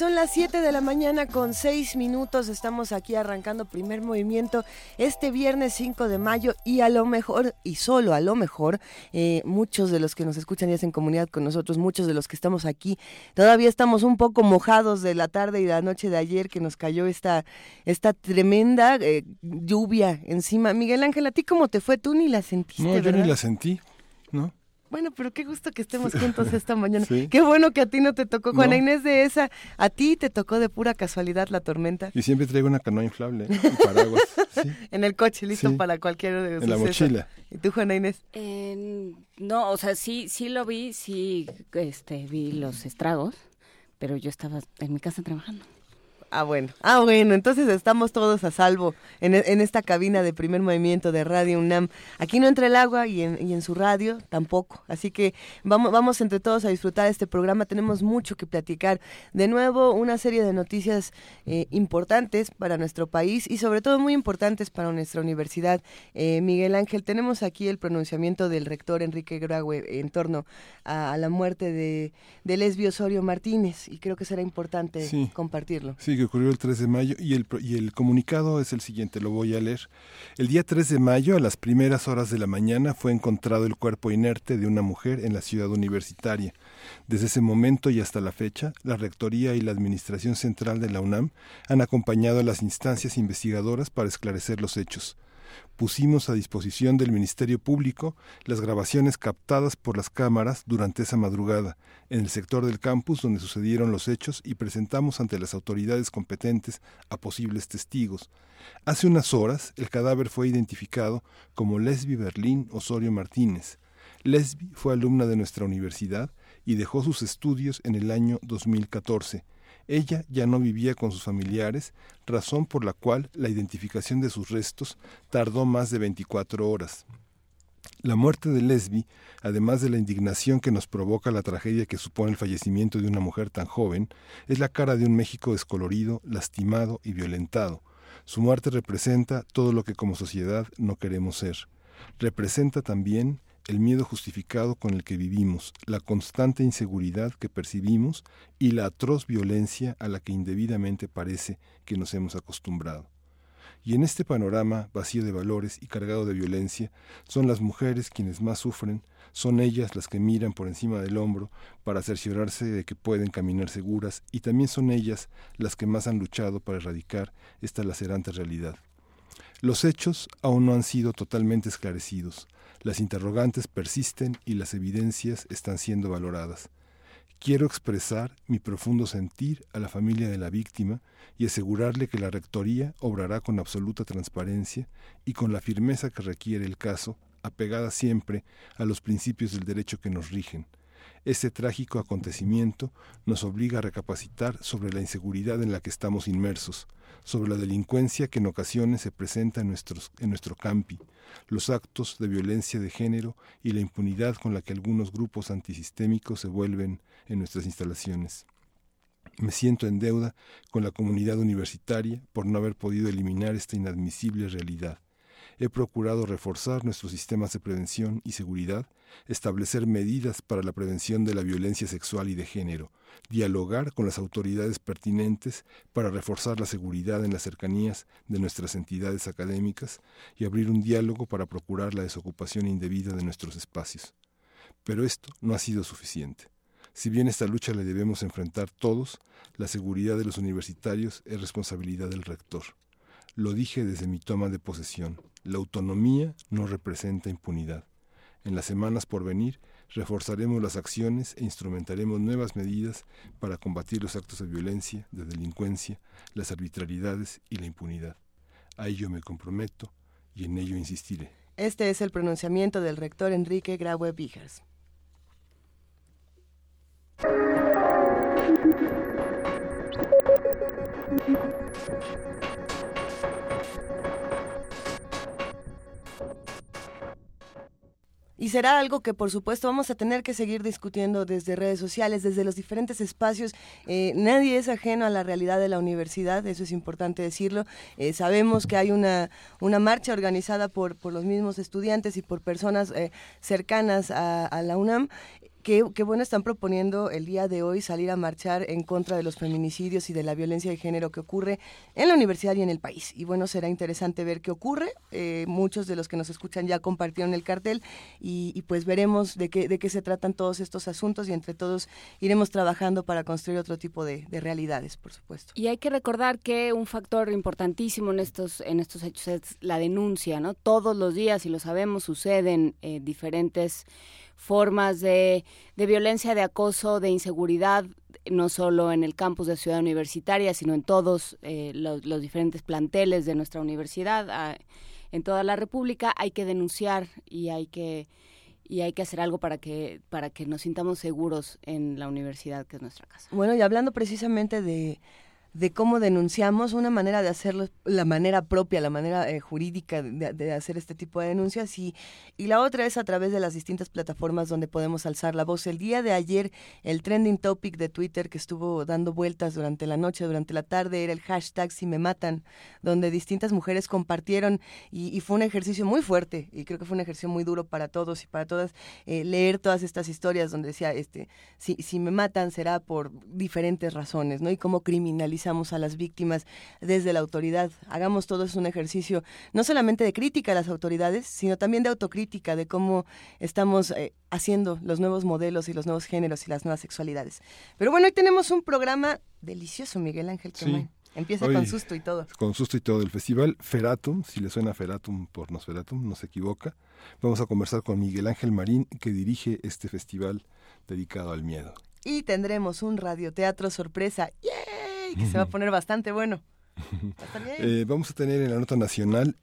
Son las 7 de la mañana con 6 minutos. Estamos aquí arrancando primer movimiento este viernes 5 de mayo y a lo mejor, y solo a lo mejor, eh, muchos de los que nos escuchan y hacen comunidad con nosotros, muchos de los que estamos aquí, todavía estamos un poco mojados de la tarde y la noche de ayer que nos cayó esta, esta tremenda eh, lluvia encima. Miguel Ángel, ¿a ti cómo te fue? Tú ni la sentiste, No, yo ni la sentí, ¿no? Bueno, pero qué gusto que estemos juntos esta mañana. Qué bueno que a ti no te tocó, Juana No. Inés de esa, a ti te tocó de pura casualidad la tormenta. Y siempre traigo una canoa inflable, ¿no? un paraguas, sí, En el coche, listo Sí. para cualquier de en la mochila. ¿Y tú, Juana Inés? Eh, no, o sea, sí, sí lo vi, sí, este, vi los estragos, pero yo estaba en mi casa trabajando. Ah, bueno. Ah, bueno, entonces estamos todos a salvo en, en esta cabina de primer movimiento de Radio UNAM. Aquí no entra el agua y en, y en su radio tampoco. Así que vamos, vamos entre todos a disfrutar este programa. Tenemos mucho que platicar. De nuevo, una serie de noticias eh, importantes para nuestro país y sobre todo muy importantes para nuestra universidad. Eh, Miguel Ángel, tenemos aquí el pronunciamiento del rector Enrique Graue en torno a, a la muerte de, de Lesbio Osorio Martínez y creo que será importante Sí. compartirlo. Sí, que ocurrió el 3 de mayo y el, y el comunicado es el siguiente, lo voy a leer. El día 3 de mayo, a las primeras horas de la mañana, fue encontrado el cuerpo inerte de una mujer en la ciudad universitaria. Desde ese momento y hasta la fecha, la Rectoría y la Administración Central de la UNAM han acompañado a las instancias investigadoras para esclarecer los hechos. Pusimos a disposición del Ministerio Público las grabaciones captadas por las cámaras durante esa madrugada en el sector del campus donde sucedieron los hechos y presentamos ante las autoridades competentes a posibles testigos. Hace unas horas el cadáver fue identificado como Lesbi Berlín Osorio Martínez. Lesbi fue alumna de nuestra universidad y dejó sus estudios en el año 2014. Ella ya no vivía con sus familiares, razón por la cual la identificación de sus restos tardó más de 24 horas. La muerte de Lesbi, además de la indignación que nos provoca la tragedia que supone el fallecimiento de una mujer tan joven, es la cara de un México descolorido, lastimado y violentado. Su muerte representa todo lo que como sociedad no queremos ser. Representa también el miedo justificado con el que vivimos, la constante inseguridad que percibimos y la atroz violencia a la que indebidamente parece que nos hemos acostumbrado. Y en este panorama vacío de valores y cargado de violencia, son las mujeres quienes más sufren, son ellas las que miran por encima del hombro para cerciorarse de que pueden caminar seguras y también son ellas las que más han luchado para erradicar esta lacerante realidad. Los hechos aún no han sido totalmente esclarecidos, las interrogantes persisten y las evidencias están siendo valoradas. Quiero expresar mi profundo sentir a la familia de la víctima y asegurarle que la Rectoría obrará con absoluta transparencia y con la firmeza que requiere el caso, apegada siempre a los principios del derecho que nos rigen. Este trágico acontecimiento nos obliga a recapacitar sobre la inseguridad en la que estamos inmersos, sobre la delincuencia que en ocasiones se presenta en, en nuestro campi, los actos de violencia de género y la impunidad con la que algunos grupos antisistémicos se vuelven en nuestras instalaciones. Me siento en deuda con la comunidad universitaria por no haber podido eliminar esta inadmisible realidad. He procurado reforzar nuestros sistemas de prevención y seguridad, establecer medidas para la prevención de la violencia sexual y de género, dialogar con las autoridades pertinentes para reforzar la seguridad en las cercanías de nuestras entidades académicas y abrir un diálogo para procurar la desocupación indebida de nuestros espacios. Pero esto no ha sido suficiente. Si bien esta lucha la debemos enfrentar todos, la seguridad de los universitarios es responsabilidad del rector. Lo dije desde mi toma de posesión. La autonomía no representa impunidad. En las semanas por venir, reforzaremos las acciones e instrumentaremos nuevas medidas para combatir los actos de violencia, de delincuencia, las arbitrariedades y la impunidad. A ello me comprometo y en ello insistiré. Este es el pronunciamiento del rector Enrique Graue Vijas. Y será algo que, por supuesto, vamos a tener que seguir discutiendo desde redes sociales, desde los diferentes espacios. Eh, nadie es ajeno a la realidad de la universidad, eso es importante decirlo. Eh, sabemos que hay una, una marcha organizada por, por los mismos estudiantes y por personas eh, cercanas a, a la UNAM Qué, bueno están proponiendo el día de hoy salir a marchar en contra de los feminicidios y de la violencia de género que ocurre en la universidad y en el país. Y bueno, será interesante ver qué ocurre. Eh, muchos de los que nos escuchan ya compartieron el cartel y, pues veremos de qué, de qué se tratan todos estos asuntos y entre todos iremos trabajando para construir otro tipo de, realidades, por supuesto. Y hay que recordar que un factor importantísimo en estos, en estos hechos es la denuncia, ¿no? Todos los días, y lo sabemos, suceden eh, diferentes formas de, de violencia, de acoso, de inseguridad, no solo en el campus de Ciudad Universitaria, sino en todos eh, los, diferentes planteles de nuestra universidad, en toda la República, hay que denunciar y hay que y hay que hacer algo para que para que nos sintamos seguros en la universidad que es nuestra casa. Bueno, y hablando precisamente de de cómo denunciamos, una manera de hacerlo, la manera propia, la manera eh, jurídica de, hacer este tipo de denuncias y, y la otra es a través de las distintas plataformas donde podemos alzar la voz. El día de ayer, el trending topic de Twitter que estuvo dando vueltas durante la noche, durante la tarde, era el hashtag si me matan, donde distintas mujeres compartieron y, fue un ejercicio muy fuerte y creo que fue un ejercicio muy duro para todos y para todas eh, leer todas estas historias donde decía, este, si, si me matan será por diferentes razones, ¿no? Y cómo criminalizar a las víctimas desde la autoridad. Hagamos todos un ejercicio no solamente de crítica a las autoridades, sino también de autocrítica de cómo estamos eh, haciendo los nuevos modelos y los nuevos géneros y las nuevas sexualidades. Pero bueno, hoy tenemos un programa delicioso, Miguel Ángel Empieza con susto y todo. Con susto y todo. El festival Feratum, si le suena Feratum por Nosferatum, no se equivoca. Vamos a conversar con Miguel Ángel Marín, que dirige este festival dedicado al miedo. Y tendremos un radioteatro sorpresa. Que se va a poner bastante bueno. Eh, vamos a tener en la nota nacional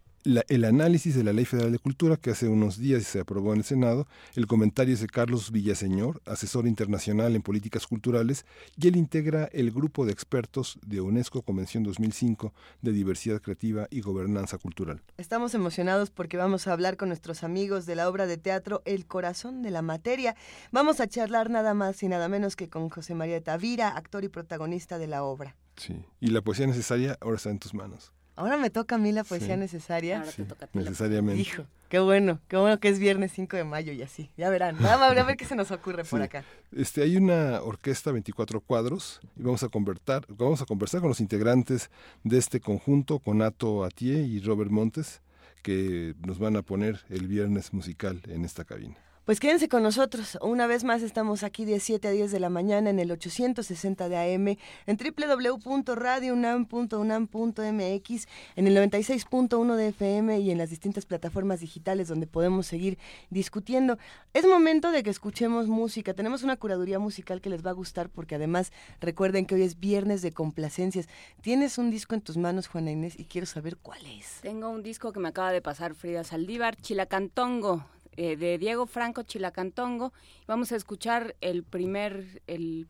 el análisis de la Ley Federal de Cultura que hace unos días se aprobó en el Senado, el comentario es de Carlos Villaseñor, asesor internacional en políticas culturales, y él integra el grupo de expertos de UNESCO Convención 2005 de Diversidad Creativa y Gobernanza Cultural. Estamos emocionados porque vamos a hablar con nuestros amigos de la obra de teatro El Corazón de la Materia. Vamos a charlar nada más y nada menos que con José María Tavira, actor y protagonista de la obra. Sí, y la poesía necesaria ahora está en tus manos. Ahora me toca a mí la poesía necesaria. Ahora te toca a ti necesariamente. Hijo, qué bueno, qué bueno que es viernes 5 de mayo y así. Ya verán. Vamos a ver qué se nos ocurre por acá. Este, hay una orquesta 24 cuadros y vamos a convertir, vamos a conversar con los integrantes de este conjunto, con Ato Atié y Robert Montes, que nos van a poner el viernes musical en esta cabina. Pues quédense con nosotros. Una vez más estamos aquí de 7 a 10 de la mañana en el 860 de AM, en www.radiounam.unam.mx, en el 96.1 de FM y en las distintas plataformas digitales donde podemos seguir discutiendo. Es momento de que escuchemos música. Tenemos una curaduría musical que les va a gustar porque además recuerden que hoy es viernes de complacencias. Tienes un disco en tus manos, Juana Inés, y quiero saber cuál es. Tengo un disco que me acaba de pasar Frida Saldívar, Chilacantongo eh, de Diego Franco Chilacantongo. Vamos a escuchar el primer, el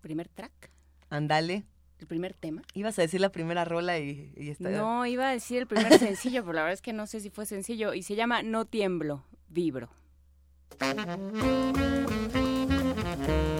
primer track. Andale. El primer tema. Ibas a decir la primera rola y, y No, iba a decir el primer sencillo, pero la verdad es que no sé si fue sencillo. Y se llama No tiemblo, vibro.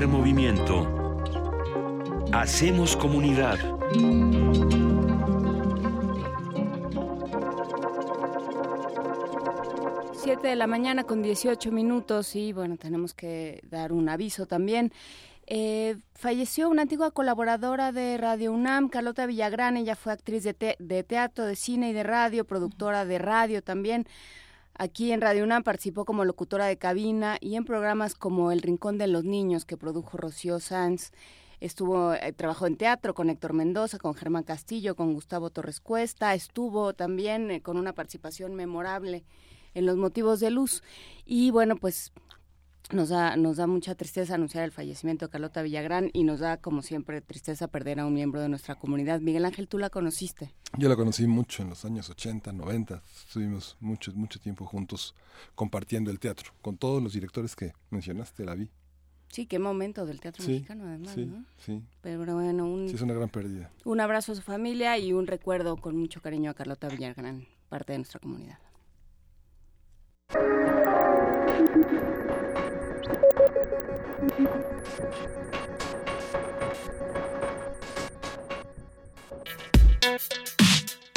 Movimiento. Hacemos comunidad. Siete de la mañana con 18 minutos y bueno, tenemos que dar un aviso también. Eh, falleció una antigua colaboradora de Radio UNAM, Carlota Villagrán. Ella fue actriz de, de, teatro, de cine y de radio, productora de radio también. Aquí en Radio UNAM participó como locutora de cabina y en programas como El Rincón de los Niños que produjo Rocío Sanz. Estuvo, eh, trabajó en teatro con Héctor Mendoza, con Germán Castillo, con Gustavo Torres Cuesta. Estuvo también eh, con una participación memorable en Los Motivos de Luz. Y bueno, pues nos da, nos da mucha tristeza anunciar el fallecimiento de Carlota Villagrán y nos da, como siempre, tristeza perder a un miembro de nuestra comunidad. Miguel Ángel, ¿tú la conociste? Yo la conocí mucho en los años 80, 90. Estuvimos mucho, mucho tiempo juntos compartiendo el teatro. Con todos los directores que mencionaste, la vi. Sí, qué momento del teatro mexicano, además, sí, ¿no? Sí. Pero bueno, un, sí, es una gran pérdida. Un abrazo a su familia y un recuerdo con mucho cariño a Carlota Villagrán, parte de nuestra comunidad.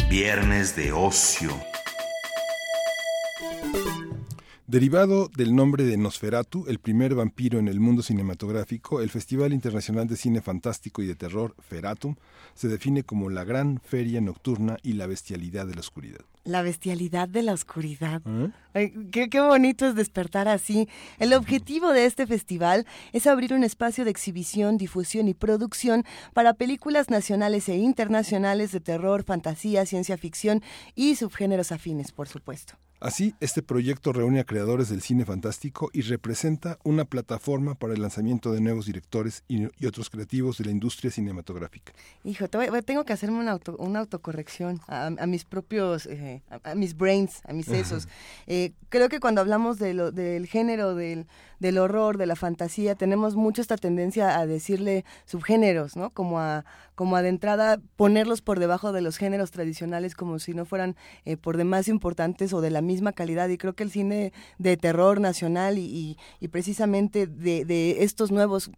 Viernes de ocio. Derivado del nombre de Nosferatu, el primer vampiro en el mundo cinematográfico, el Festival Internacional de Cine Fantástico y de Terror, Feratum, se define como la gran feria nocturna y la bestialidad de la oscuridad. La bestialidad de la oscuridad. Ay, qué, qué, bonito es despertar así. El objetivo de este festival es abrir un espacio de exhibición, difusión y producción para películas nacionales e internacionales de terror, fantasía, ciencia ficción y subgéneros afines, por supuesto. Así, este proyecto reúne a creadores del cine fantástico y representa una plataforma para el lanzamiento de nuevos directores y, y otros creativos de la industria cinematográfica. Hijo, voy, tengo que hacerme una, auto, una autocorrección a, a, mis propios, eh, a, a, mis brains, a mis sesos. Eh, creo que cuando hablamos de lo, del género, del, del horror, de la fantasía, tenemos mucho esta tendencia a decirle subgéneros, ¿no? Como a, como a de entrada ponerlos por debajo de los géneros tradicionales como si no fueran eh, por demás importantes o de la misma calidad. Y creo que el cine de terror nacional y, y, y precisamente de, de estos nuevos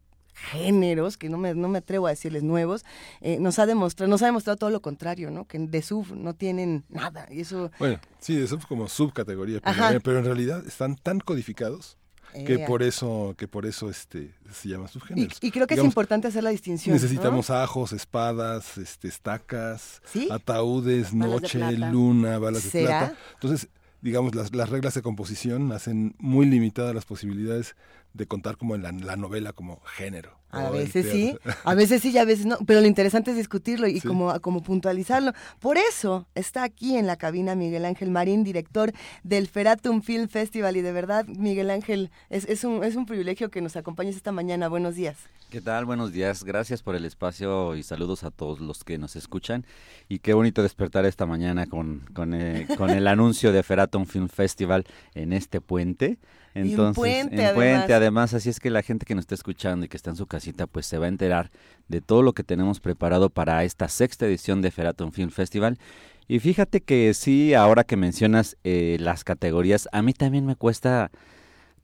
géneros, que no me, no me atrevo a decirles nuevos, eh, nos ha demostrado, nos ha demostrado todo lo contrario, ¿no? Que de sub no tienen nada. Y eso. Bueno, sí, de sub como subcategoría, pero, pero en realidad están tan codificados que Eh, por eso que por eso este se llama y, subgéneros. y creo que Digamos, es importante hacer la distinción. Necesitamos ajos, espadas, este estacas, ¿Sí? ataúdes, Balas de noche, luna, balas de ¿Será? plata. Entonces, digamos, las, las reglas de composición hacen muy limitadas las posibilidades de contar como en la, la novela como género. A veces sí, a veces sí y a veces no, pero lo interesante es discutirlo y Sí. como, como puntualizarlo. Por eso está aquí en la cabina Miguel Ángel Marín, director del Feratum Film Festival. Y de verdad, Miguel Ángel, es, es, un, es un privilegio que nos acompañes esta mañana. Buenos días. ¿Qué tal? Buenos días. Gracias por el espacio y saludos a todos los que nos escuchan. Y qué bonito despertar esta mañana con, con, eh, con el anuncio de Feratum Film Festival en este puente. En Entonces, puente, en además. puente, además, así es que la gente que nos está escuchando y que está en su casita, pues se va a enterar de todo lo que tenemos preparado para esta sexta edición de Feratum Film Festival. Y fíjate que sí, ahora que mencionas eh, las categorías, a mí también me cuesta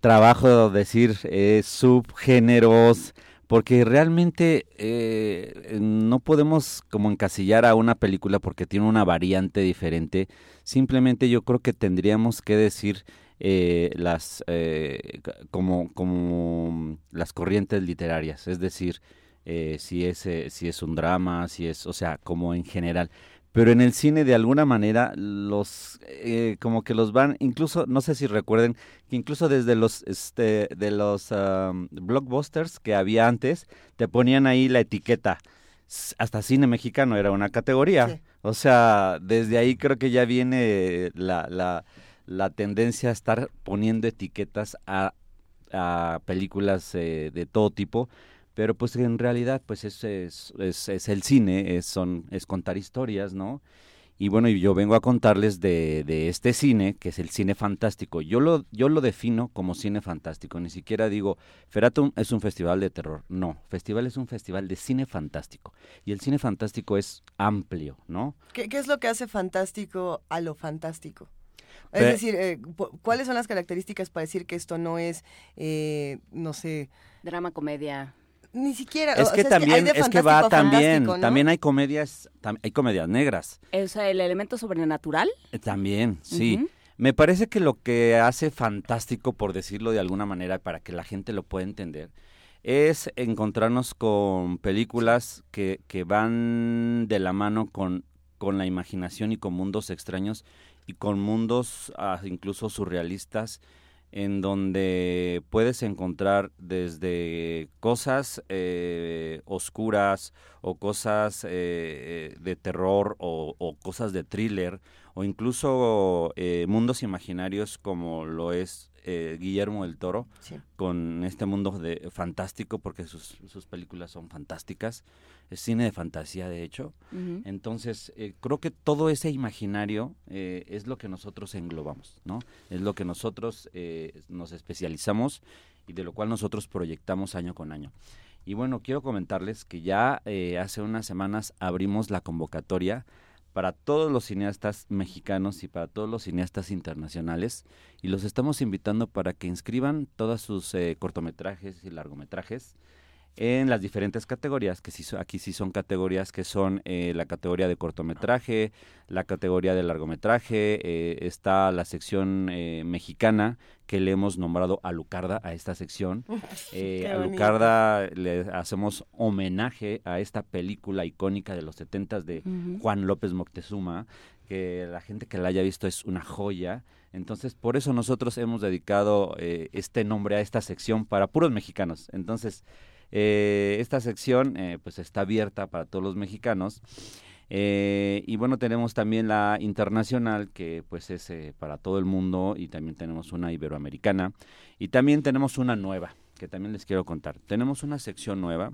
trabajo decir eh, subgéneros, porque realmente eh, no podemos como encasillar a una película porque tiene una variante diferente. Simplemente yo creo que tendríamos que decir eh, las eh, como como las corrientes literarias, es decir, eh, si es eh, si es un drama, si es, o sea, como en general. Pero en el cine de alguna manera los eh, como que los van, incluso no sé si recuerden que incluso desde los este de los um, blockbusters que había antes te ponían ahí la etiqueta hasta cine mexicano era una categoría. Sí. O sea, desde ahí creo que ya viene la, la, la tendencia a estar poniendo etiquetas a, películas eh, de todo tipo, pero pues en realidad pues es, es, es, el cine, es, son, es contar historias, ¿no? Y bueno, yo vengo a contarles de, de este cine, que es el cine fantástico. Yo lo, yo lo defino como cine fantástico, ni siquiera digo, Feratum es un festival de terror. No, festival es un festival de cine fantástico. Y el cine fantástico es amplio, ¿no? ¿Qué, qué es lo que hace fantástico a lo fantástico? Es decir, eh, ¿cuáles son las características para decir que esto no es, eh, no sé... Drama, comedia. Ni siquiera es que también es que va también también hay comedias hay comedias negras. Es el elemento sobrenatural. Eh, también sí. Me parece que lo que hace fantástico por decirlo de alguna manera para que la gente lo pueda entender es encontrarnos con películas que, que van de la mano con, con la imaginación y con mundos extraños y con mundos ah, incluso surrealistas en donde puedes encontrar desde cosas eh, oscuras o cosas eh, de terror o, o, cosas de thriller o incluso eh, mundos imaginarios como lo es eh, Guillermo del Toro con este mundo de fantástico porque sus, sus, películas son fantásticas. Es cine de fantasía de hecho. Entonces eh, creo que todo ese imaginario eh, es lo que nosotros englobamos no es lo que nosotros nos especializamos y de lo cual nosotros proyectamos año con año. Y bueno quiero comentarles que ya hace unas semanas abrimos la convocatoria para todos los cineastas mexicanos y para todos los cineastas internacionales y los estamos invitando para que inscriban todos sus eh, cortometrajes y largometrajes en las diferentes categorías, que sí, aquí sí son categorías que son eh, la categoría de cortometraje, la categoría de largometraje, eh, está la sección eh, mexicana que le hemos nombrado Alucarda a esta sección. Alucarda le hacemos homenaje a esta película icónica de los setentas de Juan López Moctezuma, que la gente que la haya visto es una joya. Entonces, por eso nosotros hemos dedicado este nombre a esta sección para puros mexicanos. Entonces, eh, esta sección eh, pues está abierta para todos los mexicanos. Eh, y bueno, tenemos también la internacional, que pues es para todo el mundo, y también tenemos una iberoamericana. Y también tenemos una nueva, que también les quiero contar. Tenemos una sección nueva,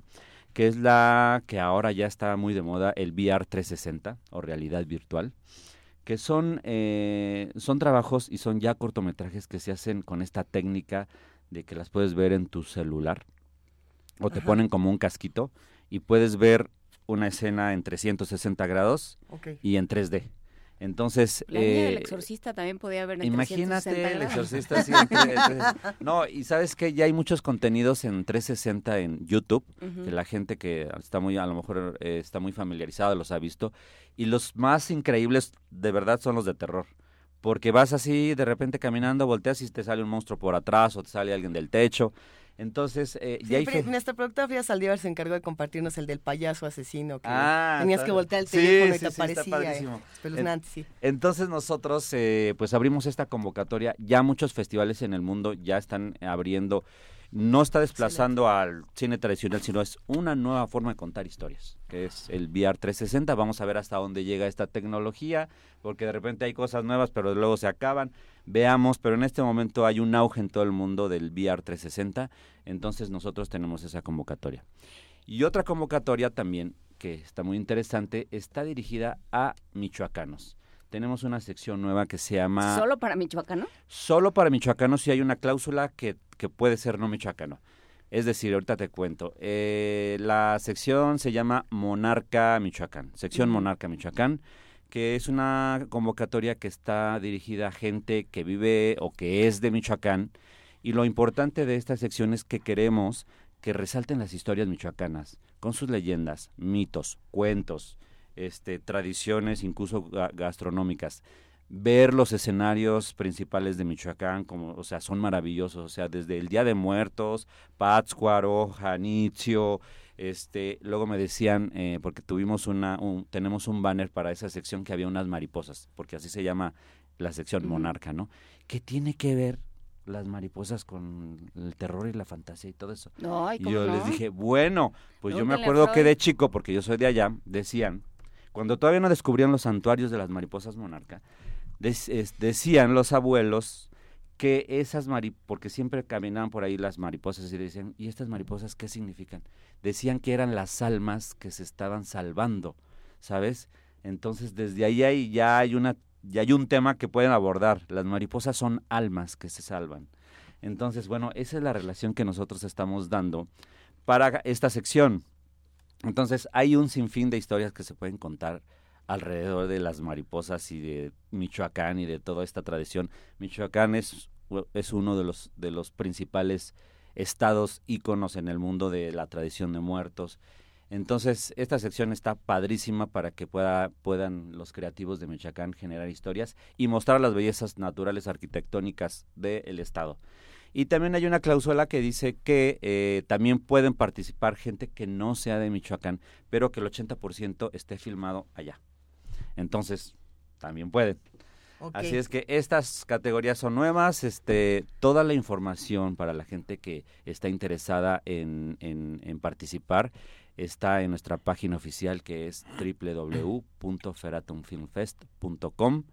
que es la que ahora ya está muy de moda, el VR 360 o realidad virtual que son, son trabajos y son ya cortometrajes que se hacen con esta técnica de que las puedes ver en tu celular o te ponen como un casquito y puedes ver una escena en 360 grados y en 3D. Entonces, la eh, del exorcista también podía ver en Imagínate el exorcista sí, No, y sabes que ya hay muchos contenidos en 360 en YouTube, que la gente que está muy a lo mejor eh, está muy familiarizada los ha visto y los más increíbles de verdad son los de terror. Porque vas así de repente caminando, volteas y te sale un monstruo por atrás o te sale alguien del techo. Entonces, eh, ya Nuestra productora Frida Saldívar se encargó de compartirnos el del payaso asesino, que ah, tenías que voltear el teléfono y te aparecía. Eh, sí. Entonces nosotros, eh, pues abrimos esta convocatoria. Ya muchos festivales en el mundo ya están abriendo no está desplazando al cine tradicional, sino es una nueva forma de contar historias, que es el VR 360. Vamos a ver hasta dónde llega esta tecnología, porque de repente hay cosas nuevas, pero luego se acaban. Veamos, pero en este momento hay un auge en todo el mundo del VR 360, entonces nosotros tenemos esa convocatoria. Y otra convocatoria también, que está muy interesante, está dirigida a michoacanos tenemos una sección nueva que se llama... ¿Solo para michoacanos? Solo para michoacanos si hay una cláusula que, que puede ser no michoacano. Es decir, ahorita te cuento. Eh, la sección se llama Monarca Michoacán, sección Monarca Michoacán, que es una convocatoria que está dirigida a gente que vive o que es de Michoacán. Y lo importante de esta sección es que queremos que resalten las historias michoacanas, con sus leyendas, mitos, cuentos, este, tradiciones, incluso gastronómicas. Ver los escenarios principales de Michoacán, como, o sea, son maravillosos, o sea, desde el Día de Muertos, Pátzcuaro, Janitzio, este, luego me decían, eh, porque tuvimos una, tenemos un banner para esa sección que había unas mariposas, porque así se llama la sección monarca, ¿no? ¿Qué tiene que ver las mariposas con el terror y la fantasía y todo eso? y yo les dije, bueno, pues yo me acuerdo que de chico, porque yo soy de allá, decían cuando todavía no descubrían los santuarios de las mariposas monarca, decían los abuelos que esas mariposas, porque siempre caminaban por ahí las mariposas y decían, ¿y estas mariposas qué significan? Decían que eran las almas que se estaban salvando, ¿sabes? Entonces desde ahí hay, ya hay una ya hay un tema que pueden abordar. Las mariposas son almas que se salvan. Entonces, bueno, esa es la relación que nosotros estamos dando para esta sección. Entonces hay un sinfín de historias que se pueden contar alrededor de las mariposas y de Michoacán y de toda esta tradición. Michoacán es, es uno de los, de los principales estados íconos en el mundo de la tradición de muertos. Entonces, esta sección está padrísima para que pueda, puedan los creativos de Michoacán generar historias y mostrar las bellezas naturales arquitectónicas del estado. Y también hay una cláusula que dice que eh, también pueden participar gente que no sea de Michoacán, pero que el 80% esté filmado allá. Entonces, también pueden. Así es que estas categorías son nuevas. Este, toda la información para la gente que está interesada en, en participar está en nuestra página oficial que es www.feratumfilmfest.com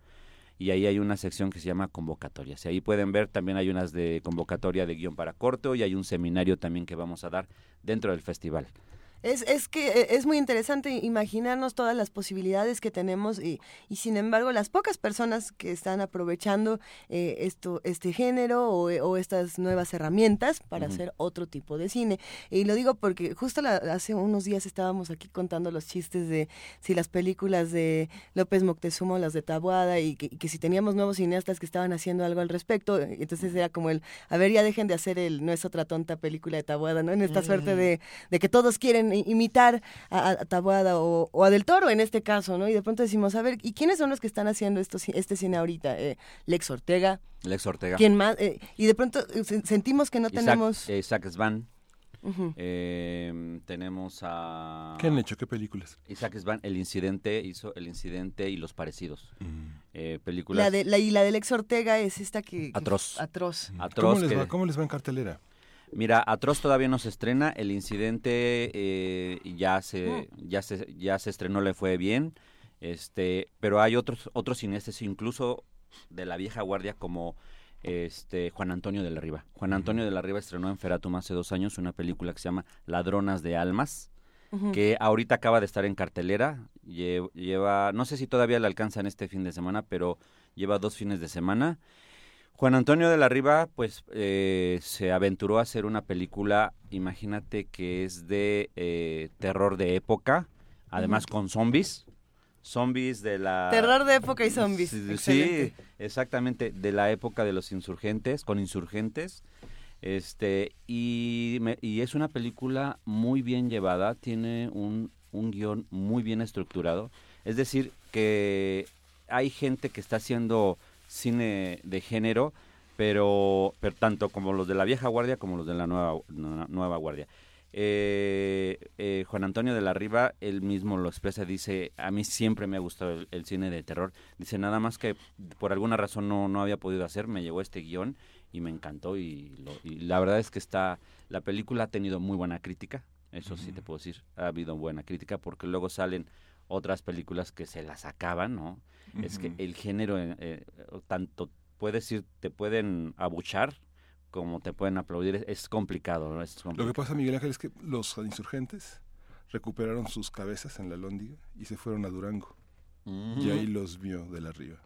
y ahí hay una sección que se llama convocatorias. Y ahí pueden ver, también hay unas de convocatoria de guion para corto y hay un seminario también que vamos a dar dentro del festival. Es, es que eh, es muy interesante imaginarnos todas las posibilidades que tenemos y, y sin embargo las pocas personas que están aprovechando eh, esto, este género o, o, estas nuevas herramientas para hacer otro tipo de cine. Y lo digo porque justo hace unos días estábamos aquí contando los chistes de si las películas de López Moctezuma o las de Tabuada y que, y que, si teníamos nuevos cineastas que estaban haciendo algo al respecto, entonces era como el, a ver, ya dejen de hacer el no es otra tonta película de Tabuada, ¿no? En esta suerte de, de que todos quieren imitar a, a Tabuada o, o, a Del Toro en este caso, ¿no? Y de pronto decimos, a ver, ¿y quiénes son los que están haciendo esto, este cine ahorita? Eh, Lex Ortega. Lex Ortega. ¿Quién más? Eh, y de pronto eh, sentimos que no Isaac, tenemos... Isaac Svan. Uh -huh. eh, tenemos a... ¿Qué han hecho? ¿Qué películas? Isaac Svan, El Incidente, hizo El Incidente y Los Parecidos. Uh -huh. eh, películas... La de, la, y la de Lex Ortega es esta que... que atroz. Atroz. atroz ¿Cómo, les que... va, ¿Cómo les va en cartelera? Mira, Atroz todavía no se estrena, el incidente eh, ya se ya se ya se estrenó, le fue bien, este, pero hay otros otros cineastas incluso de la vieja guardia como este Juan Antonio de la Riva. Juan Antonio de la Riva estrenó en Feratum hace dos años una película que se llama Ladronas de Almas, uh -huh. que ahorita acaba de estar en cartelera, lleva, no sé si todavía le alcanzan este fin de semana, pero lleva dos fines de semana. Juan Antonio de la Riva, pues, eh, se aventuró a hacer una película, imagínate que es de eh, terror de época, además uh -huh. con zombies, zombies de la... Terror de época y zombies. Sí, sí, exactamente, de la época de los insurgentes, con insurgentes, este, y, me, y es una película muy bien llevada, tiene un, un guion muy bien estructurado, es decir, que hay gente que está haciendo cine de género, pero, pero, tanto como los de la vieja guardia como los de la nueva, nueva guardia. Eh, eh, Juan Antonio de la Riva, él mismo lo expresa, dice, a mí siempre me ha gustado el, el, cine de terror. Dice, nada más que por alguna razón no, no había podido hacer, me llegó este guion y me encantó y, lo, y la verdad es que está, la película ha tenido muy buena crítica, eso uh -huh. sí te puedo decir, ha habido buena crítica porque luego salen otras películas que se las acaban, ¿no? Uh -huh. Es que el género, eh, tanto puedes ir, te pueden abuchar como te pueden aplaudir, es complicado, ¿no? Es complicado. Lo que pasa, Miguel Ángel, es que los insurgentes recuperaron sus cabezas en la Lóndiga y se fueron a Durango. Uh -huh. Y ahí los vio de la arriba.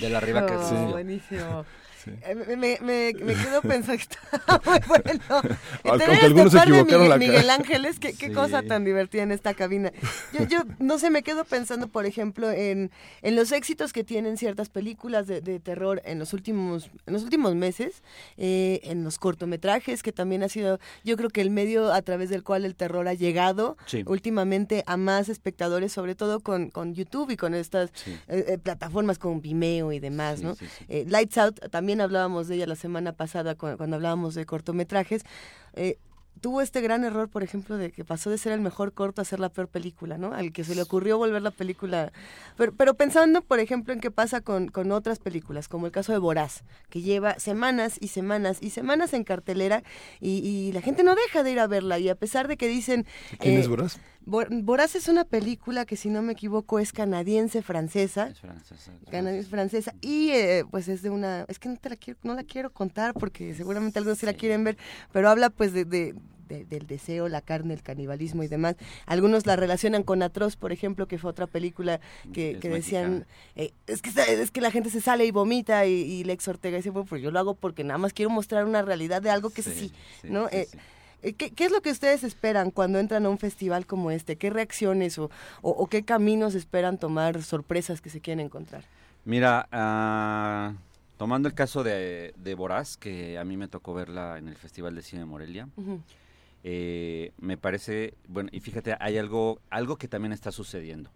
De la arriba que sí. Buenísimo. Sí. Eh, me, me, me, quedo pensando que está muy bueno. Aunque algunos se equivocaron Miguel, la Miguel Ángeles, qué, qué sí. cosa tan divertida en esta cabina. Yo, yo, no sé, me quedo pensando, por ejemplo, en, en los éxitos que tienen ciertas películas de, de terror en los últimos, en los últimos meses, eh, en los cortometrajes, que también ha sido, yo creo que el medio a través del cual el terror ha llegado sí. últimamente a más espectadores, sobre todo con, con YouTube y con estas eh, plataformas como Vimeo y demás, ¿no? Eh, Lights Out también hablábamos de ella la semana pasada cuando, cuando hablábamos de cortometrajes. Eh, tuvo este gran error, por ejemplo, de que pasó de ser el mejor corto a ser la peor película, ¿no? Al que se le ocurrió volver la película. Pero, pero pensando, por ejemplo, en qué pasa con, con, otras películas, como el caso de Boraz, que lleva semanas y semanas y semanas en cartelera y, y la gente no deja de ir a verla. Y a pesar de que dicen. ¿Quién eh, es Boraz? Boraz es una película que, si no me equivoco, es canadiense-francesa. Es francesa. Canadiense-francesa. Y eh, pues es de una. Es que no, te la quiero, no la quiero contar porque seguramente algunos sí la quieren ver, pero habla pues de, de de, del deseo, la carne, el canibalismo y demás. Algunos la relacionan con Atroz, por ejemplo, que fue otra película que, que decían, eh, es, que, es que la gente se sale y vomita y, y Lex Ortega dice, bueno, pues yo lo hago porque nada más quiero mostrar una realidad de algo que sí, ¿no? Sí, eh, Eh, ¿Qué, ¿Qué, es lo que ustedes esperan cuando entran a un festival como este? ¿Qué reacciones o, o, o qué caminos esperan tomar, sorpresas que se quieren encontrar? Mira, uh, tomando el caso de, de Boraz, que a mí me tocó verla en el Festival de Cine de Morelia, uh -huh. Eh, me parece, bueno, y fíjate, hay algo, algo que también está sucediendo.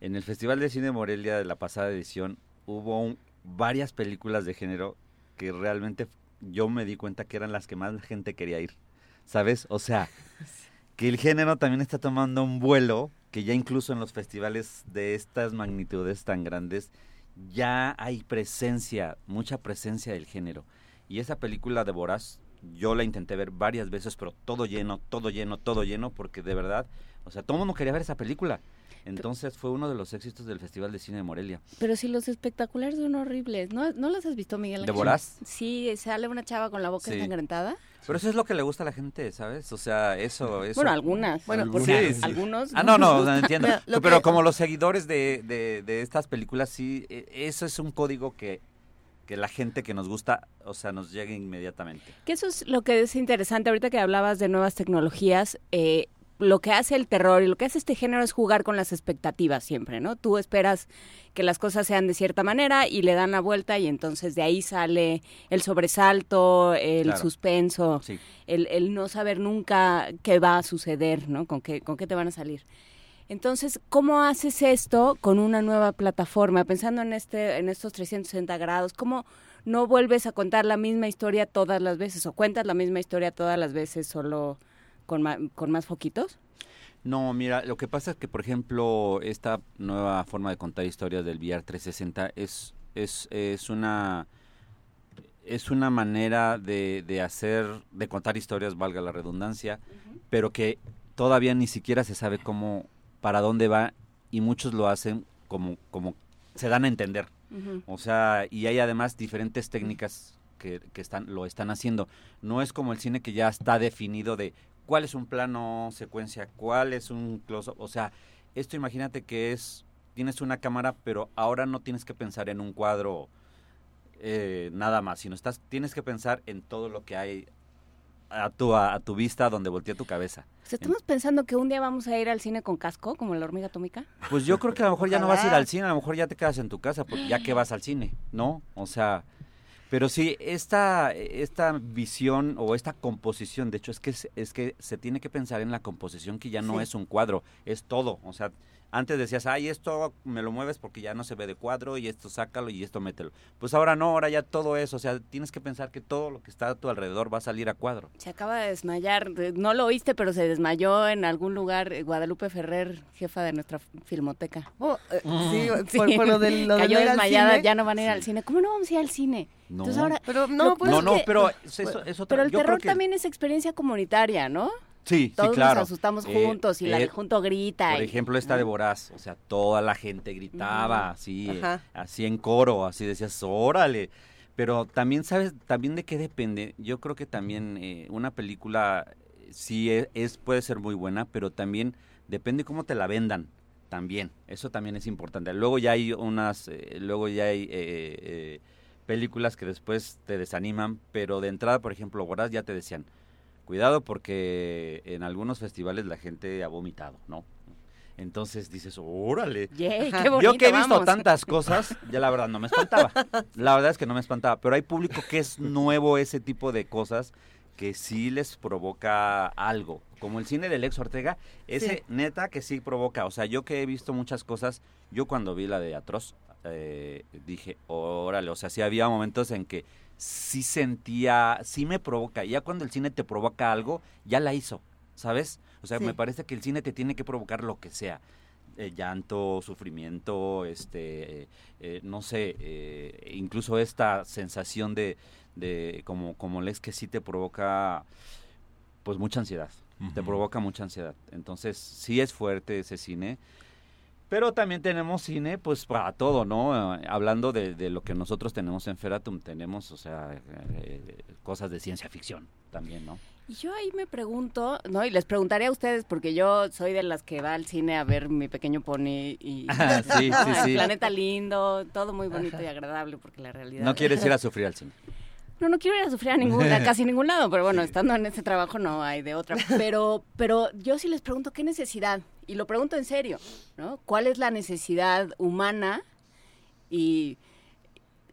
En el Festival de Cine Morelia de la pasada edición hubo un, varias películas de género que realmente yo me di cuenta que eran las que más la gente quería ir, ¿sabes? O sea, que el género también está tomando un vuelo que ya incluso en los festivales de estas magnitudes tan grandes ya hay presencia, mucha presencia del género. Y esa película de Boraz, yo la intenté ver varias veces, pero todo lleno, todo lleno, todo lleno, porque de verdad, o sea, todo el mundo quería ver esa película. Entonces fue uno de los éxitos del Festival de Cine de Morelia. Pero si los espectaculares son horribles, ¿no, ¿no los has visto, Miguel? ¿De Boraz? Sí, sale una chava con la boca sí. ensangrentada. Pero eso es lo que le gusta a la gente, ¿sabes? O sea, eso... eso... Bueno, algunas. Bueno, porque sí, sí. algunos... Ah, no, no, no entiendo. Pero que... como los seguidores de, de, de estas películas, sí, eso es un código que que la gente que nos gusta, o sea, nos llegue inmediatamente. Que eso es lo que es interesante. Ahorita que hablabas de nuevas tecnologías, eh, lo que hace el terror y lo que hace este género es jugar con las expectativas siempre, ¿no? Tú esperas que las cosas sean de cierta manera y le dan la vuelta y entonces de ahí sale el sobresalto, el Claro. suspenso, Sí. el, el no saber nunca qué va a suceder, ¿no? Con qué, con qué te van a salir. Entonces, ¿cómo haces esto con una nueva plataforma? Pensando en este, en estos 360 grados, ¿cómo no vuelves a contar la misma historia todas las veces? ¿O cuentas la misma historia todas las veces solo con, con más foquitos? No, mira, lo que pasa es que, por ejemplo, esta nueva forma de contar historias del VR 360 es, es, es una es una manera de, de hacer, de contar historias, valga la redundancia, pero que todavía ni siquiera se sabe cómo, para dónde va, y muchos lo hacen como, como se dan a entender. O sea, y hay además diferentes técnicas que, que están, lo están haciendo. No es como el cine que ya está definido de cuál es un plano secuencia, cuál es un close-up. O sea, esto imagínate que es, tienes una cámara, pero ahora no tienes que pensar en un cuadro eh, nada más, sino estás, tienes que pensar en todo lo que hay a tu, a, a tu vista, donde voltea tu cabeza. O sea, estamos pensando que un día vamos a ir al cine con casco, como la hormiga atómica. Pues yo creo que a lo mejor ya no vas a ir al cine, a lo mejor ya te quedas en tu casa, porque ya que vas al cine, ¿no? O sea, pero sí, esta, esta visión o esta composición, de hecho, es que, es, es que se tiene que pensar en la composición que ya no Sí. es un cuadro, es todo. O sea, antes decías, ay, esto me lo mueves porque ya no se ve de cuadro y esto sácalo y esto mételo. Pues ahora no, ahora ya todo eso, o sea, tienes que pensar que todo lo que está a tu alrededor va a salir a cuadro. Se acaba de desmayar, de- no lo oíste, pero se desmayó en algún lugar eh, Guadalupe Ferrer, jefa de nuestra filmoteca. Oh, eh, sí, Sí. por, por lo de lo de Cayó al desmayada, cine. ya no van a ir al cine. ¿Cómo no vamos a ir al cine? No. Entonces ahora, Pero no, pues no, es no, que- pero es, eso- es otra- pero el yo creo terror que- también es experiencia comunitaria, ¿no? Sí, Todos sí, claro. nos asustamos Eh, juntos y la eh, de junto grita. Por y- ejemplo, esta de Voraz, o sea, toda la gente gritaba, así, Ajá. así en coro, así decías, órale. Pero también, ¿sabes? También de qué depende. Yo creo que también eh, una película sí es, es- puede ser muy buena, pero también depende cómo te la vendan. También, eso también es importante. Luego ya hay unas, eh, luego ya hay eh, eh, películas que después te desaniman, pero de entrada, por ejemplo, Voraz ya te decían, cuidado porque en algunos festivales la gente ha vomitado, ¿no? Entonces dices, órale. Qué bonito, Yo que he visto vamos. tantas cosas, ya la verdad no me espantaba. La verdad es que no me espantaba, pero hay público que es nuevo ese tipo de cosas que sí les provoca algo. Como el cine de Lex Ortega, ese Sí. neta que sí provoca. O sea, yo que he visto muchas cosas, yo cuando vi la de Atroz, eh, dije, órale, o sea, sí había momentos en que sí sentía, sí me provoca. Ya cuando el cine te provoca algo, ya la hizo, ¿sabes? O sea, Sí. me parece que el cine te tiene que provocar lo que sea. Eh, llanto, sufrimiento, este, eh, eh, no sé, eh, incluso esta sensación de, de como, como lees que sí te provoca, pues mucha ansiedad, te provoca mucha ansiedad. Entonces, sí es fuerte ese cine, pero también tenemos cine, pues para todo, ¿no? Eh, hablando de, de lo que nosotros tenemos en Feratum, tenemos, o sea, eh, cosas de ciencia ficción también, ¿no? Y yo ahí me pregunto, ¿no? Y les preguntaré a ustedes, porque yo soy de las que va al cine a ver mi pequeño pony y Ah, sí, sí. Planeta lindo, todo muy bonito y agradable, porque la realidad... No quieres ir a sufrir al cine. no, no quiero ir a sufrir a, ningún, casi ningún lado, pero bueno, estando en ese trabajo no hay de otra. Pero, pero yo sí les pregunto, ¿qué necesidad? Y lo pregunto en serio, ¿no? ¿Cuál es la necesidad humana y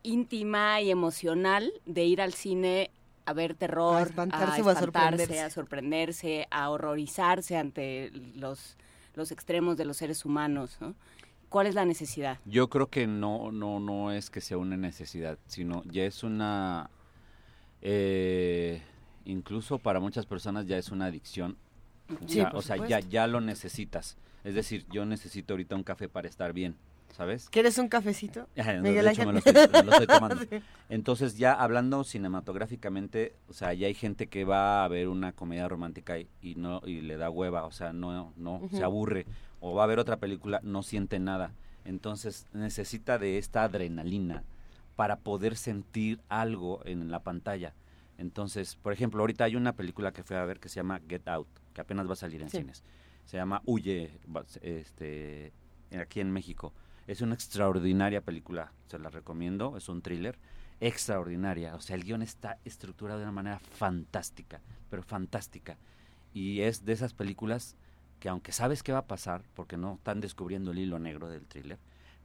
íntima y emocional de ir al cine a ver terror, a espantarse, a, sorprenderse. a sorprenderse, a horrorizarse ante los, los extremos de los seres humanos, ¿no? ¿Cuál es la necesidad? Yo creo que no, no, no es que sea una necesidad, sino ya es una, eh, incluso para muchas personas ya es una adicción. O sea, ya, ya lo necesitas. Es decir, yo necesito ahorita un café para estar bien. ¿sabes? ¿Quieres un cafecito? Miguel Ángel. Me lo, estoy, tomando. Entonces ya hablando cinematográficamente, o sea, ya hay gente que va a ver una comedia romántica y, no y le da hueva, o sea, no no se aburre o va a ver otra película, no siente nada. Entonces necesita de esta adrenalina para poder sentir algo en la pantalla. Entonces, por ejemplo, ahorita hay una película que fui a ver que se llama Get Out, que apenas va a salir en cines. Se llama Huye, este, aquí en México. Es una extraordinaria película, se la recomiendo, es un thriller extraordinaria, o sea, el guion está estructurado de una manera fantástica, pero fantástica. Y es de esas películas que aunque sabes qué va a pasar, porque no están descubriendo el hilo negro del thriller,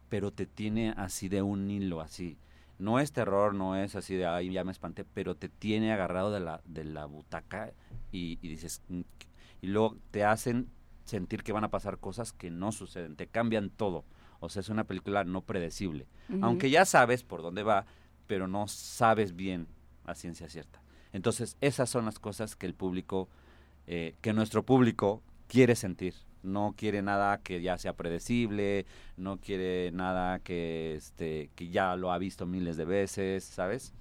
pero te tiene así de un hilo así. No es terror, no es así de, ay, ya me espanté, pero te tiene agarrado de la, de la butaca y, y dices, mm, y luego te hacen sentir que van a pasar cosas que no suceden, te cambian todo. O sea, es una película no predecible. Aunque ya sabes por dónde va, pero no sabes bien a ciencia cierta. Entonces, esas son las cosas que el público, eh, que nuestro público quiere sentir. No quiere nada que ya sea predecible, no quiere nada que, este, que ya lo ha visto miles de veces, ¿sabes?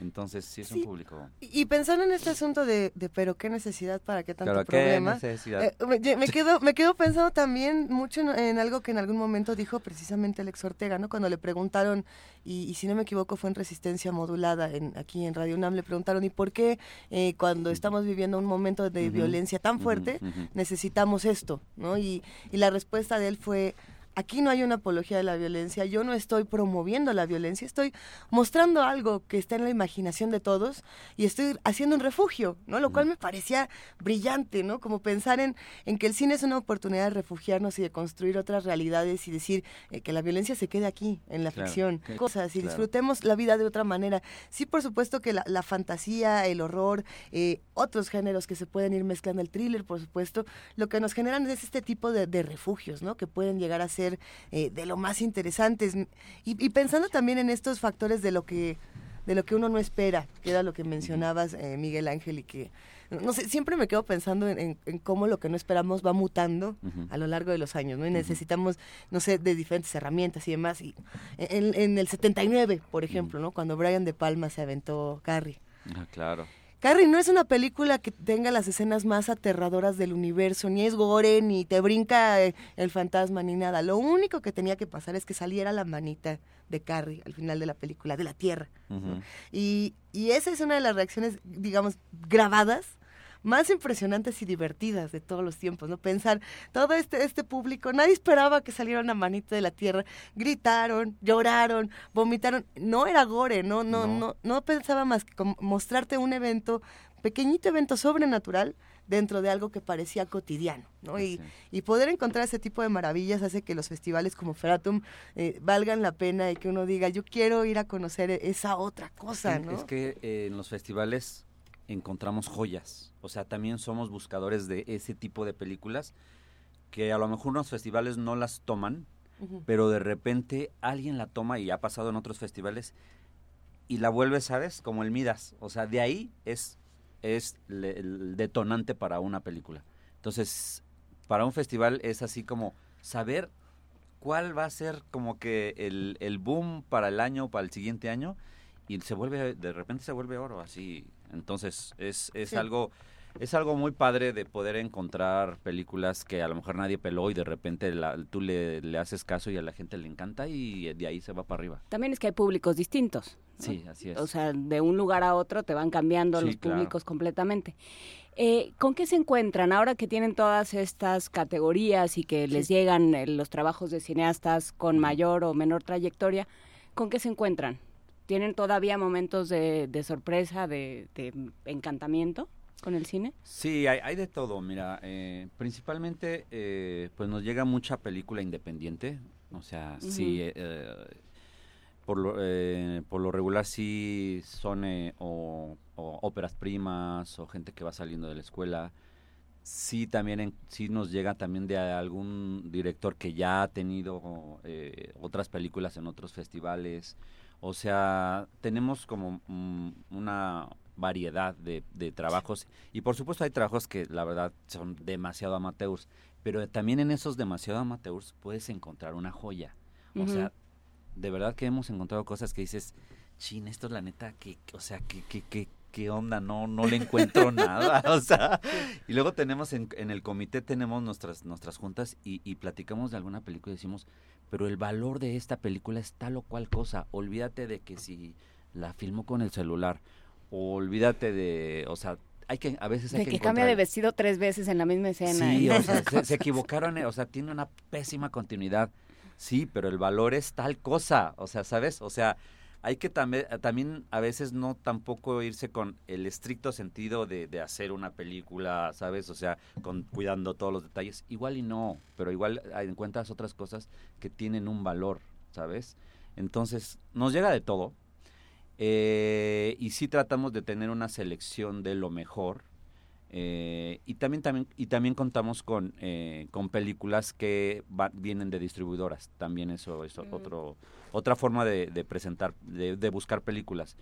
Entonces, sí es un público. Y pensando en este asunto de, de pero qué necesidad para qué tanto problema. Eh, me, quedo, me quedo pensando también mucho en, algo que en algún momento dijo precisamente Alex Ortega, ¿no? Cuando le preguntaron, y, si no me equivoco fue en Resistencia Modulada, en, aquí en Radio UNAM, le preguntaron, ¿y por qué eh, cuando estamos viviendo un momento de violencia tan fuerte necesitamos esto? ¿no? Y, y la respuesta de él fue aquí no hay una apología de la violencia, yo no estoy promoviendo la violencia, estoy mostrando algo que está en la imaginación de todos y estoy haciendo un refugio, ¿no? Lo cual me parecía brillante, ¿no? Como pensar en, en que el cine es una oportunidad de refugiarnos y de construir otras realidades y decir eh, que la violencia se quede aquí, en la ficción, cosas, y disfrutemos la vida de otra manera. Sí, por supuesto que la, fantasía, el horror, eh, otros géneros que se pueden ir mezclando, el thriller, por supuesto, lo que nos generan es este tipo de, de refugios, ¿no? Que pueden llegar a ser eh, de lo más interesantes. Y, pensando también en estos factores de lo que de lo que uno no espera, que era lo que mencionabas, eh, Miguel Ángel, y que, no sé, siempre me quedo pensando en, cómo lo que no esperamos va mutando a lo largo de los años, ¿no? Y necesitamos, no sé, de diferentes herramientas y demás. Y en, en el 79, por ejemplo, ¿no? Cuando Brian De Palma se aventó Carrie. Ah, claro. Carrie no es una película que tenga las escenas más aterradoras del universo, ni es gore, ni te brinca eh, el fantasma, ni nada. Lo único que tenía que pasar es que saliera la manita de Carrie al final de la película, de la Tierra. y, y esa es una de las reacciones, digamos, grabadas más impresionantes y divertidas de todos los tiempos, ¿no? Pensar, todo este, este público, nadie esperaba que saliera una manita de la tierra, gritaron, lloraron, vomitaron, no era gore, no, no, no, no, pensaba más que mostrarte un evento, pequeñito evento sobrenatural, dentro de algo que parecía cotidiano, ¿no? Y, y, poder encontrar ese tipo de maravillas hace que los festivales como Feratum eh, valgan la pena y que uno diga, yo quiero ir a conocer esa otra cosa, ¿no? Es que eh, en los festivales encontramos joyas. O sea, también somos buscadores de ese tipo de películas que a lo mejor unos festivales no las toman, pero de repente alguien la toma y ha pasado en otros festivales y la vuelve, ¿sabes? Como el Midas. O sea, de ahí es, es el detonante para una película. Entonces, para un festival es así como saber cuál va a ser como que el, el boom para el año, para el siguiente año, y se vuelve, de repente se vuelve oro, así entonces es, es algo es algo muy padre de poder encontrar películas que a lo mejor nadie peló y de repente tú le, le, haces caso y a la gente le encanta y de ahí se va para arriba. También es que hay públicos distintos. Sí, así es. O sea, de un lugar a otro te van cambiando los públicos completamente. Eh, ¿Con qué se encuentran ahora que tienen todas estas categorías y que les llegan eh, los trabajos de cineastas con mayor o menor trayectoria? ¿Con qué se encuentran? ¿Tienen todavía momentos de, sorpresa, de, encantamiento con el cine? Sí, hay, de todo. Mira, eh, principalmente eh, pues nos llega mucha película independiente. O sea, sí, eh, por, lo, por lo regular sí son o, óperas primas o gente que va saliendo de la escuela. Sí, también sí nos llega también de algún director que ya ha tenido otras películas en otros festivales o sea, tenemos como mm, una variedad de, trabajos y por supuesto hay trabajos que la verdad son demasiado amateurs, pero también en esos demasiado amateurs puedes encontrar una joya. O sea, de verdad que hemos encontrado cosas que dices, chin, esto es la neta, que, o sea, que, que, que, qué onda, no, no le encuentro nada, o sea, y luego tenemos en, en, el comité tenemos nuestras, nuestras juntas y, y platicamos de alguna película y decimos, pero el valor de esta película es tal o cual cosa. Olvídate de que si la filmó con el celular, o olvídate de, o sea, hay que a veces hay de que, cambia de vestido tres veces en la misma escena. Sí, o sea, se, equivocaron, o sea, tiene una pésima continuidad. Sí, pero el valor es tal cosa, o sea, ¿sabes? O sea, hay que también, también a veces no tampoco irse con el estricto sentido de, de, hacer una película, ¿sabes? O sea, con cuidando todos los detalles. Igual y no, pero igual encuentras otras cosas que tienen un valor, ¿sabes? Entonces, nos llega de todo. Eh, y sí tratamos de tener una selección de lo mejor. Eh, y también, también y también contamos con, eh, con películas que vienen de distribuidoras. También eso es mm. otro otra forma de, presentar, de, buscar películas.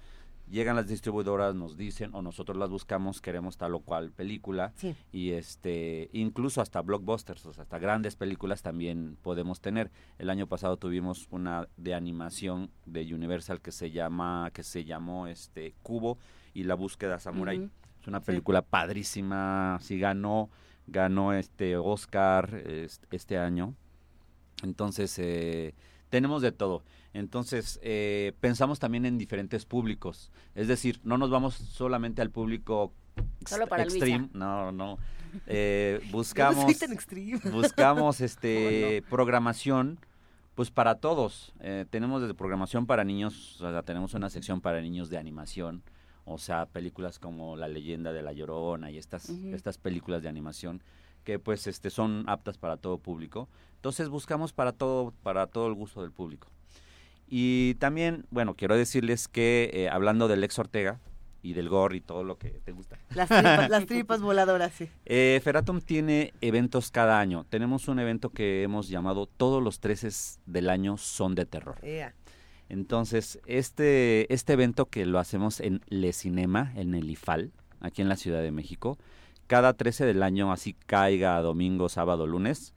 Llegan las distribuidoras, nos dicen, o nosotros las buscamos, queremos tal o cual película. Y este, incluso hasta blockbusters, o sea, hasta grandes películas también podemos tener. El año pasado tuvimos una de animación de Universal que se llama, que se llamó este Cubo y la búsqueda samurai. Es una película padrísima, sí ganó, ganó este Oscar este, año. Entonces, eh, tenemos de todo. Entonces, eh, pensamos también en diferentes públicos. Es decir, no nos vamos solamente al público Solo para extreme. No, no. Eh, buscamos, buscamos este programación pues para todos. Eh, tenemos desde programación para niños, o sea, tenemos una sección para niños de animación, o sea, películas como La leyenda de la Llorona y estas, estas películas de animación que pues este son aptas para todo público. Entonces buscamos para todo para todo el gusto del público. Y también, bueno, quiero decirles que eh, hablando del ex Ortega y del gore y todo lo que te gusta. Las tripas, las tripas voladoras, sí. Eh, Feratum tiene eventos cada año. Tenemos un evento que hemos llamado Todos los 13 del año son de terror. Entonces, este, este evento que lo hacemos en Le Cinema, en el IFAL, aquí en la Ciudad de México, cada 13 del año, así caiga domingo, sábado, lunes,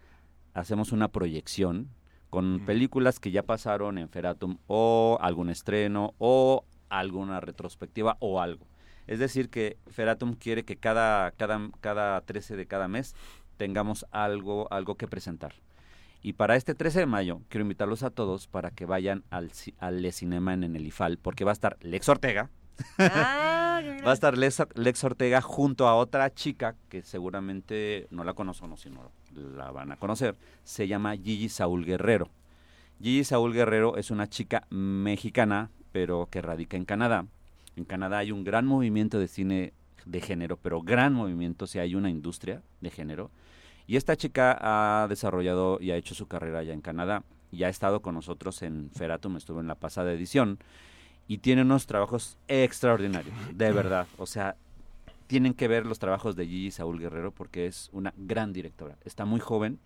hacemos una proyección con películas que ya pasaron en Feratum o algún estreno o alguna retrospectiva o algo. Es decir, que Feratum quiere que cada, cada, cada 13 de cada mes tengamos algo, algo que presentar. Y para este 13 de mayo quiero invitarlos a todos para que vayan al, al Le Cinema en el IFAL, porque va a estar Lex Ortega. Ah, va a estar Lex, Ortega junto a otra chica que seguramente no la conocen o si no la van a conocer, se llama Gigi Saúl Guerrero. Gigi Saúl Guerrero es una chica mexicana, pero que radica en Canadá. En Canadá hay un gran movimiento de cine de género, pero gran movimiento, si hay una industria de género. Y esta chica ha desarrollado y ha hecho su carrera allá en Canadá y ha estado con nosotros en Feratum, estuvo en la pasada edición y tiene unos trabajos extraordinarios, de verdad. O sea, tienen que ver los trabajos de Gigi Saúl Guerrero porque es una gran directora. Está muy joven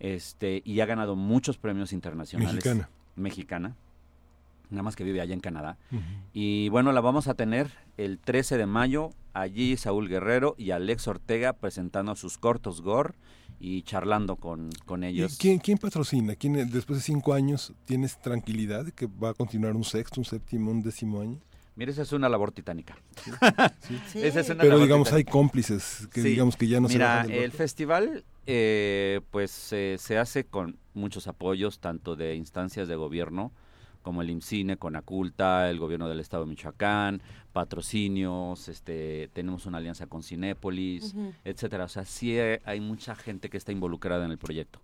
este y ha ganado muchos premios internacionales. Mexicana. Mexicana. Nada más que vive allá en Canadá. Y bueno, la vamos a tener el 13 de mayo allí Saúl Guerrero y Alex Ortega presentando sus cortos gore y charlando con, con ellos. ¿Quién, ¿Quién patrocina? ¿Quién, después de cinco años tienes tranquilidad de que va a continuar un sexto, un séptimo, un décimo año? Mira, esa es una labor titánica. Pero digamos, hay cómplices que digamos que ya no Mira, el festival eh, pues se hace con muchos apoyos, tanto de instancias de gobierno como el IMCINE, Conaculta, el gobierno del estado de Michoacán, patrocinios, este, tenemos una alianza con Cinépolis, etcétera. O sea, sí hay mucha gente que está involucrada en el proyecto.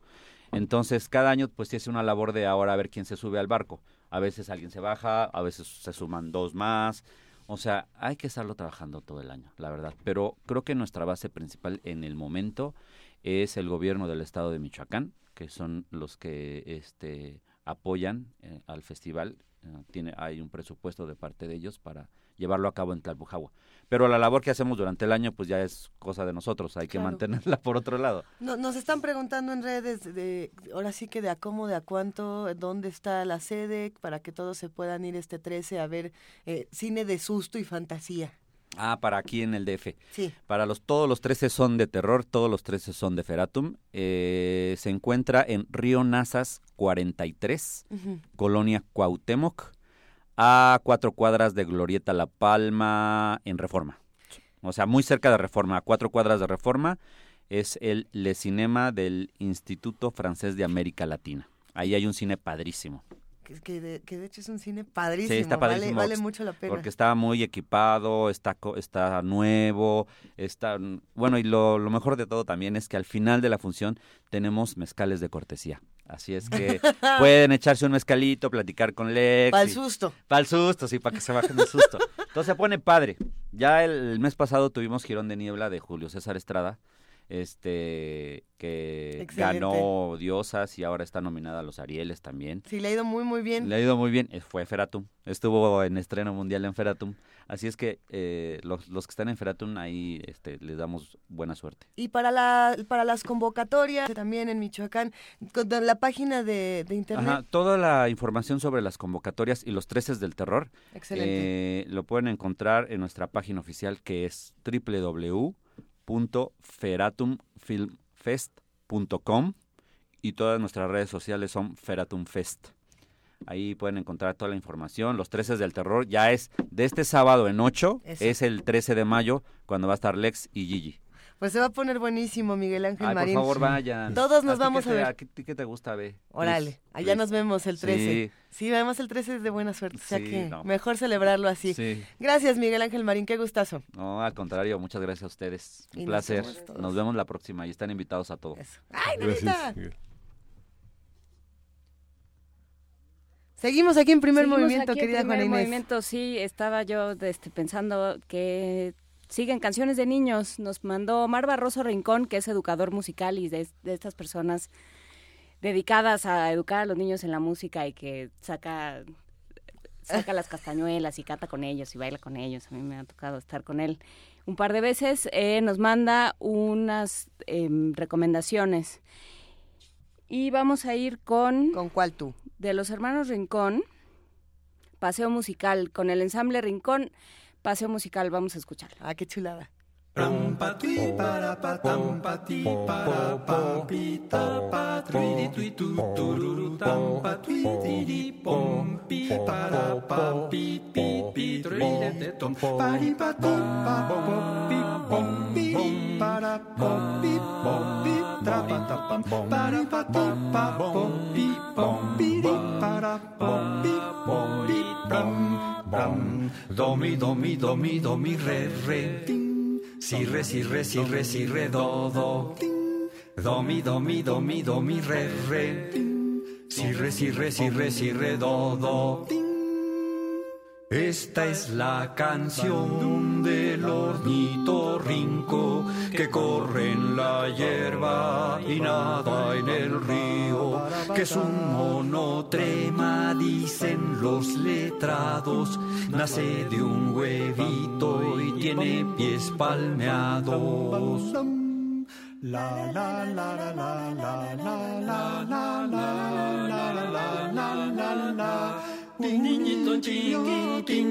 Entonces, cada año pues se hace una labor de ahora a ver quién se sube al barco. A veces alguien se baja, a veces se suman dos más. O sea, hay que estarlo trabajando todo el año, la verdad. Pero creo que nuestra base principal en el momento es el gobierno del estado de Michoacán, que son los que este, apoyan eh, al festival. Eh, tiene, hay un presupuesto de parte de ellos para llevarlo a cabo en Tlalpujahua. Pero la labor que hacemos durante el año, pues ya es cosa de nosotros, hay que mantenerla por otro lado. No, nos están preguntando en redes, de, ahora sí que de a cómo, de a cuánto, dónde está la sede, para que todos se puedan ir este 13 a ver eh, cine de susto y fantasía. Ah, para aquí en el DF. Sí. Para los todos los 13 son de terror, todos los 13 son de Feratum. Eh, se encuentra en Río Nazas 43, Colonia Cuauhtémoc, a cuatro cuadras de Glorieta La Palma en Reforma. O sea, muy cerca de Reforma, a cuatro cuadras de Reforma es el Le Cinema del Instituto Francés de América Latina. Ahí hay un cine padrísimo que, de, que de hecho es un cine padrísimo, sí, está padrísimo vale, mucho la pena. Porque está muy equipado, está, está nuevo, está... Bueno, y lo, lo mejor de todo también es que al final de la función tenemos mezcales de cortesía. Así es que pueden echarse un mezcalito, platicar con Lex. Para el susto. Para el susto, sí, para que se bajen el susto. Entonces se pone padre. Ya el mes pasado tuvimos Girón de Niebla de Julio César Estrada este que ganó Diosas y ahora está nominada a los Arieles también. Sí, le ha ido muy muy bien. Le ha ido muy bien, eh, fue Feratum, estuvo en estreno mundial en Feratum, así es que eh, los, los, que están en Feratum ahí este, les damos buena suerte. Y para la para las convocatorias también en Michoacán, con la página de, internet. Ajá, toda la información sobre las convocatorias y los treces del terror, Excelente. Eh, lo pueden encontrar en nuestra página oficial que es www www.feratumfilmfest.com y todas nuestras redes sociales son Feratumfest. Ahí pueden encontrar toda la información. Los 13 del terror ya es de este sábado en 8, es el 13 de mayo, cuando va a estar Lex y Gigi. Pues se va a poner buenísimo, Miguel Ángel Ay, Marín. Por favor, vayan. Todos nos vamos a ver. ¿Qué, ¿Qué, te gusta, Ve? Órale, allá nos vemos el 13. Sí. vemos el 13 de buena suerte, o sea que mejor celebrarlo así. Sí. Gracias, Miguel Ángel Marín, qué gustazo. No, al contrario, muchas gracias a ustedes. Un placer. Nos, vemos la próxima y están invitados a todos. ¡Ay, Nanita! Seguimos aquí en primer movimiento, aquí querida en primer movimiento, sí, estaba yo este, pensando que siguen canciones de niños. Nos mandó Mar Barroso Rincón, que es educador musical y de, estas personas dedicadas a educar a los niños en la música y que saca saca las castañuelas y canta con ellos y baila con ellos. A mí me ha tocado estar con él un par de veces. Eh, nos manda unas em, recomendaciones. Y vamos a ir con... ¿Con cuál tú? De los hermanos Rincón, Paseo Musical, con el ensamble Rincón paseo musical, vamos a escuchar. Ah, qué chulada. Rampati para patam pati para pampita patri tui tu tururu tam patui tiri pom pi para pampi pi pi tride de tom pari pati pa pom pi pom pi para pom pi pom pi trapata pam pari pati pa pom pi pom pi para pom pi pom pi pam pam do mi do mi do mi do mi re re si re si re si re si re do do. do. Mi do mi do mi do mi re re. Si re si re si re si re do do esta es la canción del rinco que corre en la hierba y nada en el río, que es un monotrema, dicen los letrados, nace de un huevito y tiene pies palmeados. La la la la la la la la la la la la la un niñito chiquitín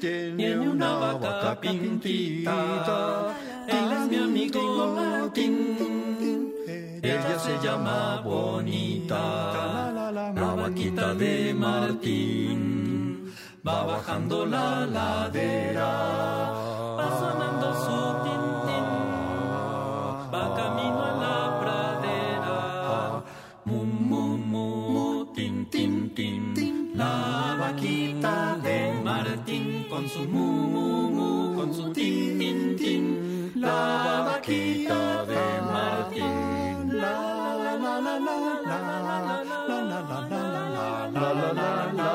tiene una vaca pintita. Él es mi amigo Martín. Ella se llama Bonita, la vaquita de Martín. Va bajando la ladera, va sonando su tintín. Va camino vaquita de Martín con su mu mu mu con su tin tin tin. La vaquita de Martín. La la la la la la la la la la la la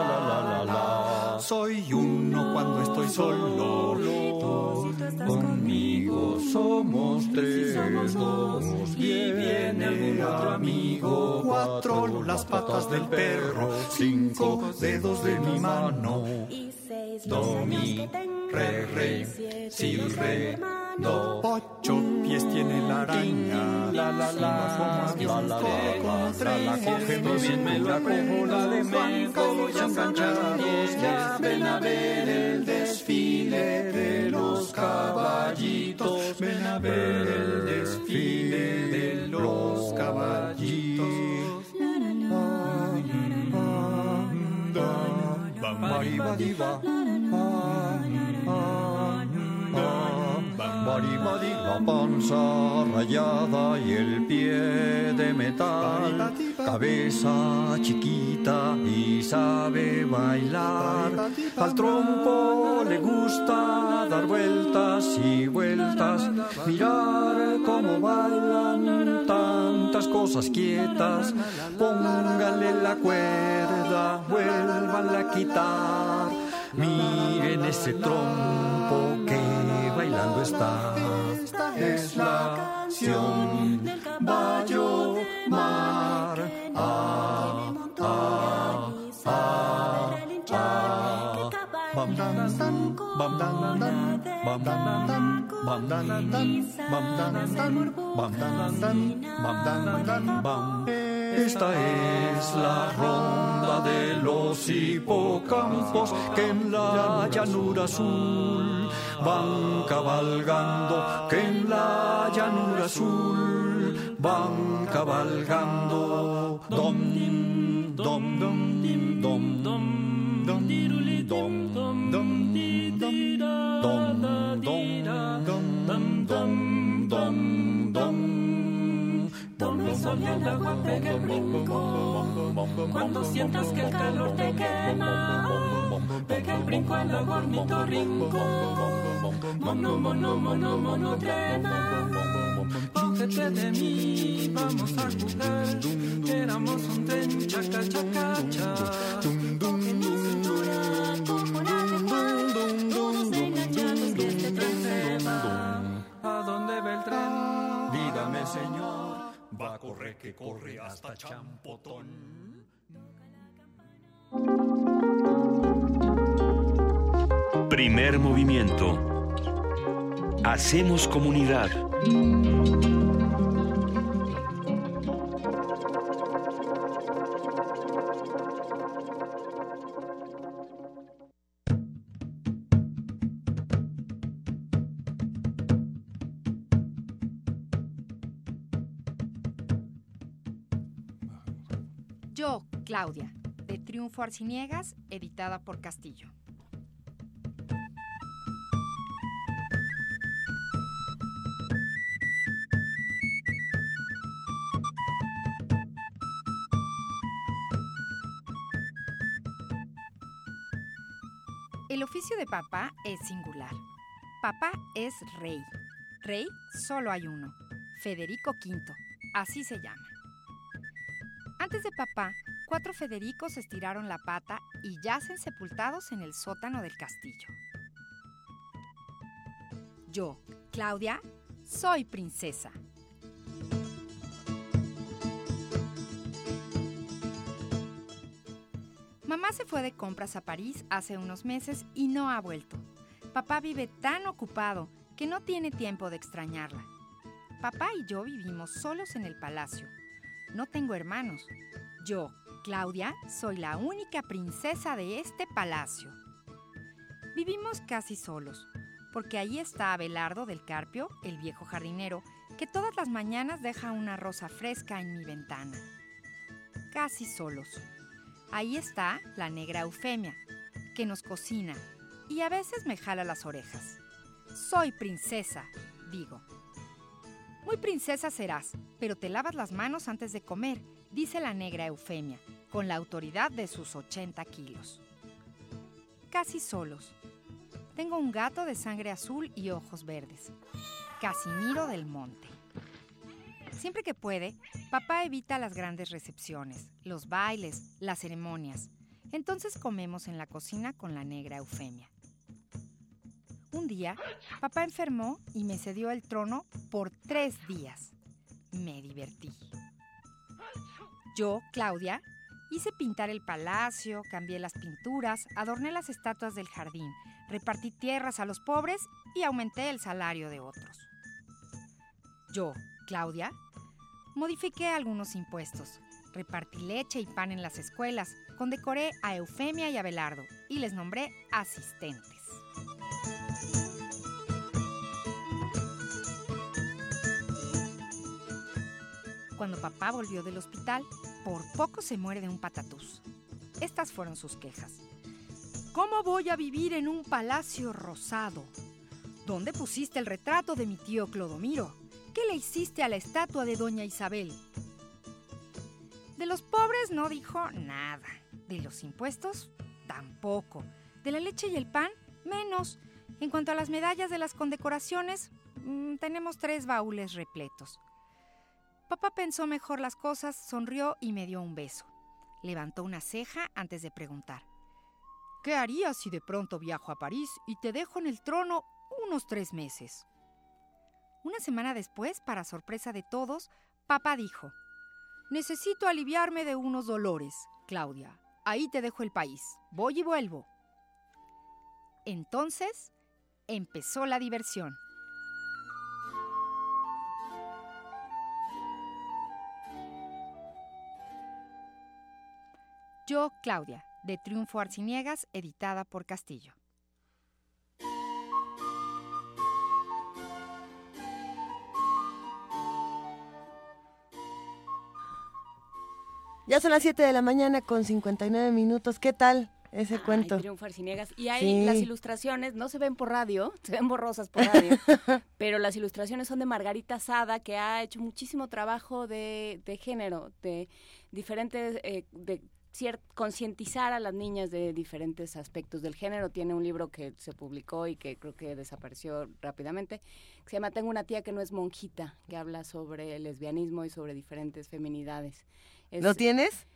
la la soy uno cuando estoy solo. Conmigo. Somos tres, dos, y viene algún otro amigo. Cuatro las patas del perro, cinco dedos de mi mano. Do, mi, re, re, si, re, do. Ocho pies tiene la araña. La, la, la, la, la, la, la, la, coge bien, me la cojo, la de México, ya enganchados. Ya ven a ver el desfile de los caballitos. Ven a ver el desfile de los caballitos. Bam, bari, bari, ba. Bari, bari, la panza rayada y el pie de metal, cabeza chiquita y sabe bailar. Al trompo le gusta dar vueltas y vueltas, mirar cómo bailan tantas cosas quietas. Pónganle la cuerda, vuélvanla a quitar. Miren ese trompo que bailando está. Es la acción Bayo Mar. Ah, ah, ah, ah. Bam esta es la ronda de los hipocampos que en la llanura azul van cabalgando, que en la llanura azul van cabalgando. Dom, dom, dom, dom, dom, dom, dom el agua pega el brinco. Cuando sientas que el calor te quema, pega el brinco al agua ornitorrinco. Mono, mono, mono, mono, trema. Cógete de mí, vamos a jugar. Éramos un tren, chaca, chaca, cha. ¿A dónde va el tren? Dígame, señor. Va a correr que corre hasta Champotón. Primer movimiento. Hacemos comunidad. De Triunfo Arciniegas, editada por Castillo. El oficio de papá es singular. Papá es rey. Rey solo hay uno, Federico V, así se llama. Antes de papá, cuatro Federicos estiraron la pata y yacen sepultados en el sótano del castillo. Yo, Claudia, soy princesa. Mamá se fue de compras a París hace unos meses y no ha vuelto. Papá vive tan ocupado que no tiene tiempo de extrañarla. Papá y yo vivimos solos en el palacio. No tengo hermanos. Yo, Claudia, soy la única princesa de este palacio. Vivimos casi solos, porque ahí está Abelardo del Carpio, el viejo jardinero, que todas las mañanas deja una rosa fresca en mi ventana. Casi solos. Ahí está la negra Eufemia, que nos cocina y a veces me jala las orejas. Soy princesa, digo. Muy princesa serás, pero te lavas las manos antes de comer, dice la negra Eufemia, con la autoridad de sus 80 kilos. Casi solos. Tengo un gato de sangre azul y ojos verdes. Casimiro del Monte. Siempre que puede, papá evita las grandes recepciones, los bailes, las ceremonias. Entonces comemos en la cocina con la negra Eufemia. Un día, papá enfermó y me cedió el trono por tres días. Me divertí. Yo, Claudia, hice pintar el palacio, cambié las pinturas, adorné las estatuas del jardín, repartí tierras a los pobres y aumenté el salario de otros. Yo, Claudia, modifiqué algunos impuestos, repartí leche y pan en las escuelas, condecoré a Eufemia y a Belardo y les nombré asistentes. Cuando papá volvió del hospital, por poco se muere de un patatús. Estas fueron sus quejas. ¿Cómo voy a vivir en un palacio rosado? ¿Dónde pusiste el retrato de mi tío Clodomiro? ¿Qué le hiciste a la estatua de doña Isabel? De los pobres no dijo nada. De los impuestos, tampoco. De la leche y el pan, menos. En cuanto a las medallas de las condecoraciones, mm, tenemos tres baúles repletos. Papá pensó mejor las cosas, sonrió y me dio un beso. Levantó una ceja antes de preguntar. ¿Qué harías si de pronto viajo a París y te dejo en el trono unos tres meses? Una semana después, para sorpresa de todos, papá dijo, Necesito aliviarme de unos dolores, Claudia. Ahí te dejo el país. Voy y vuelvo. Entonces, empezó la diversión. Yo, Claudia, de Triunfo Arciniegas, editada por Castillo. Ya son las 7 de la mañana con 59 minutos. ¿Qué tal ese Ay, cuento? Triunfo Arciniegas. Y hay Sí. las ilustraciones, no se ven por radio, se ven borrosas por radio, pero las ilustraciones son de Margarita Sada, que ha hecho muchísimo trabajo de, de género, de diferentes, eh, de concientizar a las niñas de diferentes aspectos del género. Tiene un libro que se publicó y que creo que desapareció rápidamente, que se llama Tengo una tía que no es monjita, que habla sobre el lesbianismo y sobre diferentes feminidades. Es- ¿Lo tienes?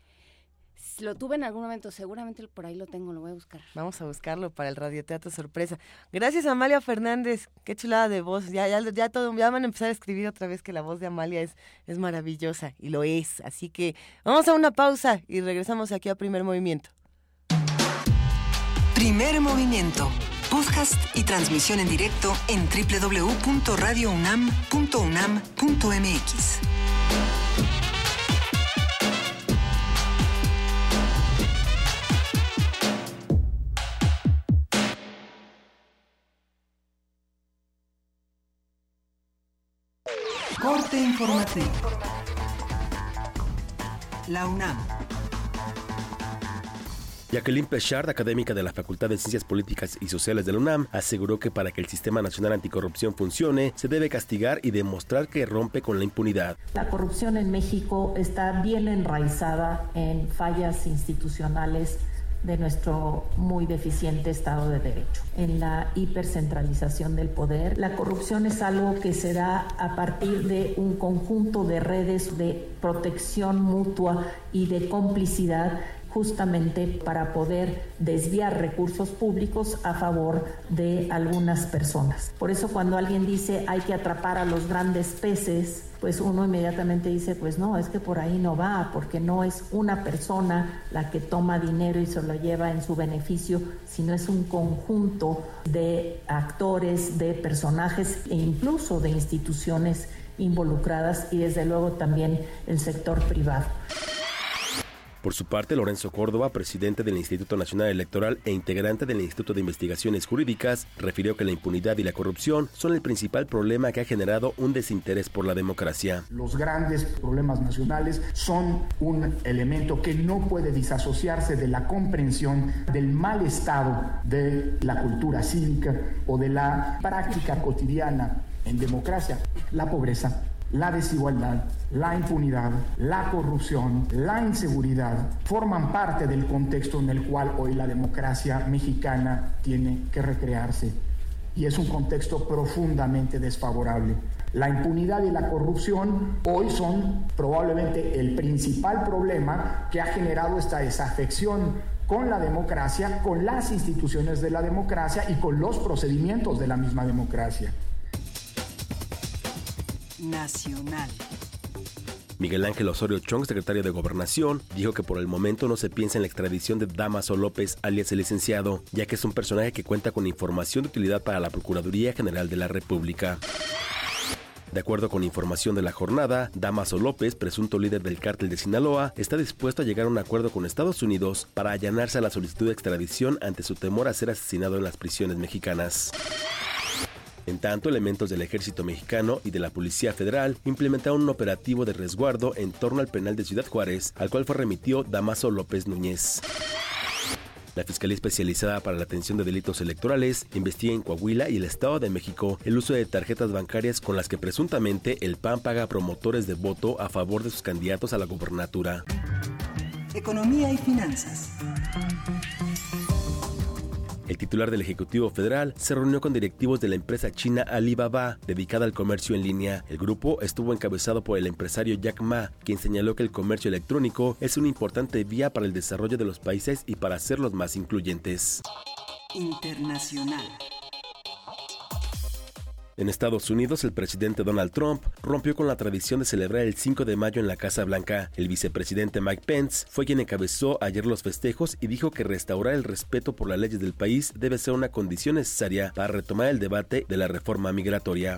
Lo tuve en algún momento, seguramente por ahí lo tengo, lo voy a buscar. Vamos a buscarlo para el radioteatro sorpresa. Gracias Amalia Fernández, qué chulada de voz. Ya, ya, ya todo, ya van a empezar a escribir otra vez que la voz de Amalia es, es maravillosa y lo es. Así que vamos a una pausa y regresamos aquí a primer movimiento. Primer movimiento. Podcast y transmisión en directo en www.radiounam.unam.mx. Corte informativo. La UNAM. Jacqueline Plechard, académica de la Facultad de Ciencias Políticas y Sociales de la UNAM, aseguró que para que el Sistema Nacional Anticorrupción funcione, se debe castigar y demostrar que rompe con la impunidad. La corrupción en México está bien enraizada en fallas institucionales de nuestro muy deficiente Estado de Derecho, en la hipercentralización del poder. La corrupción es algo que se da a partir de un conjunto de redes de protección mutua y de complicidad justamente para poder desviar recursos públicos a favor de algunas personas. Por eso cuando alguien dice hay que atrapar a los grandes peces, pues uno inmediatamente dice, pues no, es que por ahí no va, porque no es una persona la que toma dinero y se lo lleva en su beneficio, sino es un conjunto de actores, de personajes e incluso de instituciones involucradas y desde luego también el sector privado. Por su parte, Lorenzo Córdoba, presidente del Instituto Nacional Electoral e integrante del Instituto de Investigaciones Jurídicas, refirió que la impunidad y la corrupción son el principal problema que ha generado un desinterés por la democracia. Los grandes problemas nacionales son un elemento que no puede disasociarse de la comprensión del mal estado de la cultura cívica o de la práctica cotidiana en democracia, la pobreza, la desigualdad, la impunidad, la corrupción, la inseguridad forman parte del contexto en el cual hoy la democracia mexicana tiene que recrearse. Y es un contexto profundamente desfavorable. La impunidad y la corrupción hoy son probablemente el principal problema que ha generado esta desafección con la democracia, con las instituciones de la democracia y con los procedimientos de la misma democracia. Nacional. Miguel Ángel Osorio Chong, secretario de Gobernación, dijo que por el momento no se piensa en la extradición de Damaso López, alias el licenciado, ya que es un personaje que cuenta con información de utilidad para la Procuraduría General de la República. De acuerdo con información de la jornada, Damaso López, presunto líder del cártel de Sinaloa, está dispuesto a llegar a un acuerdo con Estados Unidos para allanarse a la solicitud de extradición ante su temor a ser asesinado en las prisiones mexicanas. En tanto, elementos del ejército mexicano y de la Policía Federal implementaron un operativo de resguardo en torno al penal de Ciudad Juárez, al cual fue remitido Damaso López Núñez. La Fiscalía Especializada para la Atención de Delitos Electorales investiga en Coahuila y el Estado de México el uso de tarjetas bancarias con las que presuntamente el PAN paga a promotores de voto a favor de sus candidatos a la gubernatura. Economía y finanzas. El titular del Ejecutivo Federal se reunió con directivos de la empresa china Alibaba, dedicada al comercio en línea. El grupo estuvo encabezado por el empresario Jack Ma, quien señaló que el comercio electrónico es una importante vía para el desarrollo de los países y para hacerlos más incluyentes. Internacional. En Estados Unidos, el presidente Donald Trump rompió con la tradición de celebrar el 5 de mayo en la Casa Blanca. El vicepresidente Mike Pence fue quien encabezó ayer los festejos y dijo que restaurar el respeto por las leyes del país debe ser una condición necesaria para retomar el debate de la reforma migratoria.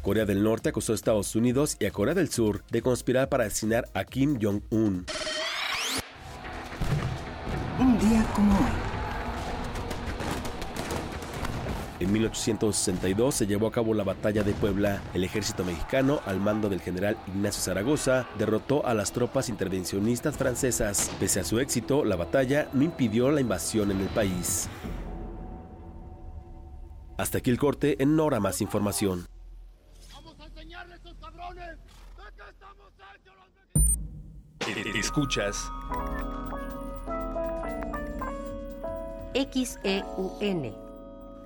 Corea del Norte acusó a Estados Unidos y a Corea del Sur de conspirar para asesinar a Kim Jong-un. Un día como hoy. En 1862 se llevó a cabo la Batalla de Puebla. El ejército mexicano, al mando del general Ignacio Zaragoza, derrotó a las tropas intervencionistas francesas. Pese a su éxito, la batalla no impidió la invasión en el país. Hasta aquí el corte, en Nora más información. Escuchas XEUN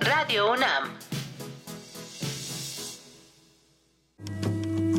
Radio UNAM.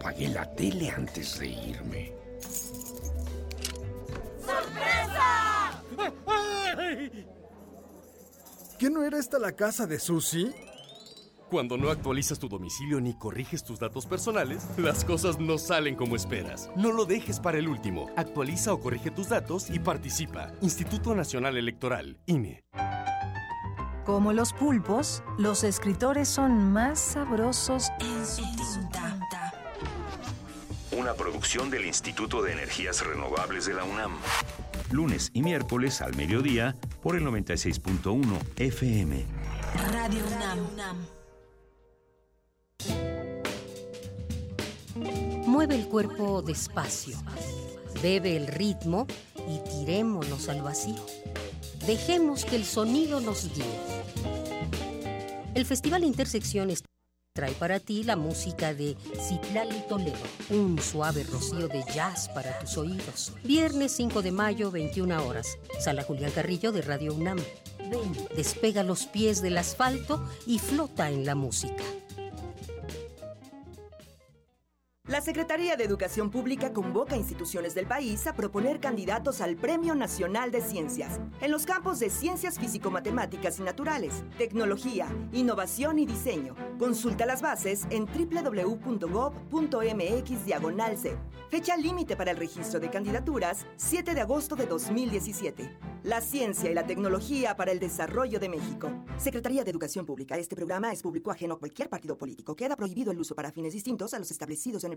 Apagué la tele antes de irme. ¡Sorpresa! ¿Qué no era esta la casa de Susie? Cuando no actualizas tu domicilio ni corriges tus datos personales, las cosas no salen como esperas. No lo dejes para el último. Actualiza o corrige tus datos y participa. Instituto Nacional Electoral, INE. Como los pulpos, los escritores son más sabrosos en su tinta. Una producción del Instituto de Energías Renovables de la UNAM. lunes y miércoles al mediodía por el 96.1 FM. Radio UNAM. Mueve el cuerpo despacio, bebe el ritmo y tirémonos al vacío. Dejemos que el sonido nos guíe. El Festival Intersecciones trae para ti la música de Citlali Toledo, un suave rocío de jazz para tus oídos. Viernes 5 de mayo, 21 horas. Sala Julián Carrillo de Radio UNAM. Ven, despega los pies del asfalto y flota en la música. La Secretaría de Educación Pública convoca a instituciones del país a proponer candidatos al Premio Nacional de Ciencias en los campos de ciencias físico-matemáticas y naturales, tecnología, innovación y diseño. Consulta las bases en www.gov.mx Fecha límite para el registro de candidaturas 7 de agosto de 2017. La ciencia y la tecnología para el desarrollo de México. Secretaría de Educación Pública. Este programa es público ajeno a cualquier partido político. Queda prohibido el uso para fines distintos a los establecidos en el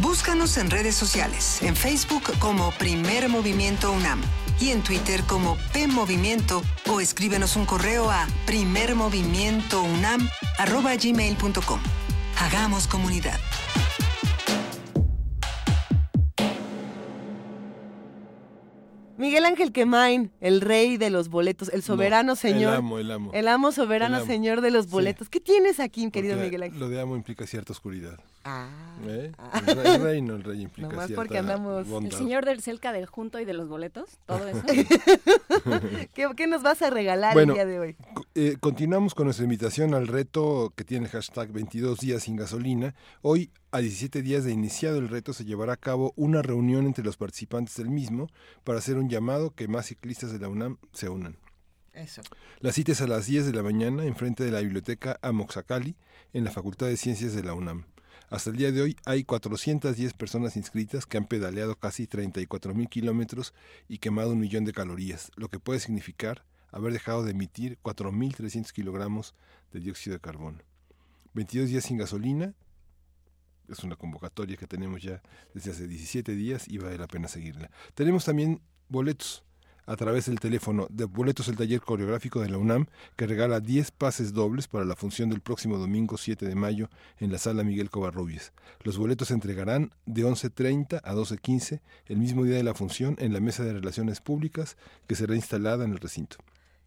Búscanos en redes sociales, en Facebook como Primer Movimiento UNAM y en Twitter como P Movimiento o escríbenos un correo a primermovimientounam@gmail.com. Hagamos comunidad. Miguel Ángel Quemain, el rey de los boletos, el soberano No, señor. El amo, el amo. El amo soberano El amo. señor de los Sí. boletos. ¿Qué tienes aquí, querido Porque Miguel Ángel? Lo de amo implica cierta oscuridad. Ah. ¿Eh? El rey, el rey no, el rey implica Nomás porque andamos- El señor del cerca del junto y de los boletos, todo eso. ¿Qué, qué nos vas a regalar Bueno, el día de hoy? eh, continuamos con nuestra invitación al reto que tiene el hashtag 22 días sin gasolina. Hoy, a 17 días de iniciado el reto, se llevará a cabo una reunión entre los participantes del mismo para hacer un llamado que más ciclistas de la UNAM se unan. Eso. La cita es a las 10 de la mañana enfrente de la biblioteca Amoxacali en la Facultad de Ciencias de la UNAM. Hasta el día de hoy hay 410 personas inscritas que han pedaleado casi 34 mil kilómetros y quemado un millón de calorías, lo que puede significar haber dejado de emitir 4.300 kilogramos de dióxido de carbono. 22 días sin gasolina es una convocatoria que tenemos ya desde hace 17 días y vale la pena seguirla. Tenemos también boletos a través del teléfono de Boletos el Taller Coreográfico de la UNAM, que regala 10 pases dobles para la función del próximo domingo 7 de mayo en la sala Miguel Covarrubias. Los boletos se entregarán de 11.30 a 12.15 el mismo día de la función en la Mesa de Relaciones Públicas que será instalada en el recinto.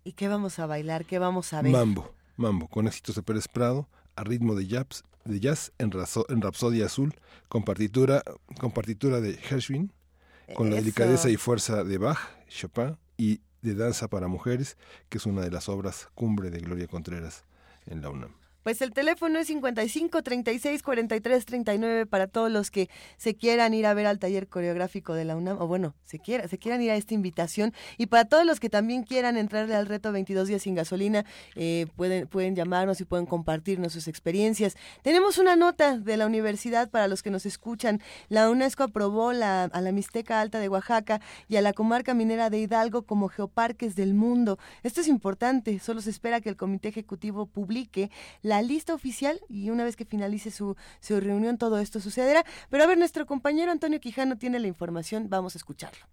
¿Y qué vamos a bailar? ¿Qué vamos a ver? Mambo, Mambo, con éxitos de Pérez Prado, a ritmo de jazz, de jazz en, razo- en Rapsodia Azul, con partitura, con partitura de Gershwin, con la delicadeza y fuerza de Bach, Chopin y de Danza para Mujeres, que es una de las obras cumbre de Gloria Contreras en la UNAM. Pues el teléfono es 55 36 43 39 para todos los que se quieran ir a ver al taller coreográfico de la UNAM, o bueno, se, quiera, se quieran ir a esta invitación. Y para todos los que también quieran entrarle al reto 22 días sin gasolina, eh, pueden, pueden llamarnos y pueden compartirnos sus experiencias. Tenemos una nota de la universidad para los que nos escuchan. La UNESCO aprobó la, a la Mixteca Alta de Oaxaca y a la comarca minera de Hidalgo como geoparques del mundo. Esto es importante, solo se espera que el Comité Ejecutivo publique la lista oficial y una vez que finalice su, su reunión todo esto sucederá. Pero a ver, nuestro compañero Antonio Quijano tiene la información, vamos a escucharlo.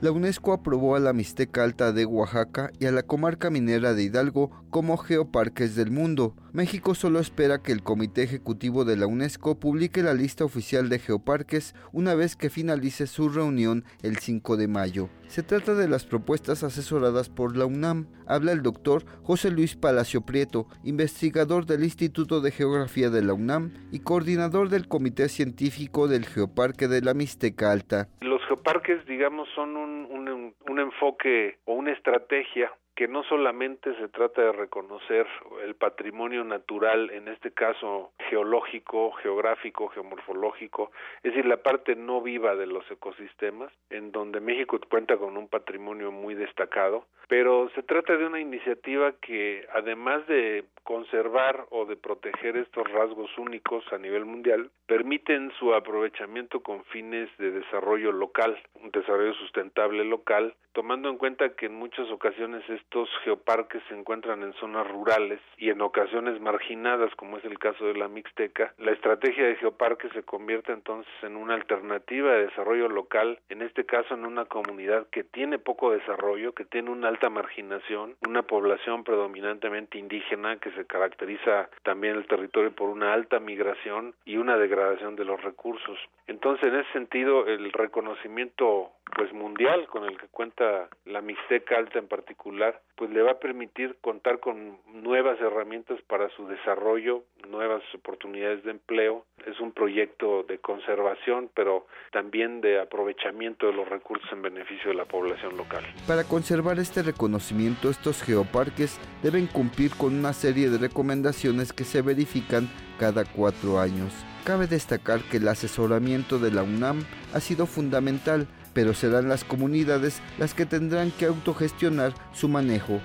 La UNESCO aprobó a la Mixteca Alta de Oaxaca y a la comarca minera de Hidalgo como geoparques del mundo. México solo espera que el Comité Ejecutivo de la UNESCO publique la lista oficial de geoparques una vez que finalice su reunión el 5 de mayo. Se trata de las propuestas asesoradas por la UNAM. Habla el doctor José Luis Palacio Prieto, investigador del Instituto de Geografía de la UNAM y coordinador del Comité Científico del Geoparque de la Mixteca Alta. Geoparques, digamos, son un, un, un enfoque o una estrategia que no solamente se trata de reconocer el patrimonio natural, en este caso geológico, geográfico, geomorfológico, es decir, la parte no viva de los ecosistemas, en donde México cuenta con un patrimonio muy destacado, pero se trata de una iniciativa que además de conservar o de proteger estos rasgos únicos a nivel mundial, permiten su aprovechamiento con fines de desarrollo local, un desarrollo sustentable local, tomando en cuenta que en muchas ocasiones estos geoparques se encuentran en zonas rurales y en ocasiones marginadas, como es el caso de la Mixteca, la estrategia de geoparque se convierte entonces en una alternativa de desarrollo local, en este caso en una comunidad que tiene poco desarrollo, que tiene una alta marginación, una población predominantemente indígena que se caracteriza también el territorio por una alta migración y una degradación de los recursos. Entonces, en ese sentido, el reconocimiento pues mundial con el que cuenta la Mixteca Alta en particular, pues le va a permitir contar con nuevas herramientas para su desarrollo, nuevas oportunidades de empleo. Es un proyecto de conservación, pero también de aprovechamiento de los recursos en beneficio de la población local. Para conservar este reconocimiento, estos geoparques deben cumplir con una serie de recomendaciones que se verifican cada cuatro años. Cabe destacar que el asesoramiento de la UNAM ha sido fundamental pero serán las comunidades las que tendrán que autogestionar su manejo.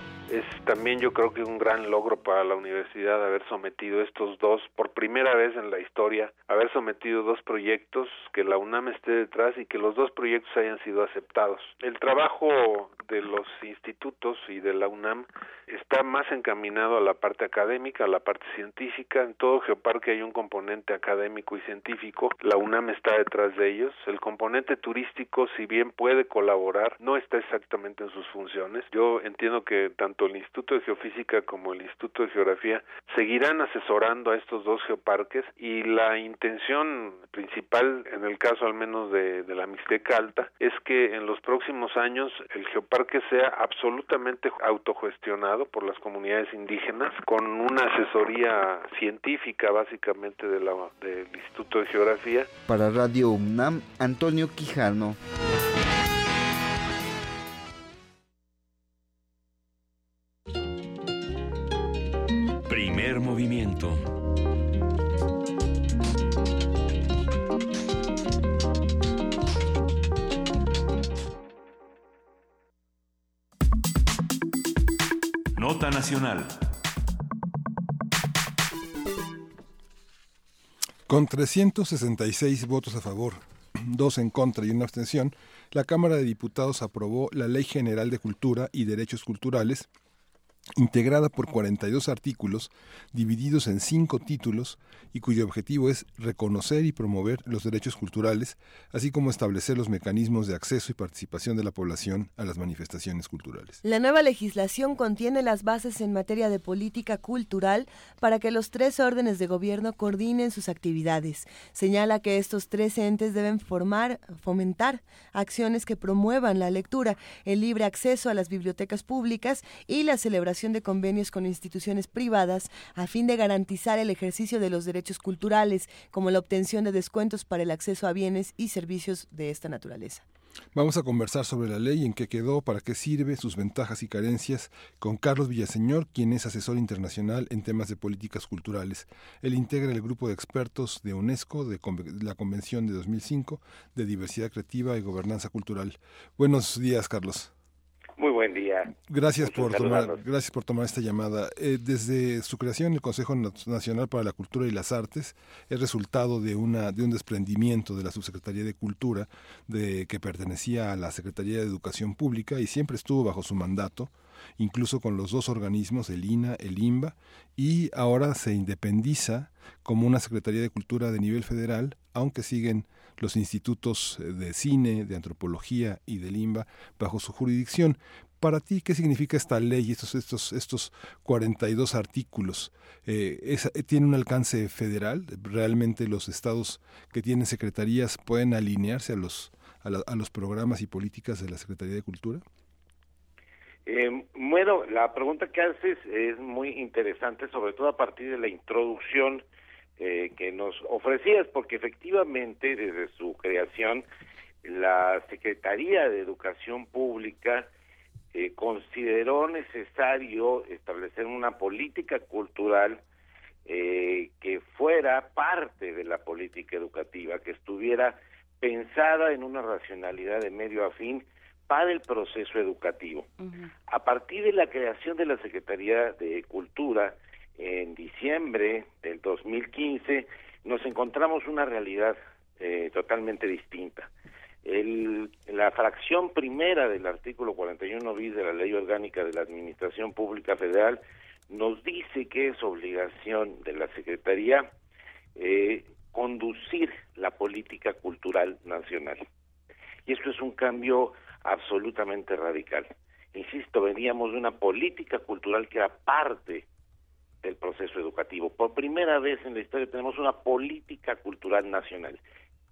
También yo creo que un gran logro para la universidad haber sometido estos dos, por primera vez en la historia, haber sometido dos proyectos, que la UNAM esté detrás y que los dos proyectos hayan sido aceptados. El trabajo de los institutos y de la UNAM está más encaminado a la parte académica, a la parte científica. En todo geoparque hay un componente académico y científico. La UNAM está detrás de ellos. El componente turístico, si bien puede colaborar, no está exactamente en sus funciones. Yo entiendo que tanto el Instituto de Geofísica como el Instituto de Geografía seguirán asesorando a estos dos geoparques y la intención principal, en el caso al menos de, de la Mixteca Alta, es que en los próximos años el geoparque sea absolutamente autogestionado por las comunidades indígenas con una asesoría científica básicamente de la, del Instituto de Geografía. Para Radio UNAM, Antonio Quijano. Movimiento. Nota Nacional. Con 366 votos a favor, dos en contra y una abstención, la Cámara de Diputados aprobó la Ley General de Cultura y Derechos Culturales, integrada por 42 artículos divididos en cinco títulos y cuyo objetivo es reconocer y promover los derechos culturales, así como establecer los mecanismos de acceso y participación de la población a las manifestaciones culturales. La nueva legislación contiene las bases en materia de política cultural para que los tres órdenes de gobierno coordinen sus actividades. Señala que estos tres entes deben formar, fomentar acciones que promuevan la lectura, el libre acceso a las bibliotecas públicas y la celebración de convenios con instituciones privadas a fin de garantizar el ejercicio de los derechos culturales, como la obtención de descuentos para el acceso a bienes y servicios de esta naturaleza. Vamos a conversar sobre la ley, en qué quedó, para qué sirve, sus ventajas y carencias, con Carlos Villaseñor, quien es asesor internacional en temas de políticas culturales. Él integra el grupo de expertos de UNESCO, de la Convención de 2005, de Diversidad Creativa y Gobernanza Cultural. Buenos días, Carlos. Muy buen día. Gracias por tomar, gracias por tomar esta llamada. Eh, desde su creación, el Consejo Nacional para la Cultura y las Artes es resultado de una de un desprendimiento de la Subsecretaría de Cultura, de que pertenecía a la Secretaría de Educación Pública y siempre estuvo bajo su mandato, incluso con los dos organismos, el INA, el INBA, y ahora se independiza como una Secretaría de Cultura de nivel federal, aunque siguen los institutos de cine, de antropología y de limba bajo su jurisdicción. Para ti, ¿qué significa esta ley, estos, estos, estos 42 artículos? Eh, ¿Tiene un alcance federal? ¿Realmente los estados que tienen secretarías pueden alinearse a los, a, los programas y políticas de la Secretaría de Cultura? Eh, bueno, la pregunta que haces es muy interesante, sobre todo a partir de la introducción eh, que nos ofrecías, porque efectivamente desde su creación la Secretaría de Educación Pública eh, consideró necesario establecer una política cultural eh, que fuera parte de la política educativa, que estuviera pensada en una racionalidad de medio a fin para el proceso educativo. A partir de la creación de la Secretaría de Cultura en diciembre del 2015, nos encontramos una realidad eh, totalmente distinta el, la fracción primera del artículo 41 bis de la Ley Orgánica de la Administración Pública Federal nos dice que es obligación de la Secretaría eh, conducir la política cultural nacional. Y esto es un cambio absolutamente radical. Insisto, veníamos de una política cultural que era parte del proceso educativo. Por primera vez en la historia tenemos una política cultural nacional.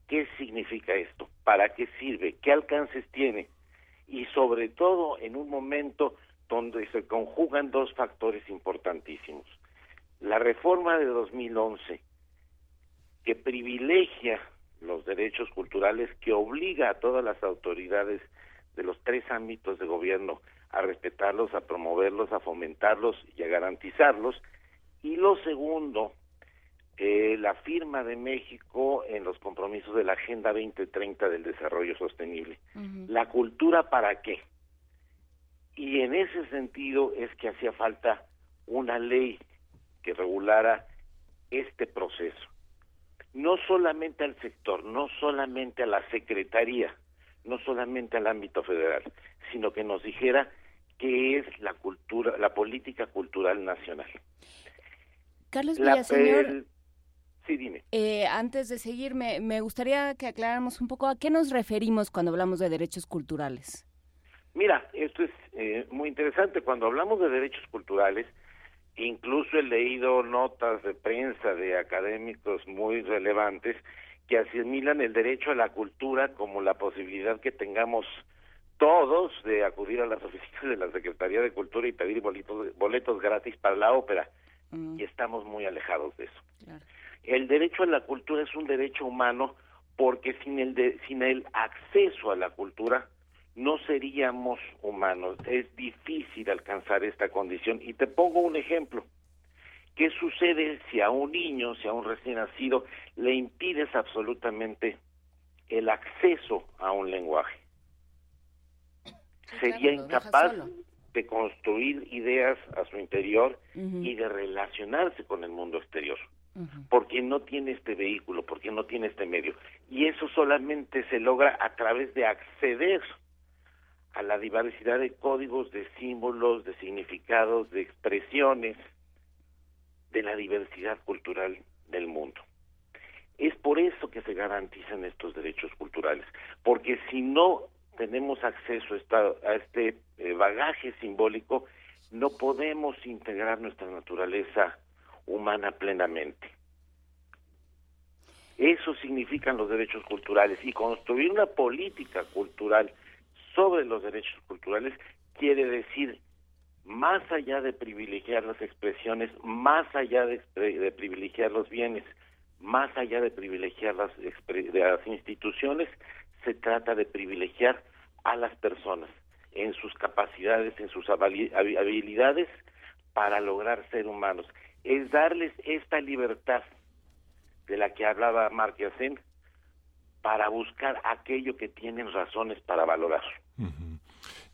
¿Qué significa esto? ¿Para qué sirve? ¿Qué alcances tiene? Y sobre todo en un momento donde se conjugan dos factores importantísimos. La reforma de 2011, que privilegia los derechos culturales, que obliga a todas las autoridades de los tres ámbitos de gobierno a respetarlos, a promoverlos, a fomentarlos y a garantizarlos. Y lo segundo, eh, la firma de México en los compromisos de la Agenda 2030 del Desarrollo Sostenible. ¿La cultura para qué? Y en ese sentido es que hacía falta una ley que regulara este proceso. No solamente al sector, no solamente a la Secretaría, no solamente al ámbito federal, sino que nos dijera qué es la cultura, la política cultural nacional. Carlos Villaseñor, Sí, dime. Eh, antes de seguir, me, gustaría que aclaráramos un poco a qué nos referimos cuando hablamos de derechos culturales. Mira, esto es eh, muy interesante. Cuando hablamos de derechos culturales, incluso he leído notas de prensa de académicos muy relevantes que asimilan el derecho a la cultura como la posibilidad que tengamos todos de acudir a las oficinas de la Secretaría de Cultura y pedir boletos, boletos gratis para la ópera. Y estamos muy alejados de eso. Claro. El derecho a la cultura es un derecho humano porque sin el, sin el acceso a la cultura no seríamos humanos. Es difícil alcanzar esta condición. Y te pongo un ejemplo. ¿Qué sucede si a un niño, si a un recién nacido, le impides absolutamente el acceso a un lenguaje? Sería incapaz de construir ideas a su interior y de relacionarse con el mundo exterior porque no tiene este vehículo, porque no tiene este medio. Y eso solamente se logra a través de acceder a la diversidad de códigos, de símbolos, de significados, de expresiones de la diversidad cultural del mundo. Es por eso que se garantizan estos derechos culturales, porque si no tenemos acceso a, este eh, bagaje simbólico, no podemos integrar nuestra naturaleza humana plenamente. Eso significan los derechos culturales y construir una política cultural sobre los derechos culturales quiere decir más allá de privilegiar las expresiones, más allá de, privilegiar los bienes, más allá de privilegiar las, las instituciones, se trata de privilegiar a las personas en sus capacidades, en sus habilidades para lograr ser humanos es darles esta libertad de la que hablaba Marquesen para buscar aquello que tienen razones para valorar.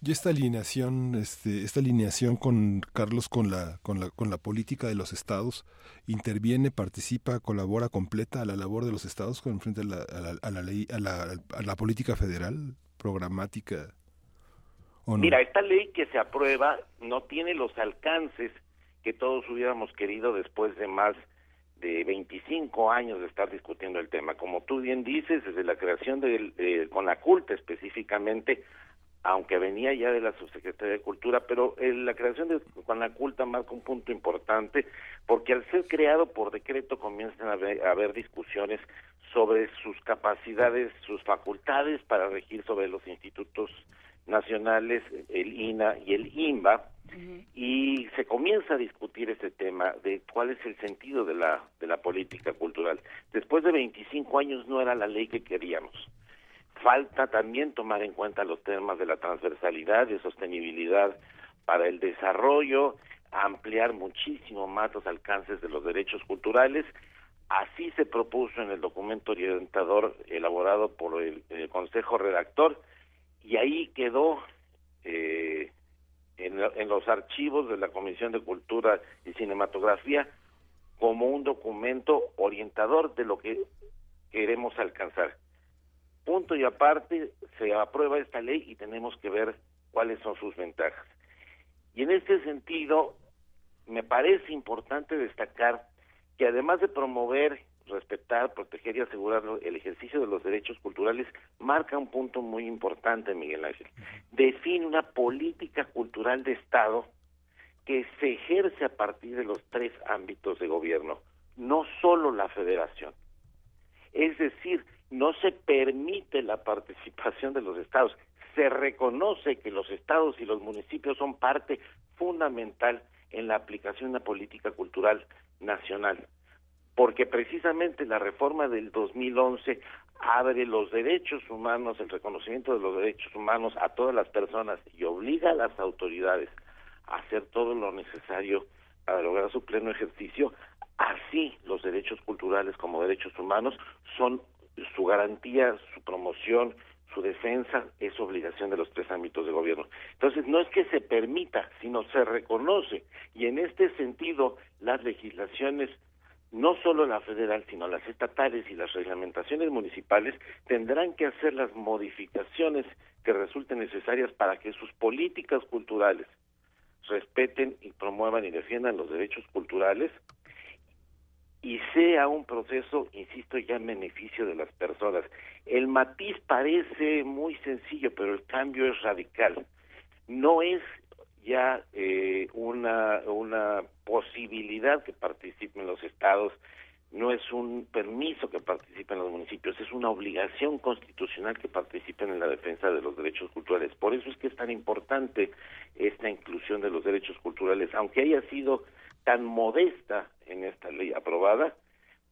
Y esta alineación, este, esta alineación con Carlos con la, con la con la política de los estados interviene, participa, colabora completa a la labor de los estados con frente a la, a la, ley, a la, a la política federal programática. Mira, esta ley que se aprueba no tiene los alcances que todos hubiéramos querido después de más de 25 años de estar discutiendo el tema. Como tú bien dices, desde la creación de, con la culta específicamente, aunque venía ya de la Subsecretaría de Cultura, pero eh, la creación de Culta marca un punto importante porque al ser creado por decreto comienzan a haber, discusiones sobre sus capacidades, sus facultades para regir sobre los institutos nacionales, el INA y el INBA, y se comienza a discutir ese tema de cuál es el sentido de la, de la política cultural. Después de 25 años no era la ley que queríamos Falta también tomar en cuenta los temas de la transversalidad, de sostenibilidad para el desarrollo, ampliar muchísimo más los alcances de los derechos culturales. Así se propuso en el documento orientador elaborado por el, Consejo Redactor y ahí quedó eh, en, en los archivos de la Comisión de Cultura y Cinematografía como un documento orientador de lo que queremos alcanzar punto y aparte se aprueba esta ley y tenemos que ver cuáles son sus ventajas. Y en este sentido, me parece importante destacar que además de promover, respetar, proteger y asegurar el ejercicio de los derechos culturales, marca un punto muy importante, Miguel Ángel. Define una política cultural de Estado que se ejerce a partir de los tres ámbitos de gobierno, no solo la federación. Es decir, no se permite la participación de los estados. Se reconoce que los estados y los municipios son parte fundamental en la aplicación de una política cultural nacional, porque precisamente la reforma del 2011 abre los derechos humanos, el reconocimiento de los derechos humanos a todas las personas y obliga a las autoridades a hacer todo lo necesario para lograr su pleno ejercicio. Así, los derechos culturales como derechos humanos son su garantía, su promoción, su defensa es obligación de los tres ámbitos de gobierno. Entonces, no es que se permita, sino se reconoce. Y en este sentido, las legislaciones, no solo la federal, sino las estatales y las reglamentaciones municipales, tendrán que hacer las modificaciones que resulten necesarias para que sus políticas culturales respeten y promuevan y defiendan los derechos culturales y sea un proceso, insisto, ya en beneficio de las personas. El matiz parece muy sencillo, pero el cambio es radical. No es ya eh, una, una posibilidad que participen los estados, no es un permiso que participen los municipios, es una obligación constitucional que participen en la defensa de los derechos culturales. Por eso es que es tan importante esta inclusión de los derechos culturales, aunque haya sido tan modesta en esta ley aprobada,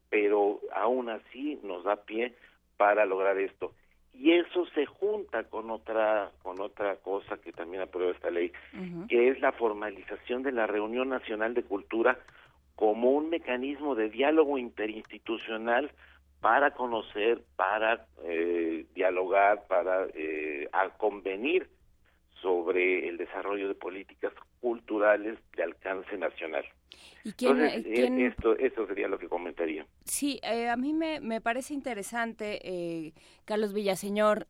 pero aún así nos da pie para lograr esto. Y eso se junta con otra con otra cosa que también aprueba esta ley, que es la formalización de la Reunión Nacional de Cultura como un mecanismo de diálogo interinstitucional para conocer, para eh, dialogar, para eh, convenir sobre el desarrollo de políticas culturales de alcance nacional. ¿Y quién, Entonces, eh, Esto, esto sería lo que comentaría. Sí, eh, a mí me, me parece interesante, eh, Carlos Villaseñor,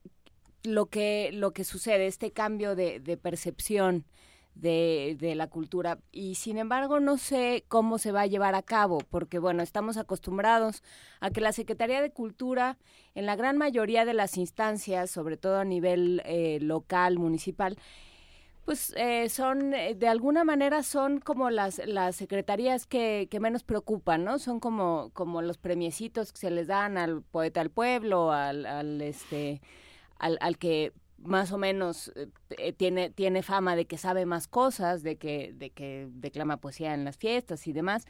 lo que, lo que sucede, este cambio de, de percepción de, la cultura. Y sin embargo, no sé cómo se va a llevar a cabo, porque bueno, estamos acostumbrados a que la Secretaría de Cultura, en la gran mayoría de las instancias, sobre todo a nivel eh, local, municipal, pues eh, son, eh, de alguna manera son como las, las secretarías que, menos preocupan, ¿no? Son como, como los premiecitos que se les dan al poeta del pueblo, al, al este, al, al que más o menos eh, tiene, tiene fama de que sabe más cosas, de que, de que declama poesía en las fiestas y demás.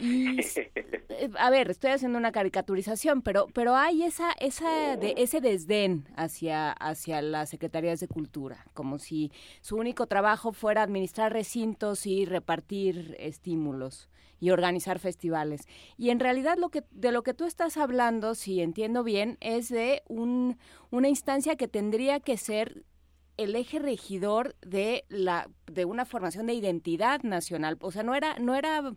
Y, eh, a ver, estoy haciendo una caricaturización, pero, pero hay esa, esa de, ese desdén hacia, hacia las secretarías de cultura, como si su único trabajo fuera administrar recintos y repartir estímulos y organizar festivales. Y en realidad lo que, de lo que tú estás hablando, si entiendo bien, es de un, una instancia que tendría que ser el eje regidor de la de una formación de identidad nacional. O sea, no era no era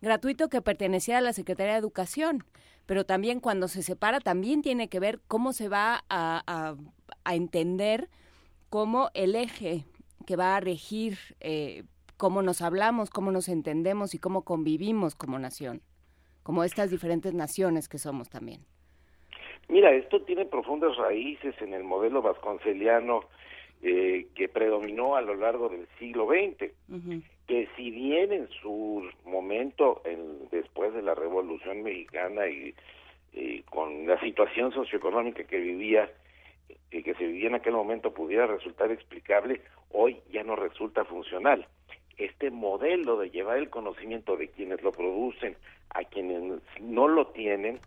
gratuito que perteneciera a la Secretaría de Educación, pero también cuando se separa también tiene que ver cómo se va a, a, entender como el eje que va a regir eh, cómo nos hablamos, cómo nos entendemos y cómo convivimos como nación, como estas diferentes naciones que somos también. Mira, esto tiene profundas raíces en el modelo vasconceliano eh, que predominó a lo largo del siglo XX, que si bien en su momento, después de la Revolución Mexicana y, con la situación socioeconómica que vivía, y que se vivía en aquel momento pudiera resultar explicable, hoy ya no resulta funcional. Este modelo de llevar el conocimiento de quienes lo producen a quienes no lo tienen,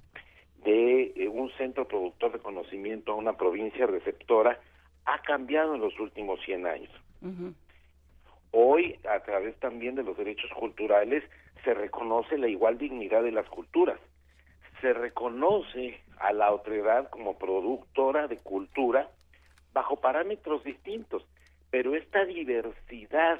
de eh, un centro productor de conocimiento a una provincia receptora, ha cambiado en los últimos 100 años. Hoy, a través también de los derechos culturales, se reconoce la igual dignidad de las culturas. Se reconoce a la otredad como productora de cultura bajo parámetros distintos, pero esta diversidad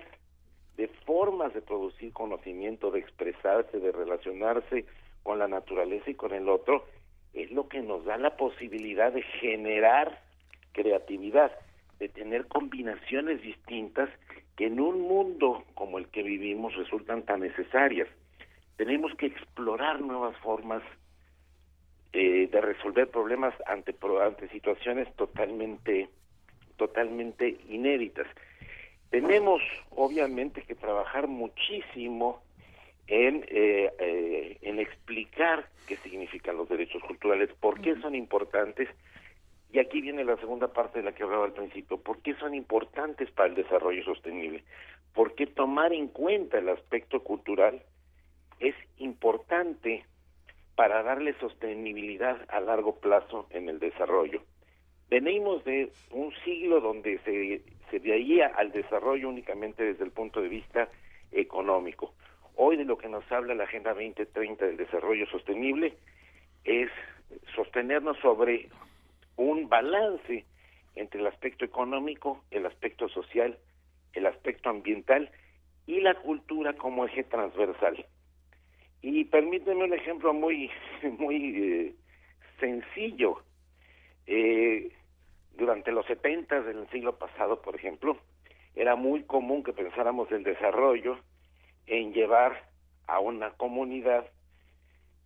de formas de producir conocimiento, de expresarse, de relacionarse con la naturaleza y con el otro, es lo que nos da la posibilidad de generar creatividad, de tener combinaciones distintas que en un mundo como el que vivimos resultan tan necesarias. Tenemos que explorar nuevas formas eh, de resolver problemas ante, ante situaciones totalmente, totalmente inéditas. Tenemos obviamente que trabajar muchísimo en, eh, eh, en explicar qué significan los derechos culturales, por qué son importantes, y aquí viene la segunda parte de la que hablaba al principio, por qué son importantes para el desarrollo sostenible, por qué tomar en cuenta el aspecto cultural es importante para darle sostenibilidad a largo plazo en el desarrollo. Venimos de un siglo donde se, se veía al desarrollo únicamente desde el punto de vista económico. Hoy de lo que nos habla la Agenda 2030 del Desarrollo Sostenible es sostenernos sobre un balance entre el aspecto económico, el aspecto social, el aspecto ambiental y la cultura como eje transversal. Y permíteme un ejemplo muy, muy eh, sencillo. Eh, durante los 70 del siglo pasado, por ejemplo, era muy común que pensáramos el desarrollo en llevar a una comunidad,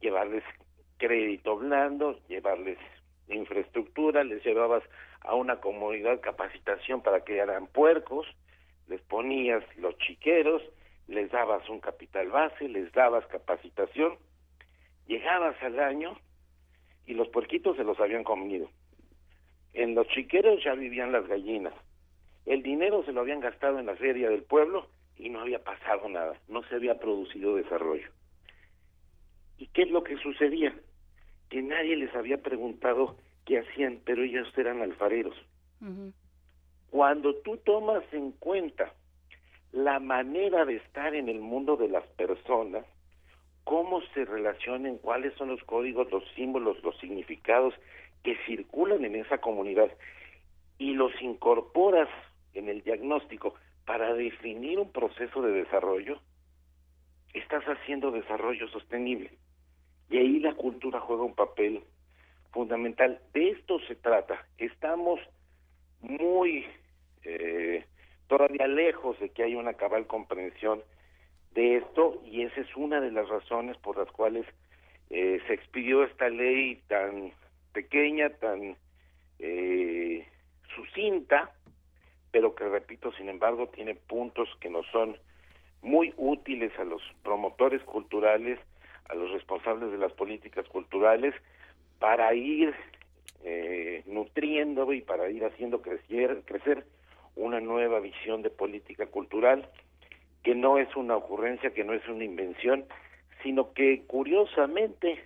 llevarles crédito blando, llevarles infraestructura, les llevabas a una comunidad capacitación para que eran puercos, les ponías los chiqueros, les dabas un capital base, les dabas capacitación, llegabas al año y los puerquitos se los habían comido. En los chiqueros ya vivían las gallinas. El dinero se lo habían gastado en la feria del pueblo y no había pasado nada, no se había producido desarrollo. ¿Y qué es lo que sucedía? Que nadie les había preguntado qué hacían, pero ellos eran alfareros. Cuando tú tomas en cuenta la manera de estar en el mundo de las personas, cómo se relacionan, cuáles son los códigos, los símbolos, los significados que circulan en esa comunidad y los incorporas en el diagnóstico para definir un proceso de desarrollo, estás haciendo desarrollo sostenible. Y ahí la cultura juega un papel fundamental. De esto se trata. Estamos muy eh, todavía lejos de que haya una cabal comprensión de esto y esa es una de las razones por las cuales eh, se expidió esta ley tan pequeña, tan eh, sucinta, pero que repito, sin embargo, tiene puntos que nos son muy útiles a los promotores culturales, a los responsables de las políticas culturales, para ir eh, nutriendo y para ir haciendo crecer, crecer una nueva visión de política cultural, que no es una ocurrencia, que no es una invención, sino que curiosamente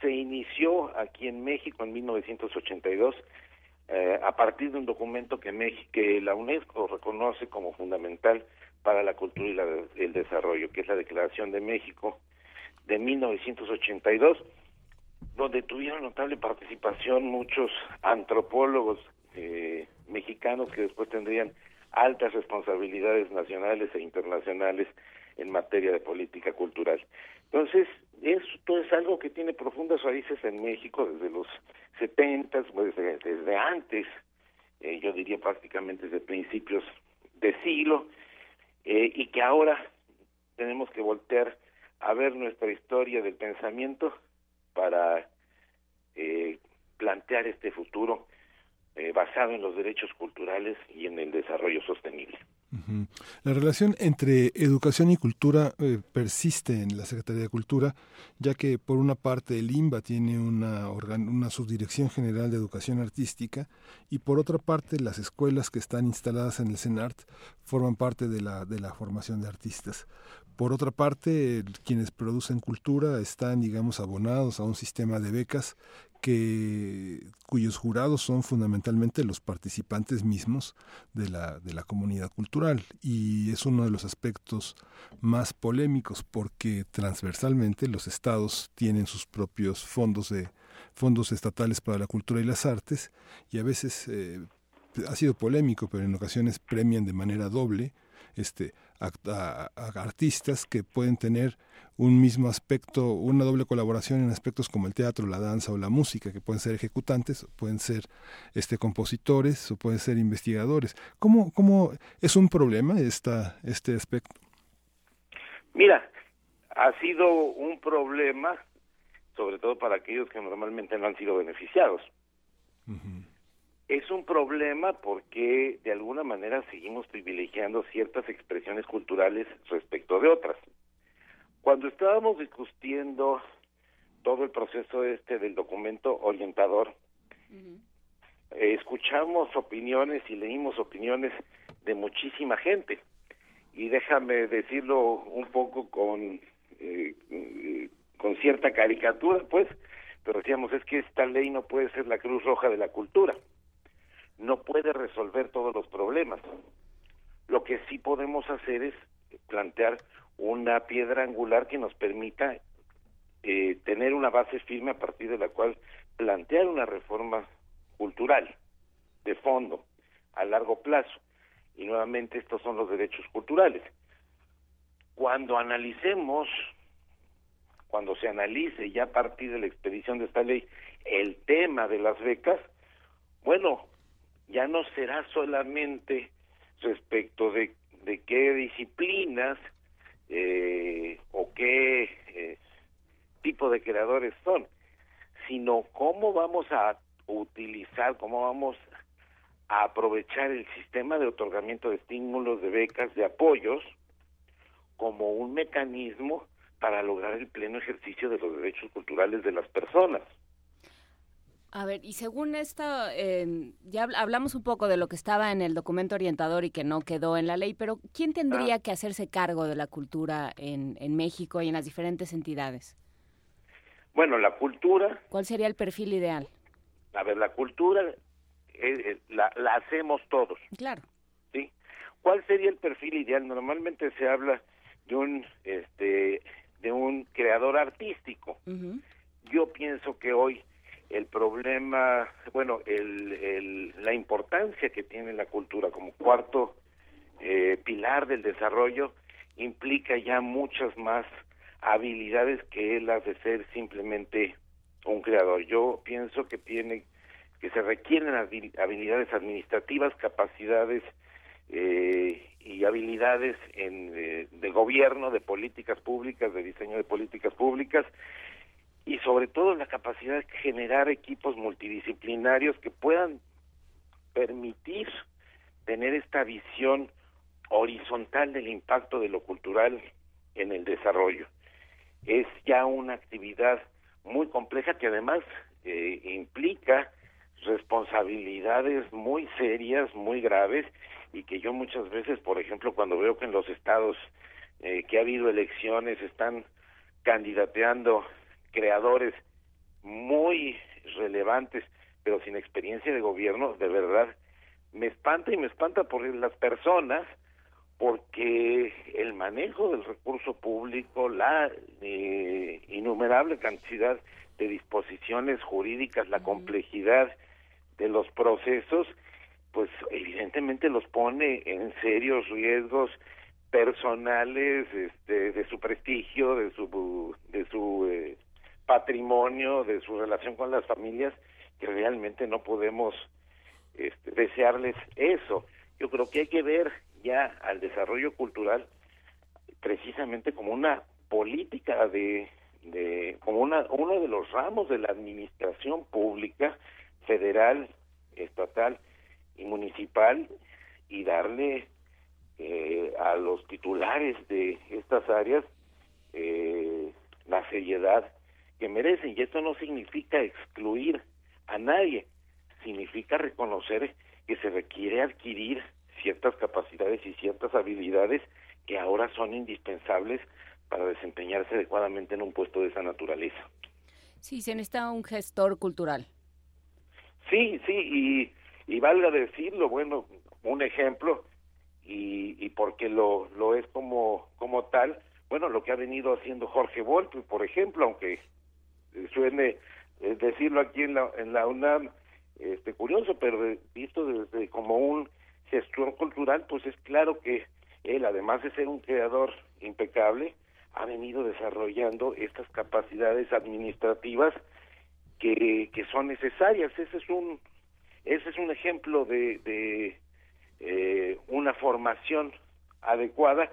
se inició aquí en México en 1982 eh, a partir de un documento que, México, que la UNESCO reconoce como fundamental para la cultura y el desarrollo, que es la Declaración de México de 1982, donde tuvieron notable participación muchos antropólogos eh, mexicanos que después tendrían altas responsabilidades nacionales e internacionales en materia de política cultural. Entonces, esto es algo que tiene profundas raíces en México desde los 70, pues, desde, antes, eh, yo diría prácticamente desde principios de siglo, eh, y que ahora tenemos que voltear a ver nuestra historia del pensamiento para eh, plantear este futuro eh, basado en los derechos culturales y en el desarrollo sostenible. La relación entre educación y cultura eh, persiste en la Secretaría de Cultura, ya que por una parte el IMBA tiene una, subdirección general de educación artística y por otra parte las escuelas que están instaladas en el CENART forman parte de la, de la formación de artistas. Por otra parte, quienes producen cultura están, digamos, abonados a un sistema de becas que cuyos jurados son fundamentalmente los participantes mismos de la, de la comunidad cultural. Y es uno de los aspectos más polémicos porque transversalmente los estados tienen sus propios fondos de fondos estatales para la cultura y las artes y a veces eh, ha sido polémico pero en ocasiones premian de manera doble este a, artistas que pueden tener un mismo aspecto, una doble colaboración en aspectos como el teatro, la danza o la música, que pueden ser ejecutantes, pueden ser este compositores o pueden ser investigadores. ¿Cómo, cómo es un problema esta, este aspecto? Mira, ha sido un problema, sobre todo para aquellos que normalmente no han sido beneficiados es un problema porque de alguna manera seguimos privilegiando ciertas expresiones culturales respecto de otras. Cuando estábamos discutiendo todo el proceso este del documento orientador, eh, escuchamos opiniones y leímos opiniones de muchísima gente. Y déjame decirlo un poco con, eh, eh, con cierta caricatura, pues, pero decíamos, es que esta ley no puede ser la Cruz Roja de la cultura no puede resolver todos los problemas. Lo que sí podemos hacer es plantear una piedra angular que nos permita eh, tener una base firme a partir de la cual plantear una reforma cultural de fondo a largo plazo. Y nuevamente estos son los derechos culturales. Cuando analicemos, cuando se analice ya a partir de la expedición de esta ley el tema de las becas, bueno, ya no será solamente respecto de, qué disciplinas eh, o qué eh, tipo de creadores son, sino cómo vamos a utilizar, cómo vamos a aprovechar el sistema de otorgamiento de estímulos, de becas, de apoyos, como un mecanismo para lograr el pleno ejercicio de los derechos culturales de las personas. A ver, y según esto, eh, ya hablamos un poco de lo que estaba en el documento orientador y que no quedó en la ley, pero ¿quién tendría ah. que hacerse cargo de la cultura en, en México y en las diferentes entidades? Bueno, la cultura... ¿Cuál sería el perfil ideal? A ver, la cultura eh, eh, la, la, hacemos todos. Claro. ¿Sí? ¿Cuál sería el perfil ideal? Normalmente se habla de un, este, de un creador artístico. Yo pienso que hoy el problema, bueno, el, la importancia que tiene la cultura como cuarto eh, pilar del desarrollo implica ya muchas más habilidades que las de ser simplemente un creador. Yo pienso que tiene que se requieren habilidades administrativas, capacidades eh, y habilidades en, eh, de gobierno, de políticas públicas, de diseño de políticas públicas y sobre todo la capacidad de generar equipos multidisciplinarios que puedan permitir tener esta visión horizontal del impacto de lo cultural en el desarrollo. Es ya una actividad muy compleja que además eh, implica responsabilidades muy serias, muy graves, y que yo muchas veces, por ejemplo, cuando veo que en los estados eh, que ha habido elecciones están candidateando creadores muy relevantes, pero sin experiencia de gobierno, de verdad, me espanta y me espanta por las personas, porque el manejo del recurso público, la eh, innumerable cantidad de disposiciones jurídicas, la complejidad de los procesos, pues evidentemente los pone en serios riesgos personales este, de su prestigio, de su de su eh, patrimonio, de su relación con las familias, que realmente no podemos este, desearles eso. Yo creo que hay que ver ya al desarrollo cultural precisamente como una política de, de como una, uno de los ramos de la administración pública federal, estatal y municipal y darle eh, a los titulares de estas áreas eh, la seriedad que merecen. Y esto no significa excluir a nadie, significa reconocer que se requiere adquirir ciertas capacidades y ciertas habilidades que ahora son indispensables para desempeñarse adecuadamente en un puesto de esa naturaleza. Sí, se necesita un gestor cultural. Sí, sí, y, y valga decirlo, bueno, un ejemplo, y, y porque lo, lo es como, como tal, bueno, lo que ha venido haciendo Jorge Volpi, por ejemplo, aunque suene eh, decirlo aquí en la, en la UNAM, este, curioso, pero visto desde como un gestor cultural, pues es claro que él, además de ser un creador impecable, ha venido desarrollando estas capacidades administrativas que, que son necesarias. Ese es un, ese es un ejemplo de, de eh, una formación adecuada,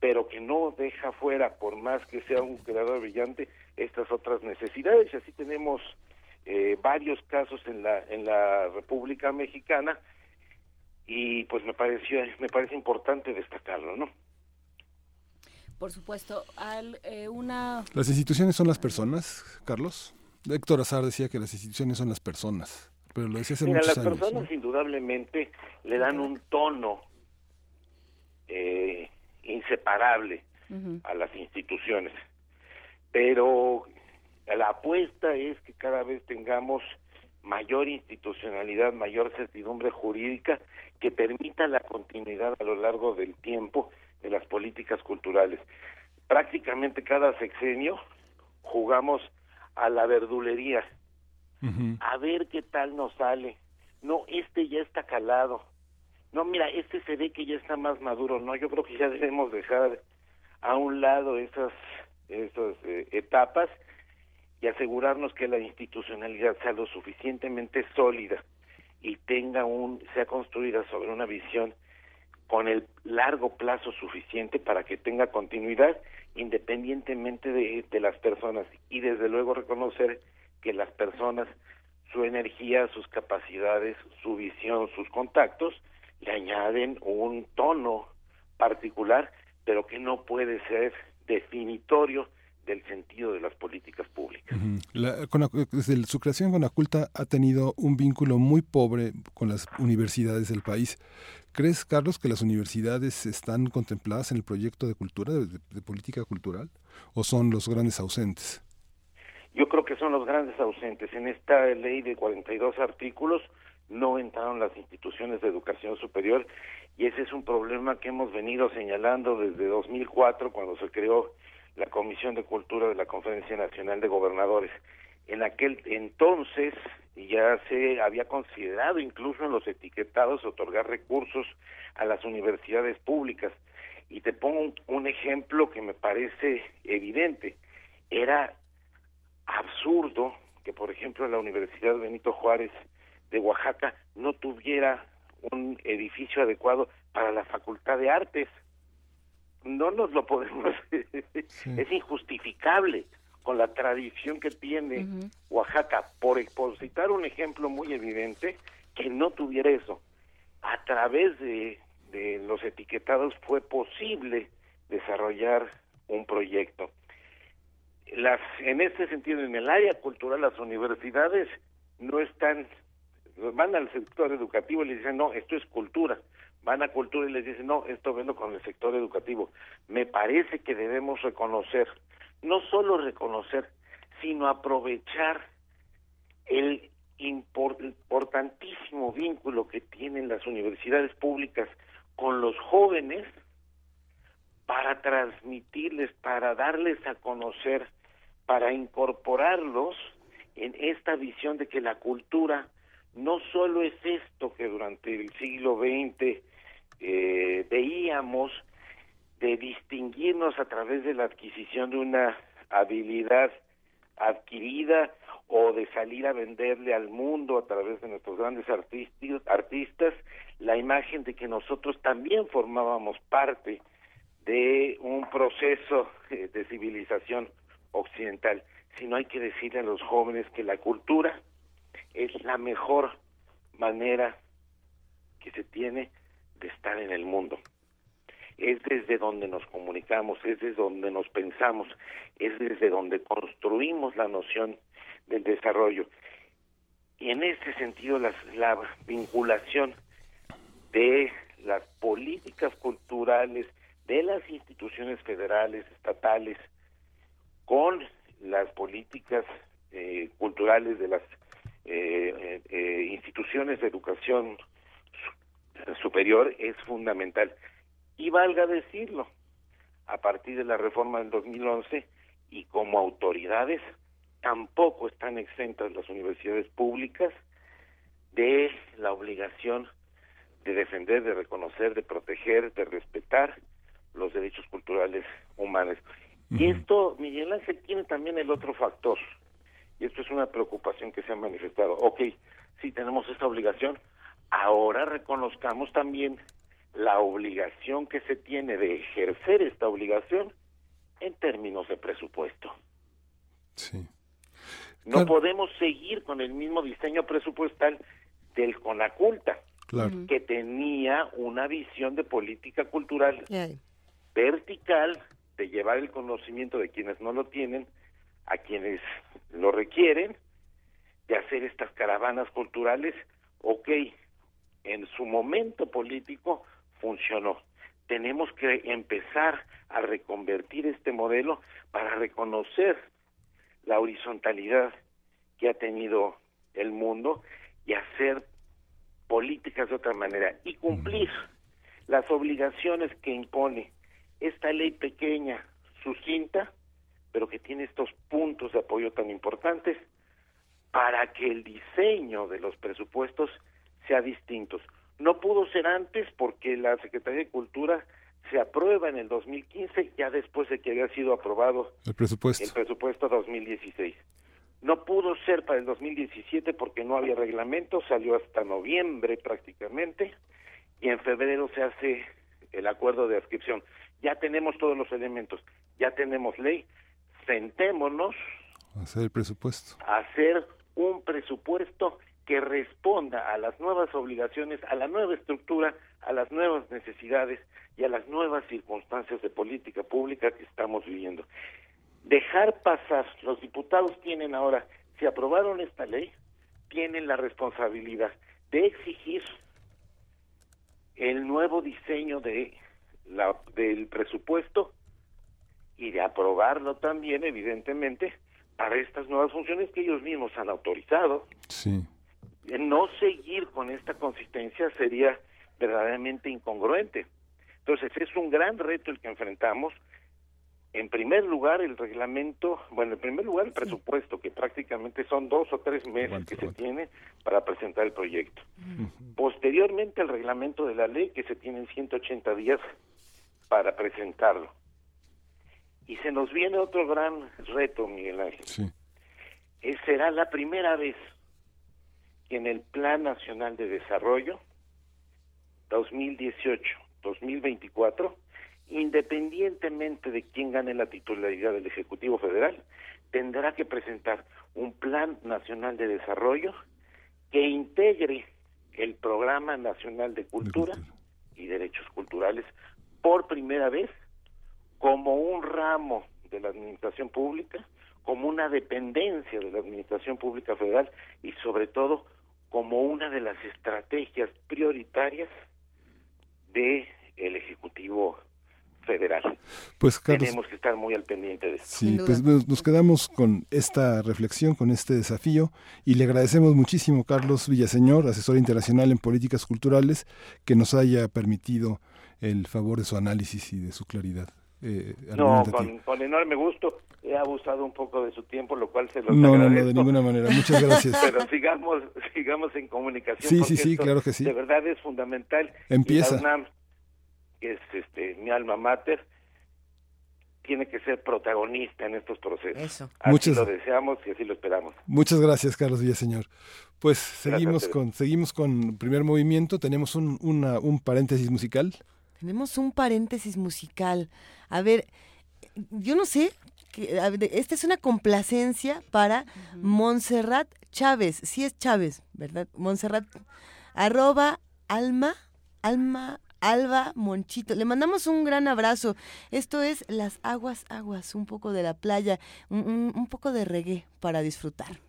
pero que no deja fuera, por más que sea un creador brillante, estas otras necesidades. Así tenemos eh, varios casos en la en la República Mexicana y pues me pareció me parece importante destacarlo, ¿no? Por supuesto, al, eh, una las instituciones son las personas, Carlos. Héctor Azar decía que las instituciones son las personas, pero lo decía hace Mira, muchos las años. personas indudablemente le dan un tono eh, inseparable a las instituciones, pero la apuesta es que cada vez tengamos mayor institucionalidad, mayor certidumbre jurídica que permita la continuidad a lo largo del tiempo de las políticas culturales. Prácticamente cada sexenio jugamos a la verdulería, a ver qué tal nos sale. No, este ya está calado. No, mira, este se ve que ya está más maduro. No, yo creo que ya debemos dejar a un lado esas, esas eh, etapas y asegurarnos que la institucionalidad sea lo suficientemente sólida y tenga un sea construida sobre una visión con el largo plazo suficiente para que tenga continuidad independientemente de, de las personas. Y desde luego reconocer que las personas su energía, sus capacidades, su visión, sus contactos le añaden un tono particular, pero que no puede ser definitorio del sentido de las políticas públicas. Ujú. La- con la- desde su creación con Aculta ha tenido un vínculo muy pobre con las universidades del país. ¿Crees, Carlos, que las universidades están contempladas en el proyecto de cultura, de, de política cultural, o son los grandes ausentes? Yo creo que son los grandes ausentes. En esta ley de 42 artículos no entraron las instituciones de educación superior y ese es un problema que hemos venido señalando desde 2004 cuando se creó la Comisión de Cultura de la Conferencia Nacional de Gobernadores. En aquel entonces ya se había considerado incluso en los etiquetados otorgar recursos a las universidades públicas. Y te pongo un, un ejemplo que me parece evidente. Era absurdo que, por ejemplo, la Universidad Benito Juárez de Oaxaca no tuviera un edificio adecuado para la Facultad de Artes. No nos lo podemos, es injustificable con la tradición que tiene Oaxaca, por, por citar un ejemplo muy evidente, que no tuviera eso. A través de, de los etiquetados fue posible desarrollar un proyecto las en este sentido en el área cultural las universidades no están van al sector educativo y les dicen no esto es cultura van a cultura y les dicen no esto venlo con el sector educativo me parece que debemos reconocer no solo reconocer sino aprovechar el impor- importantísimo vínculo que tienen las universidades públicas con los jóvenes para transmitirles, para darles a conocer, para incorporarlos en esta visión de que la cultura no solo es esto que durante el siglo XX eh, veíamos de distinguirnos a través de la adquisición de una habilidad adquirida o de salir a venderle al mundo a través de nuestros grandes artistas la imagen de que nosotros también formábamos parte de un proceso eh, de civilización occidental, sino hay que decirle a los jóvenes que la cultura es la mejor manera que se tiene de estar en el mundo. Es desde donde nos comunicamos, es desde donde nos pensamos, es desde donde construimos la noción del desarrollo. Y en ese sentido la, la vinculación de las políticas culturales de las instituciones federales, estatales, con las políticas eh, culturales de las eh, eh, instituciones de educación superior es fundamental. Y valga decirlo, a partir de la reforma del 2011 y como autoridades tampoco están exentas las universidades públicas de la obligación de defender, de reconocer, de proteger, de respetar los derechos culturales humanos. Y esto, Miguel Ángel, tiene también el otro factor, y esto es una preocupación que se ha manifestado. Ok, si tenemos esta obligación, ahora reconozcamos también la obligación que se tiene de ejercer esta obligación en términos de presupuesto. Sí. No podemos seguir con el mismo diseño presupuestal del CONACULTA, que tenía una visión de política cultural vertical de llevar el conocimiento de quienes no lo tienen a quienes lo requieren, de hacer estas caravanas culturales, ok, en su momento político funcionó. Tenemos que empezar a reconvertir este modelo para reconocer la horizontalidad que ha tenido el mundo y hacer políticas de otra manera y cumplir las obligaciones que impone esta ley pequeña, sucinta, pero que tiene estos puntos de apoyo tan importantes para que el diseño de los presupuestos sea distinto. No pudo ser antes porque la Secretaría de Cultura se aprueba en el 2015, ya después de que había sido aprobado el presupuesto, el presupuesto 2016. No pudo ser para el 2017 porque no había reglamento, salió hasta noviembre prácticamente, y en febrero se hace el acuerdo de adscripción ya tenemos todos los elementos, ya tenemos ley, sentémonos. Hacer el presupuesto. hacer un presupuesto que responda a las nuevas obligaciones, a la nueva estructura, a las nuevas necesidades y a las nuevas circunstancias de política pública que estamos viviendo. Dejar pasar, los diputados tienen ahora, si aprobaron esta ley, tienen la responsabilidad de exigir el nuevo diseño de la, del presupuesto y de aprobarlo también, evidentemente, para estas nuevas funciones que ellos mismos han autorizado. Sí. No seguir con esta consistencia sería verdaderamente incongruente. Entonces, es un gran reto el que enfrentamos. En primer lugar, el reglamento, bueno, en primer lugar, el presupuesto, que prácticamente son dos o tres meses que se tiene para presentar el proyecto. Posteriormente, el reglamento de la ley, que se tiene en 180 días para presentarlo. Y se nos viene otro gran reto, Miguel Ángel. Sí. Es, será la primera vez que en el Plan Nacional de Desarrollo 2018-2024, independientemente de quién gane la titularidad del Ejecutivo Federal, tendrá que presentar un Plan Nacional de Desarrollo que integre el Programa Nacional de Cultura y Derechos Culturales por primera vez como un ramo de la administración pública, como una dependencia de la administración pública federal y sobre todo como una de las estrategias prioritarias de el ejecutivo federal. Pues tenemos que estar muy al pendiente de esto. Sí, pues nos quedamos con esta reflexión, con este desafío y le agradecemos muchísimo Carlos Villaseñor, asesor internacional en políticas culturales, que nos haya permitido el favor de su análisis y de su claridad. Eh, no, con, enorme gusto. He abusado un poco de su tiempo, lo cual se lo No, no, no, de ninguna manera. Muchas gracias. Pero sigamos, sigamos en comunicación. Sí, sí, sí, claro que sí. De verdad es fundamental. Empieza. UNAM, que es este, mi alma mater, tiene que ser protagonista en estos procesos. Eso. Así lo deseamos y así lo esperamos. Muchas gracias, Carlos Villaseñor. Pues seguimos con, seguimos con primer movimiento. Tenemos un, una, un paréntesis musical. Tenemos un paréntesis musical. A ver, yo no sé, que, esta es una complacencia para Montserrat Chávez. Sí es Chávez, ¿verdad? Montserrat, arroba alma, alma, alba Monchito. Le mandamos un gran abrazo. Esto es Las Aguas Aguas, un poco de la playa, un, un poco de reggae para disfrutar.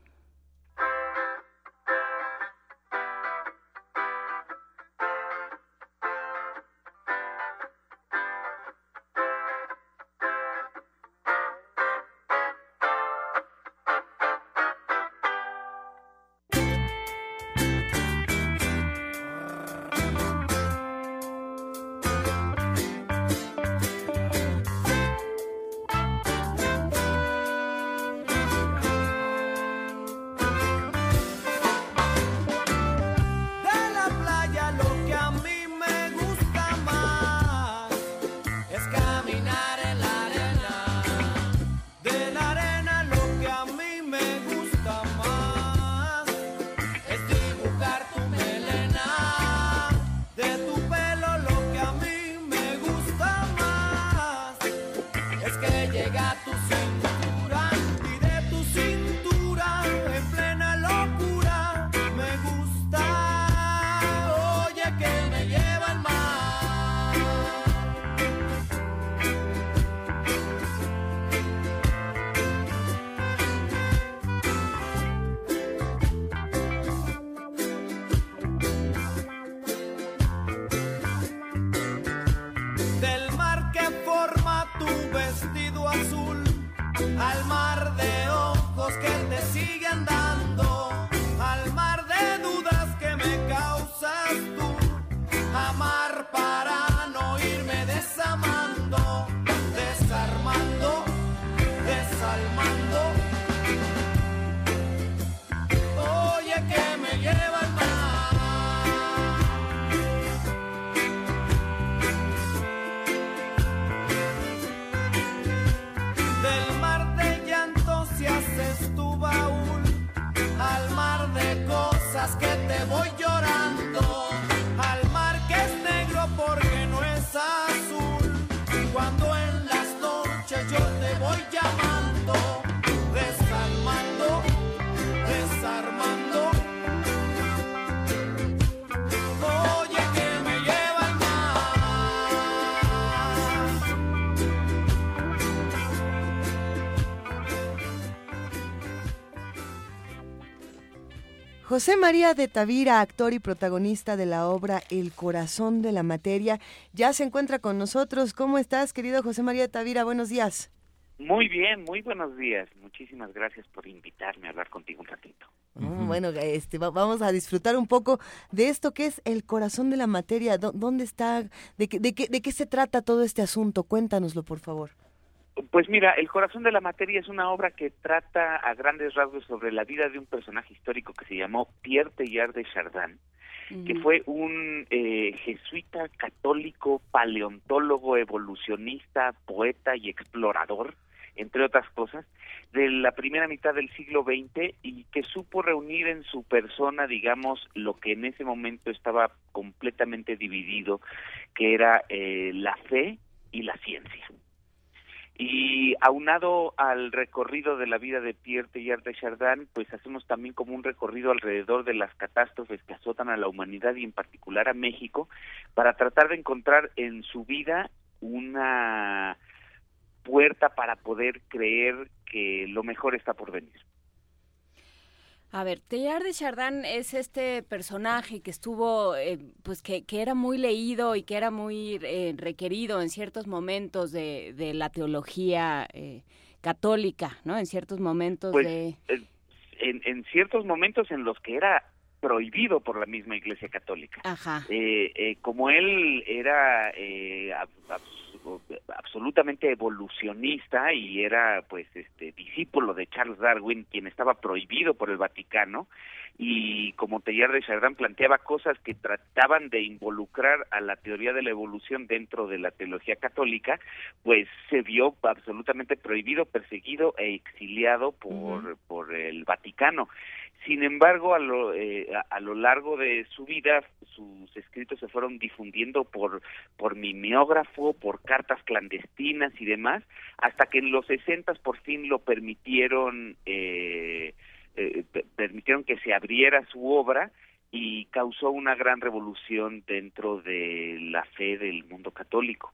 José María de Tavira, actor y protagonista de la obra El corazón de la materia, ya se encuentra con nosotros. ¿Cómo estás, querido José María de Tavira? Buenos días. Muy bien, muy buenos días. Muchísimas gracias por invitarme a hablar contigo un ratito. Mm, bueno, este, vamos a disfrutar un poco de esto que es el corazón de la materia. ¿Dónde está? ¿De qué, de qué, de qué se trata todo este asunto? Cuéntanoslo, por favor. Pues mira, El corazón de la materia es una obra que trata a grandes rasgos sobre la vida de un personaje histórico que se llamó Pierre Teilhard de Chardin, que fue un eh, jesuita católico, paleontólogo, evolucionista, poeta y explorador, entre otras cosas, de la primera mitad del siglo XX y que supo reunir en su persona, digamos, lo que en ese momento estaba completamente dividido, que era eh, la fe y la ciencia. Y aunado al recorrido de la vida de Pierre Teilhard de Chardin, pues hacemos también como un recorrido alrededor de las catástrofes que azotan a la humanidad y en particular a México, para tratar de encontrar en su vida una puerta para poder creer que lo mejor está por venir. A ver, Teilhard de Chardin es este personaje que estuvo, eh, pues que, que, era muy leído y que era muy eh, requerido en ciertos momentos de, de la teología eh, católica, ¿no? En ciertos momentos pues, de... En, en, ciertos momentos en los que era prohibido por la misma Iglesia Católica. Ajá. como él era absolutamente evolucionista y era pues este discípulo de Charles Darwin quien estaba prohibido por el Vaticano y como Teilhard de Chardin planteaba cosas que trataban de involucrar a la teoría de la evolución dentro de la teología católica, pues se vio absolutamente prohibido, perseguido e exiliado por, por el Vaticano. Sin embargo, a lo, eh, a, lo largo de su vida, sus escritos se fueron difundiendo por, por mimeógrafo, por cartas clandestinas y demás, hasta que en los 60 por fin lo permitieron, eh, eh, permitieron que se abriera su obra y causó una gran revolución dentro de la fe del mundo católico.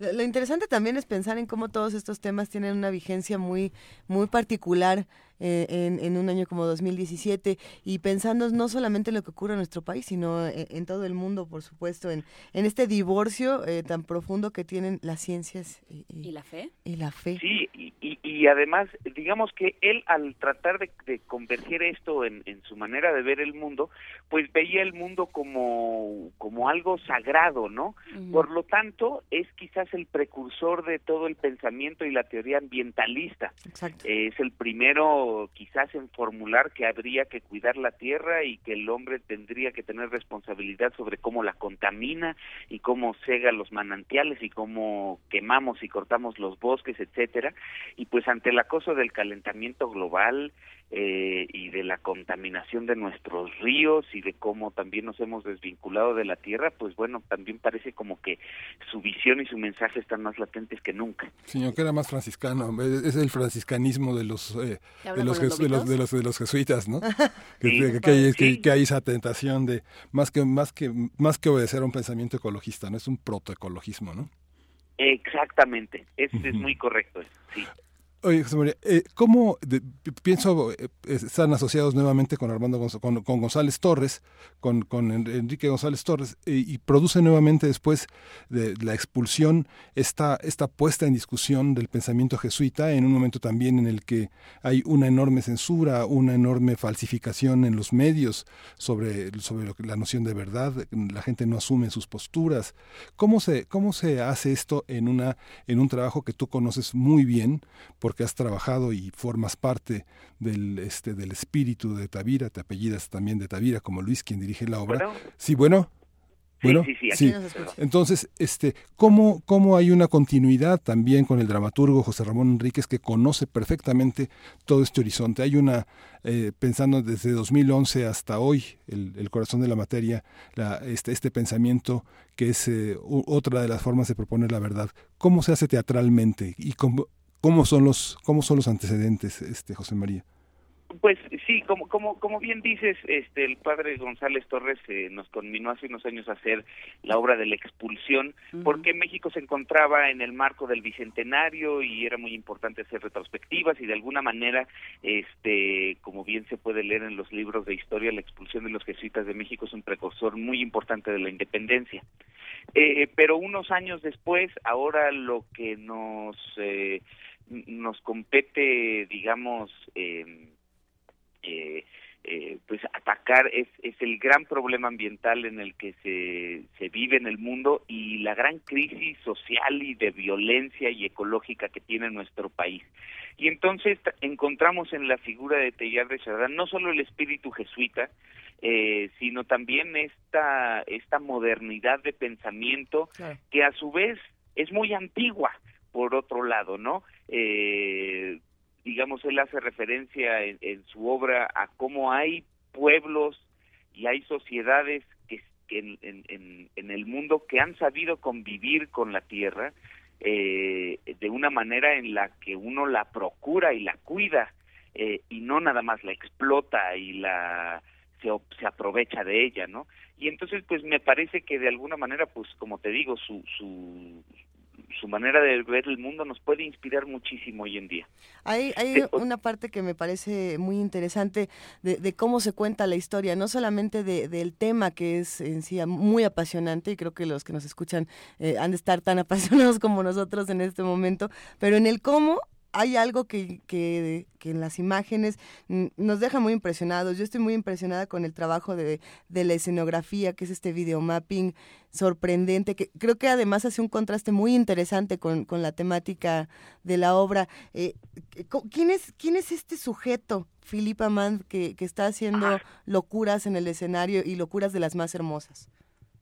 Lo interesante también es pensar en cómo todos estos temas tienen una vigencia muy, muy particular eh, en, en, un año como 2017 y pensando no solamente en lo que ocurre en nuestro país, sino en, todo el mundo, por supuesto, en, en este divorcio eh, tan profundo que tienen las ciencias y, la fe. Y la fe. Sí, y, y, además, digamos que él al tratar de, de converger esto en, en, su manera de ver el mundo, pues veía el mundo como, como algo sagrado, ¿no? Por lo tanto, es quizás el precursor de todo el pensamiento y la teoría ambientalista. Exacto. es el primero quizás en formular que habría que cuidar la tierra y que el hombre tendría que tener responsabilidad sobre cómo la contamina y cómo cega los manantiales y cómo quemamos y cortamos los bosques, etcétera. Y pues ante el acoso del calentamiento global, eh, y de la contaminación de nuestros ríos y de cómo también nos hemos desvinculado de la tierra, pues bueno, también parece como que su visión y su mensaje están más latentes que nunca. Señor, que era más franciscano, es el franciscanismo de los, eh, de, los, de, los, de, los, jesuitas, ¿no? que, que, hay, esa tentación de más que más que más que obedecer a un pensamiento ecologista, no es un protoecologismo, ¿no? Exactamente, es, es muy correcto, sí. Oye, José María, eh, ¿cómo pienso eh, están asociados nuevamente con Armando con, González Torres, con, Enrique González Torres, eh, y produce nuevamente después de la expulsión esta, esta puesta en discusión del pensamiento jesuita en un momento también en el que hay una enorme censura, una enorme falsificación en los medios sobre, sobre lo que, la noción de verdad, la gente no asume sus posturas. ¿Cómo se, cómo se hace esto en, una, en un trabajo que tú conoces muy bien? Que has trabajado y formas parte del, este, del espíritu de Tavira, te apellidas también de Tavira, como Luis, quien dirige la obra. Sí, bueno. Bueno, sí, sí, sí, entonces, este, ¿cómo, ¿cómo hay una continuidad también con el dramaturgo José Ramón Enríquez que conoce perfectamente todo este horizonte? Hay una, eh, pensando desde 2011 hasta hoy, el, corazón de la materia, la, este, este pensamiento que es eh, otra de las formas de proponer la verdad. ¿Cómo se hace teatralmente y cómo, ¿Cómo son los, cómo son los antecedentes, este José María? Pues sí, como, como, como bien dices, este, el padre González Torres eh, nos conminó hace unos años a hacer la obra de la expulsión, porque México se encontraba en el marco del bicentenario y era muy importante hacer retrospectivas y de alguna manera, este, como bien se puede leer en los libros de historia, la expulsión de los jesuitas de México es un precursor muy importante de la independencia. Eh, pero unos años después, ahora lo que nos eh, nos compete, digamos, em, eh, eh, pues atacar es, es el gran problema ambiental en el que se, se vive en el mundo y la gran crisis social y de violencia y ecológica que tiene nuestro país. Y entonces encontramos en la figura de Teilhard de Chardin no solo el espíritu jesuita, eh, sino también esta, esta modernidad de pensamiento que a su vez es muy antigua por otro lado, ¿no? Eh, digamos, él hace referencia en, su obra a cómo hay pueblos y hay sociedades que, en, el mundo que han sabido convivir con la tierra eh, de una manera en la que uno la procura y la cuida eh, y no nada más la explota y la se, se aprovecha de ella, ¿no? Y entonces, pues me parece que de alguna manera, pues como te digo, su, su, su manera de ver el mundo nos puede inspirar muchísimo hoy en día. Hay, hay una parte que me parece muy interesante de, cómo se cuenta la historia, no solamente de, del tema que es en sí muy apasionante, y creo que los que nos escuchan eh, han de estar tan apasionados como nosotros en este momento, pero en el cómo hay algo que, que, en las imágenes nos deja muy impresionados. Yo estoy muy impresionada con el trabajo de, de la escenografía, que es este videomapping sorprendente, que creo que además hace un contraste muy interesante con, con la temática de la obra. Eh, ¿quién, es, ¿Quién es este sujeto, Philippa Mann, que, que está haciendo ah. locuras en el escenario y locuras de las más hermosas?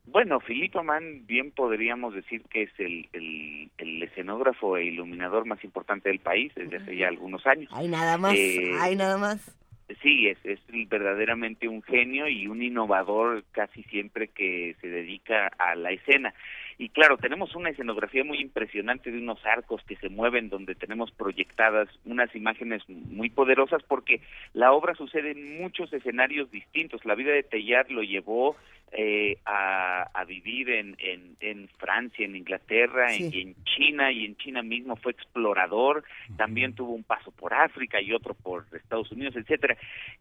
Bueno, Filippo Mann bien podríamos decir que es el, el, escenógrafo e iluminador más importante del país desde hace ya algunos años. Hay nada más, hay eh, nada más. sí, es, es verdaderamente un genio y un innovador casi siempre que se dedica a la escena. Y claro, tenemos una escenografía muy impresionante de unos arcos que se mueven donde tenemos proyectadas unas imágenes muy poderosas porque la obra sucede en muchos escenarios distintos. La vida de Teilhard lo llevó eh, a, a, vivir en, en, en, Francia, en Inglaterra, en, en, China, y en China mismo fue explorador, también tuvo un paso por África y otro por Estados Unidos, etcétera.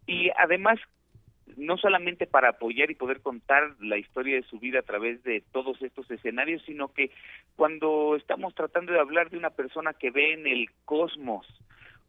Y además no solamente para apoyar y poder contar la historia de su vida a través de todos estos escenarios, sino que cuando estamos tratando de hablar de una persona que ve en el cosmos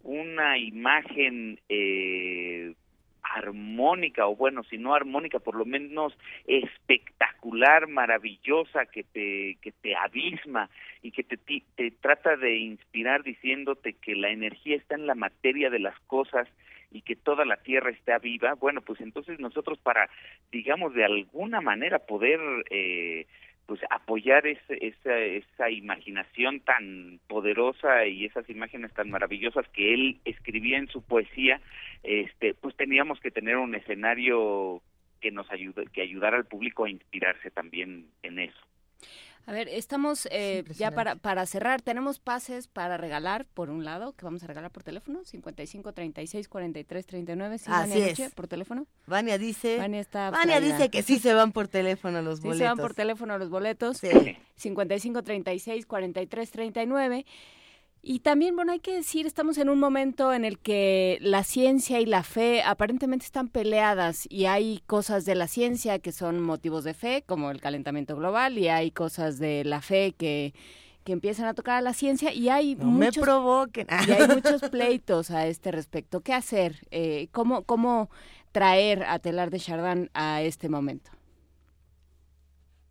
una imagen eh, armónica o bueno, si no armónica, por lo menos espectacular, maravillosa, que te que te abisma y que te, te trata de inspirar diciéndote que la energía está en la materia de las cosas y que toda la tierra está viva, bueno, pues entonces nosotros para, digamos, de alguna manera poder eh, pues apoyar ese, esa, esa imaginación tan poderosa y esas imágenes tan maravillosas que él escribía en su poesía, este, pues teníamos que tener un escenario que nos ayude, que ayudara al público a inspirarse también en eso. A ver, estamos eh, ya para, para cerrar. Tenemos pases para regalar, por un lado, que vamos a regalar por teléfono, 55 36 43 39. ¿Sí, Así Vania es. Por teléfono. Vania dice, Vania, está Vania dice que sí se van por teléfono los Sí, boletos. se van por teléfono los boletos. Sí. 55 36 43 39. Y también, bueno, hay que decir, estamos en un momento en el que la ciencia y la fe aparentemente están peleadas y hay cosas de la ciencia que son motivos de fe, como el calentamiento global, y hay cosas de la fe que, que empiezan a tocar a la ciencia y hay No me muchos provoquen. y hay muchos pleitos a este respecto. ¿Qué hacer? Eh, ¿cómo, ¿Cómo traer a Telar de Chardin a este momento?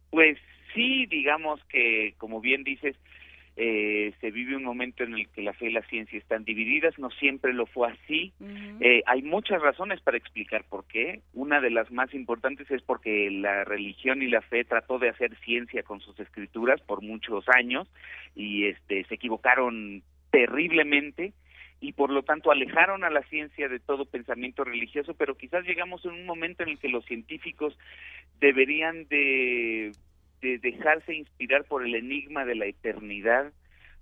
Pues sí, digamos que, como bien dices, eh, se vive un momento en el que la fe y la ciencia están divididas, no siempre lo fue así. Eh, hay muchas razones para explicar por qué. Una de las más importantes es porque la religión y la fe trató de hacer ciencia con sus escrituras por muchos años y este se equivocaron terriblemente y por lo tanto alejaron a la ciencia de todo pensamiento religioso, pero quizás llegamos en un momento en el que los científicos deberían de, de dejarse inspirar por el enigma de la eternidad,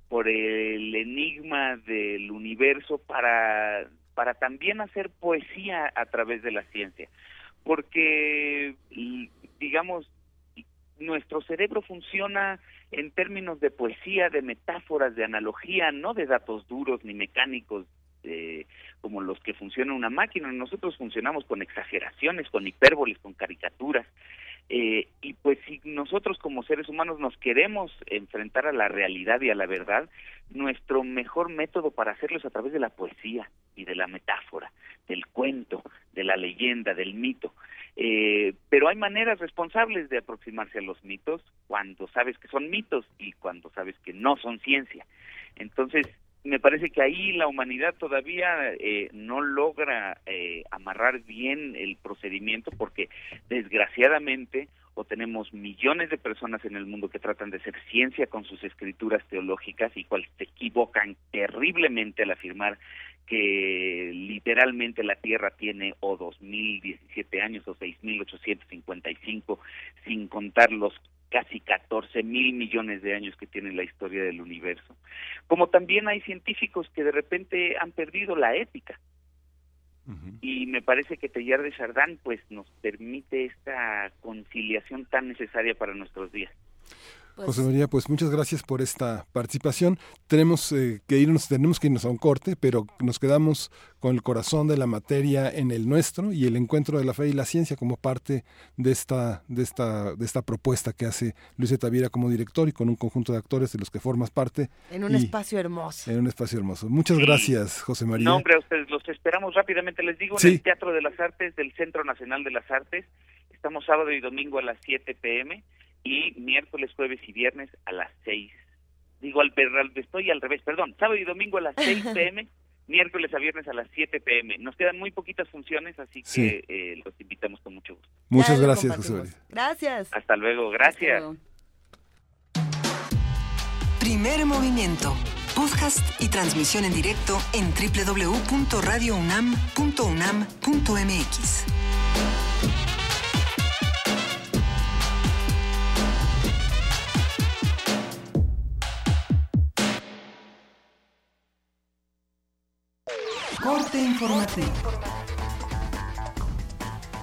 por el enigma del universo para para también hacer poesía a través de la ciencia, porque digamos nuestro cerebro funciona en términos de poesía, de metáforas, de analogía, no de datos duros ni mecánicos eh, como los que funciona una máquina. Nosotros funcionamos con exageraciones, con hipérboles, con caricaturas. Eh, y pues si nosotros como seres humanos nos queremos enfrentar a la realidad y a la verdad, nuestro mejor método para hacerlo es a través de la poesía y de la metáfora, del cuento, de la leyenda, del mito. Eh, pero hay maneras responsables de aproximarse a los mitos cuando sabes que son mitos y cuando sabes que no son ciencia. Entonces, me parece que ahí la humanidad todavía eh, no logra eh, amarrar bien el procedimiento porque desgraciadamente o tenemos millones de personas en el mundo que tratan de hacer ciencia con sus escrituras teológicas y cuales se equivocan terriblemente al afirmar que literalmente la Tierra tiene o 2017 años o 6855 sin contar los casi 14 mil millones de años que tiene la historia del universo. Como también hay científicos que de repente han perdido la ética. Y me parece que Tellar de Chardin pues nos permite esta conciliación tan necesaria para nuestros días. José María, pues muchas gracias por esta participación. Tenemos eh, que irnos, tenemos que irnos a un corte, pero nos quedamos con el corazón de la materia en el nuestro y el encuentro de la fe y la ciencia como parte de esta, de esta, de esta propuesta que hace Luis Taviera como director y con un conjunto de actores de los que formas parte. En un y espacio hermoso. En un espacio hermoso. Muchas gracias, José María. No, hombre, a ustedes los esperamos rápidamente. Les digo, Sí. en el Teatro de las Artes del Centro Nacional de las Artes. Estamos sábado y domingo a las 7 pm y miércoles, jueves y viernes a las 6. Digo, al, al- estoy al revés, perdón. Sábado y domingo a las 6 pm, miércoles a viernes a las 7 pm. Nos quedan muy poquitas funciones, así Sí. que eh, los invitamos con mucho gusto. Muchas gracias, José. María. Gracias. Hasta luego, gracias. Primer movimiento. podcast y transmisión en directo en www.radiounam.unam.mx. Corte informativo.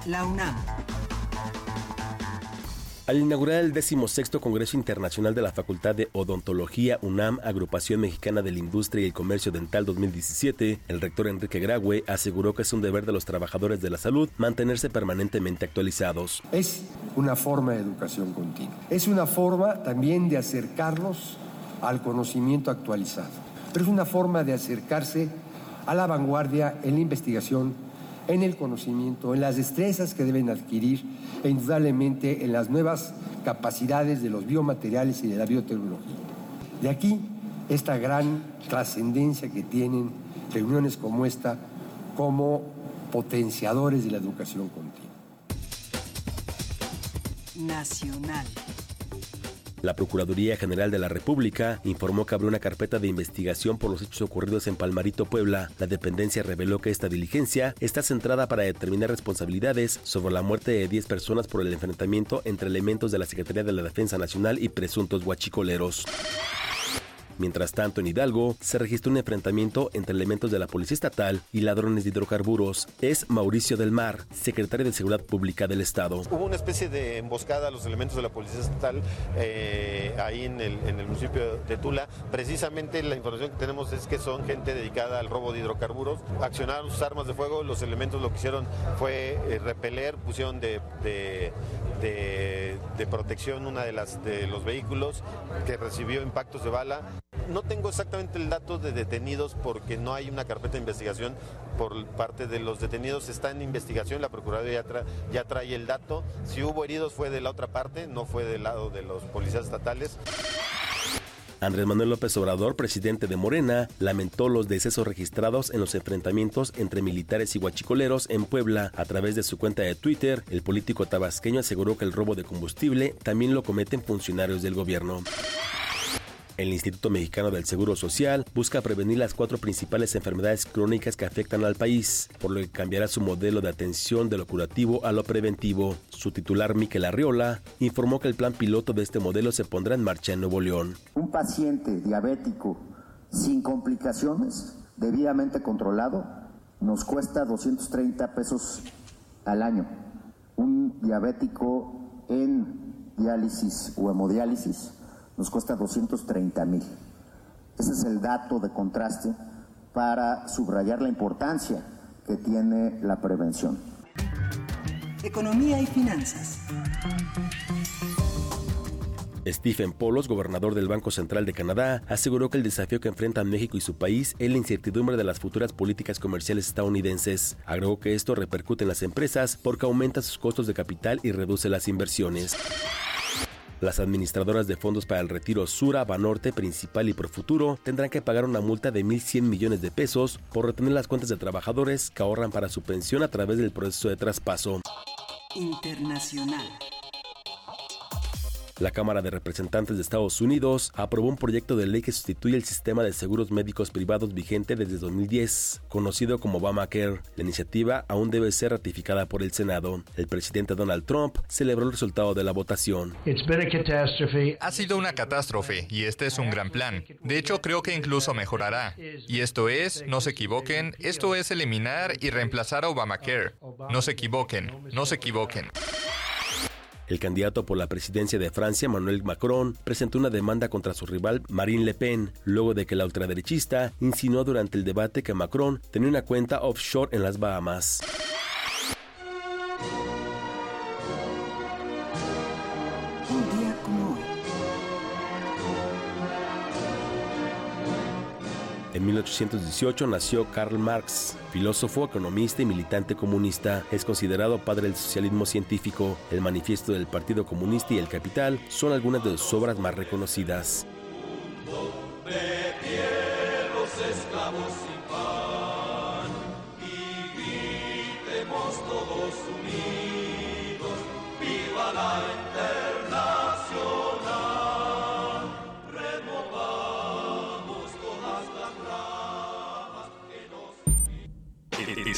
La UNAM. Al inaugurar el 16 Congreso Internacional de la Facultad de Odontología UNAM, Agrupación Mexicana de la Industria y el Comercio Dental 2017, el rector Enrique Graue aseguró que es un deber de los trabajadores de la salud mantenerse permanentemente actualizados. Es una forma de educación continua. Es una forma también de acercarnos al conocimiento actualizado. Pero es una forma de acercarse a la vanguardia en la investigación, en el conocimiento, en las destrezas que deben adquirir e indudablemente en las nuevas capacidades de los biomateriales y de la biotecnología. De aquí esta gran trascendencia que tienen reuniones como esta como potenciadores de la educación continua. Nacional. La Procuraduría General de la República informó que abrió una carpeta de investigación por los hechos ocurridos en Palmarito, Puebla. La dependencia reveló que esta diligencia está centrada para determinar responsabilidades sobre la muerte de 10 personas por el enfrentamiento entre elementos de la Secretaría de la Defensa Nacional y presuntos guachicoleros. Mientras tanto, en Hidalgo se registró un enfrentamiento entre elementos de la Policía Estatal y ladrones de hidrocarburos. Es Mauricio del Mar, secretario de Seguridad Pública del Estado. Hubo una especie de emboscada a los elementos de la Policía Estatal eh, ahí en el, municipio de Tula. Precisamente la información que tenemos es que son gente dedicada al robo de hidrocarburos. Accionaron sus armas de fuego, los elementos lo que hicieron fue eh, repeler, pusieron de, de, de, de protección una de, las, de los vehículos que recibió impactos de bala. No tengo exactamente el dato de detenidos porque no hay una carpeta de investigación por parte de los detenidos. Está en investigación, la Procuraduría ya, ya trae el dato. Si hubo heridos fue de la otra parte, no fue del lado de los policías estatales. Andrés Manuel López Obrador, presidente de Morena, lamentó los decesos registrados en los enfrentamientos entre militares y guachicoleros en Puebla. A través de su cuenta de Twitter, el político tabasqueño aseguró que el robo de combustible también lo cometen funcionarios del gobierno. El Instituto Mexicano del Seguro Social busca prevenir las cuatro principales enfermedades crónicas que afectan al país, por lo que cambiará su modelo de atención de lo curativo a lo preventivo. Su titular, Miquel Arriola, informó que el plan piloto de este modelo se pondrá en marcha en Nuevo León. Un paciente diabético sin complicaciones, debidamente controlado, nos cuesta 230 pesos al año. Un diabético en diálisis o hemodiálisis nos cuesta 230 mil. Ese es el dato de contraste para subrayar la importancia que tiene la prevención. Economía y finanzas. Stephen Polos, gobernador del Banco Central de Canadá, aseguró que el desafío que enfrentan México y su país es la incertidumbre de las futuras políticas comerciales estadounidenses. Agregó que esto repercute en las empresas porque aumenta sus costos de capital y reduce las inversiones. Las administradoras de fondos para el retiro Sura, Banorte, Principal y Profuturo tendrán que pagar una multa de 1.100 millones de pesos por retener las cuentas de trabajadores que ahorran para su pensión a través del proceso de traspaso. Internacional. La Cámara de Representantes de Estados Unidos aprobó un proyecto de ley que sustituye el sistema de seguros médicos privados vigente desde 2010, conocido como Obamacare. La iniciativa aún debe ser ratificada por el Senado. El presidente Donald Trump celebró el resultado de la votación. Ha sido una catástrofe y este es un gran plan. De hecho, creo que incluso mejorará. Y esto es, no se equivoquen, esto es eliminar y reemplazar a Obamacare. No se equivoquen, no se equivoquen. El candidato por la presidencia de Francia, Manuel Macron, presentó una demanda contra su rival Marine Le Pen, luego de que la ultraderechista insinuó durante el debate que Macron tenía una cuenta offshore en las Bahamas. En 1818 nació Karl Marx, filósofo, economista y militante comunista. Es considerado padre del socialismo científico. El manifiesto del Partido Comunista y el Capital son algunas de sus obras más reconocidas.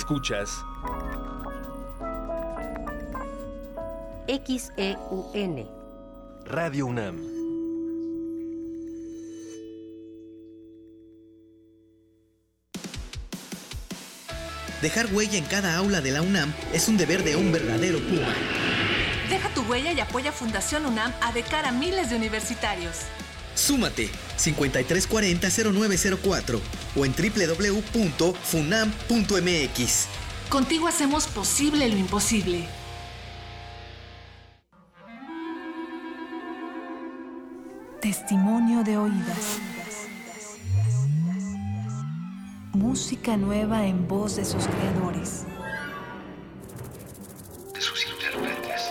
Escuchas XEUN Radio UNAM. Dejar huella en cada aula de la UNAM es un deber de un verdadero Puma. Deja tu huella y apoya Fundación UNAM a de cara a miles de universitarios. Súmate 5340-0904 o en www.funam.mx. Contigo hacemos posible lo imposible. Testimonio de oídas. Música nueva en voz de sus creadores. De sus intérpretes.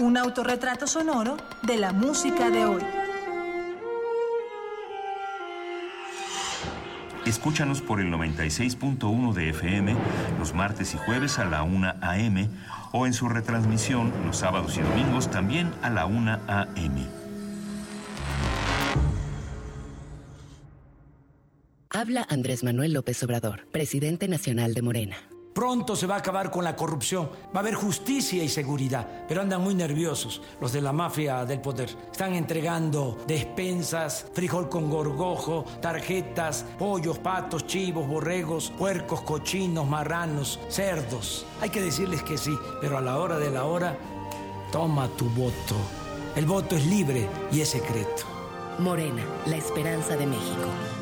Un autorretrato sonoro de la música de hoy. Escúchanos por el 96.1 de FM los martes y jueves a la 1 a.m. o en su retransmisión los sábados y domingos también a la 1 a.m. Habla Andrés Manuel López Obrador, presidente nacional de Morena. Pronto se va a acabar con la corrupción, va a haber justicia y seguridad, pero andan muy nerviosos los de la mafia del poder. Están entregando despensas, frijol con gorgojo, tarjetas, pollos, patos, chivos, borregos, puercos, cochinos, marranos, cerdos. Hay que decirles que sí, pero a la hora de la hora, toma tu voto. El voto es libre y es secreto. Morena, la esperanza de México.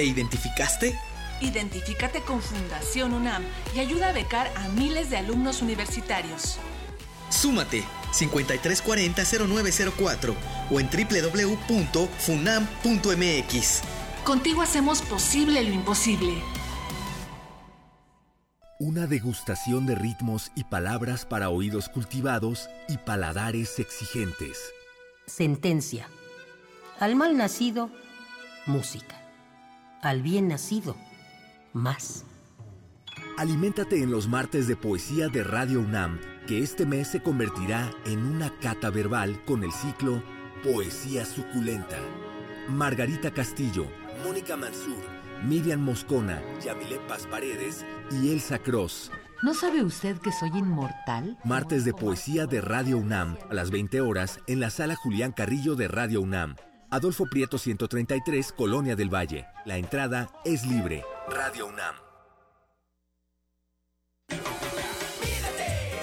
¿Te identificaste? Identifícate con Fundación UNAM y ayuda a becar a miles de alumnos universitarios. Súmate 5340-0904 o en www.funam.mx. Contigo hacemos posible lo imposible. Una degustación de ritmos y palabras para oídos cultivados y paladares exigentes. Sentencia. Al mal nacido, música. Al bien nacido, más. Aliméntate en los martes de poesía de Radio UNAM, que este mes se convertirá en una cata verbal con el ciclo Poesía Suculenta. Margarita Castillo, Mónica Mansur, Miriam Moscona, Yamile Paz Paredes y Elsa Cross. ¿No sabe usted que soy inmortal? Martes de poesía de Radio UNAM, a las 20 horas, en la sala Julián Carrillo de Radio UNAM. Adolfo Prieto 133, Colonia del Valle. La entrada es libre. Radio UNAM.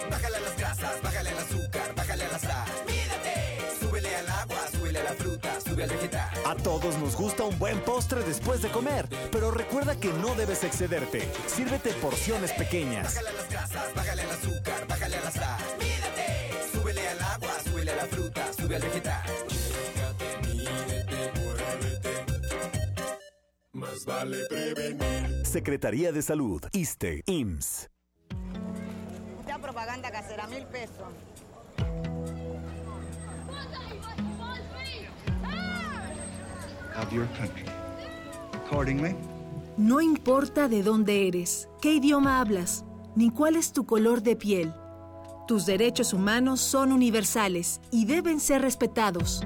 Bájale a las grasas, bájale al azúcar, bájale a la sal. Mídate, súbele al agua, súbele a la fruta, sube al vegetal. A todos nos gusta un buen postre después de comer, pero recuerda que no debes excederte. Sírvete porciones pequeñas. Bájale a las grasas, bájale al azúcar, bájale a la sal. Mídate, súbele al agua, súbele a la fruta, sube al vegetal. Más vale prevenir. Secretaría de Salud, ISTE, IMSS. Esta propaganda casera, mil pesos. of your country. Accordingly, No importa de dónde eres, qué idioma hablas, ni cuál es tu color de piel. Tus derechos humanos son universales y deben ser respetados.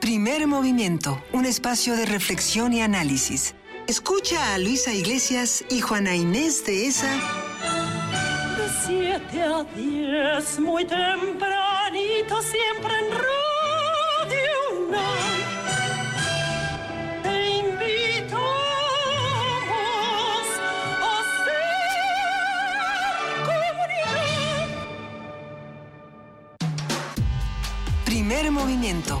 Primer movimiento, un espacio de reflexión y análisis. Escucha a Luisa Iglesias y Juana Inés de esa. las diez, muy tempranito, siempre en Radio. Te invitamos a ser comunidad. Primer movimiento.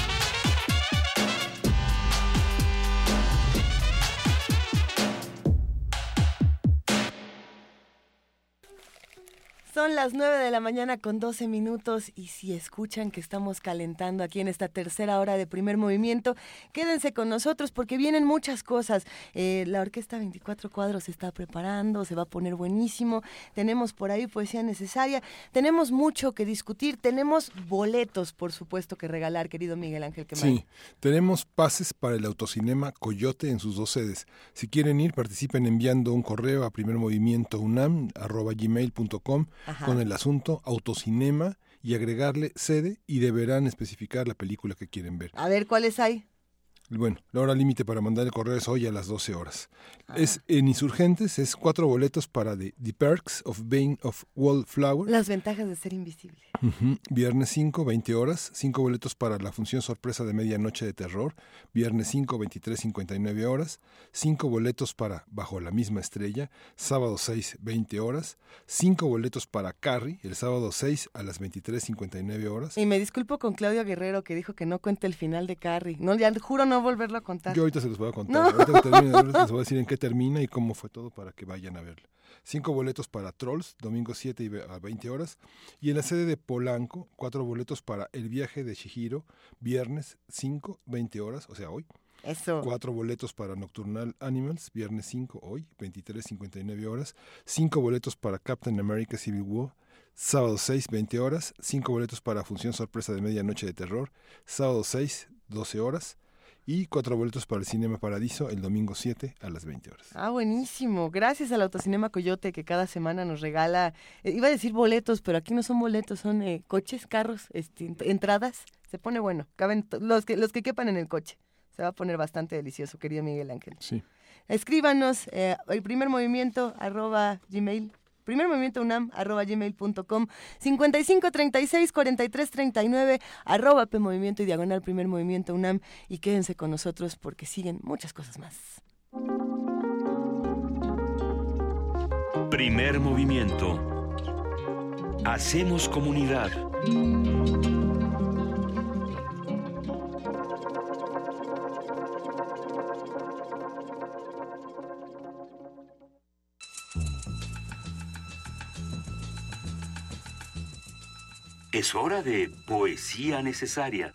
Son las 9 de la mañana con 12 minutos y si escuchan que estamos calentando aquí en esta tercera hora de primer movimiento, quédense con nosotros porque vienen muchas cosas. Eh, la Orquesta 24 Cuadros se está preparando, se va a poner buenísimo. Tenemos por ahí poesía necesaria, tenemos mucho que discutir, tenemos boletos, por supuesto, que regalar, querido Miguel Ángel Quemán. Sí, tenemos pases para el autocinema Coyote en sus dos sedes. Si quieren ir, participen enviando un correo a primermovimientounam.gmail.com Ajá. con el asunto autocinema y agregarle sede y deberán especificar la película que quieren ver. A ver, ¿cuáles hay? Bueno, la hora límite para mandar el correo es hoy a las 12 horas. Es en Insurgentes, es cuatro boletos para The, The Perks of Being of Wallflower. Las ventajas de ser invisible. Viernes 5, 20 horas. Cinco boletos para la función sorpresa de medianoche de terror. Viernes 5, 23, 59 horas. Cinco boletos para Bajo la misma estrella. Sábado 6, 20 horas. Cinco boletos para Carrie. El sábado 6 a las 23, 59 horas. Y me disculpo con Claudio Guerrero que dijo que no cuente el final de Carrie. No, ya juro no volverlo a contar. Yo ahorita se los voy a contar. No. Ahorita termine, ahorita les voy a decir en qué termina y cómo fue todo para que vayan a verlo. Cinco boletos para Trolls, domingo 7 y ve- a 20 horas. Y en la sede de Polanco, cuatro boletos para El viaje de Shihiro, viernes 5, 20 horas, o sea, hoy. Eso. Cuatro boletos para Nocturnal Animals, viernes 5, hoy, 23, 59 horas. Cinco boletos para Captain America Civil War, sábado 6, 20 horas. Cinco boletos para Función Sorpresa de Medianoche de Terror, sábado 6, 12 horas. Y cuatro boletos para el Cinema Paradiso el domingo 7 a las 20 horas. Ah, buenísimo. Gracias al Autocinema Coyote que cada semana nos regala, eh, iba a decir boletos, pero aquí no son boletos, son eh, coches, carros, este, ent- entradas. Se pone bueno, caben los que, los que quepan en el coche. Se va a poner bastante delicioso, querido Miguel Ángel. Sí. Escríbanos eh, el primer movimiento arroba gmail. Primer movimiento unam arroba gmail.com 55 36 43 39 arroba p movimiento y diagonal primer movimiento unam y quédense con nosotros porque siguen muchas cosas más. Primer movimiento. Hacemos comunidad. Es hora de poesía necesaria.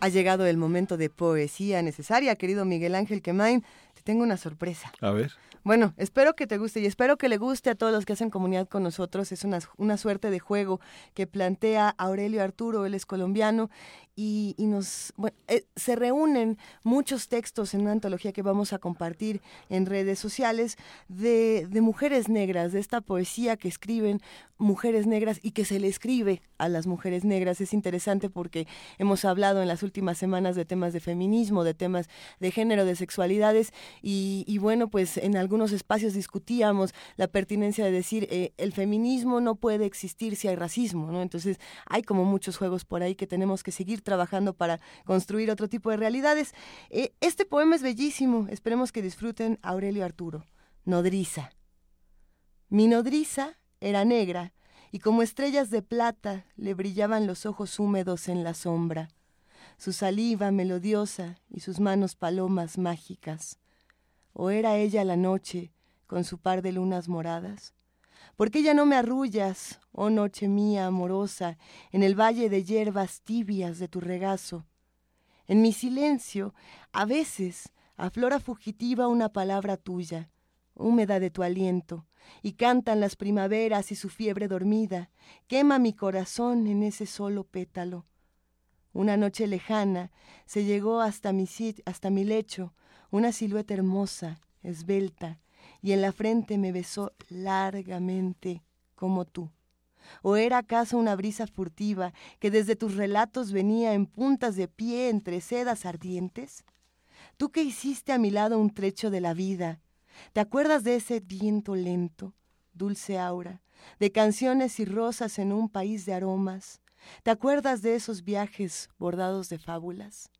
Ha llegado el momento de poesía necesaria, querido Miguel Ángel Quemain. Te tengo una sorpresa. A ver. Bueno, espero que te guste y espero que le guste a todos los que hacen comunidad con nosotros. Es una, una suerte de juego que plantea Aurelio Arturo, él es colombiano, y, y nos bueno, eh, se reúnen muchos textos en una antología que vamos a compartir en redes sociales de, de mujeres negras, de esta poesía que escriben mujeres negras y que se le escribe a las mujeres negras. Es interesante porque hemos hablado en las últimas semanas de temas de feminismo, de temas de género, de sexualidades y, y bueno, pues en algunos espacios discutíamos la pertinencia de decir eh, el feminismo no puede existir si hay racismo, ¿no? Entonces hay como muchos juegos por ahí que tenemos que seguir trabajando para construir otro tipo de realidades. Eh, este poema es bellísimo, esperemos que disfruten Aurelio Arturo. Nodriza. Mi nodriza era negra y como estrellas de plata le brillaban los ojos húmedos en la sombra, su saliva melodiosa y sus manos palomas mágicas. ¿O era ella la noche con su par de lunas moradas? ¿Por qué ya no me arrullas, oh noche mía amorosa, en el valle de hierbas tibias de tu regazo? En mi silencio, a veces, aflora fugitiva una palabra tuya, húmeda de tu aliento, y cantan las primaveras y su fiebre dormida, quema mi corazón en ese solo pétalo. Una noche lejana se llegó hasta mi, hasta mi lecho, una silueta hermosa, esbelta, y en la frente me besó largamente como tú. ¿O era acaso una brisa furtiva que desde tus relatos venía en puntas de pie entre sedas ardientes? Tú que hiciste a mi lado un trecho de la vida, ¿te acuerdas de ese viento lento, dulce aura, de canciones y rosas en un país de aromas? ¿Te acuerdas de esos viajes bordados de fábulas?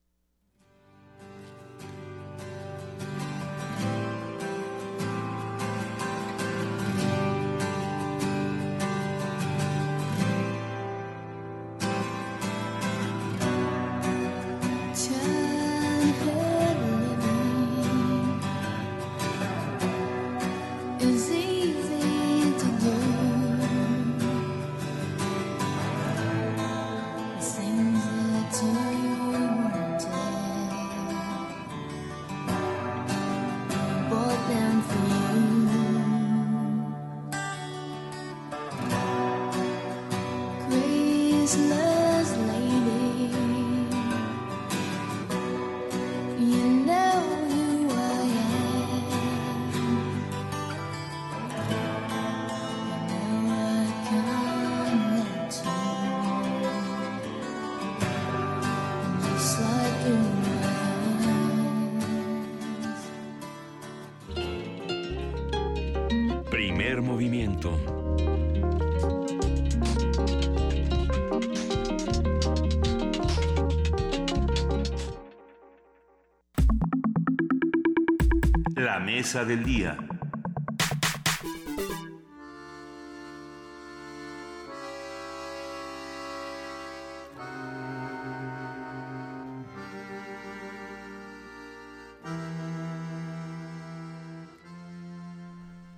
Mesa del día.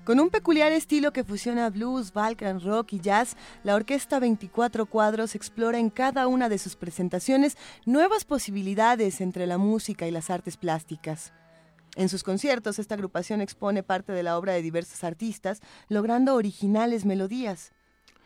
Con un peculiar estilo que fusiona blues, balkan rock y jazz, la orquesta 24 Cuadros explora en cada una de sus presentaciones nuevas posibilidades entre la música y las artes plásticas. En sus conciertos, esta agrupación expone parte de la obra de diversos artistas, logrando originales melodías.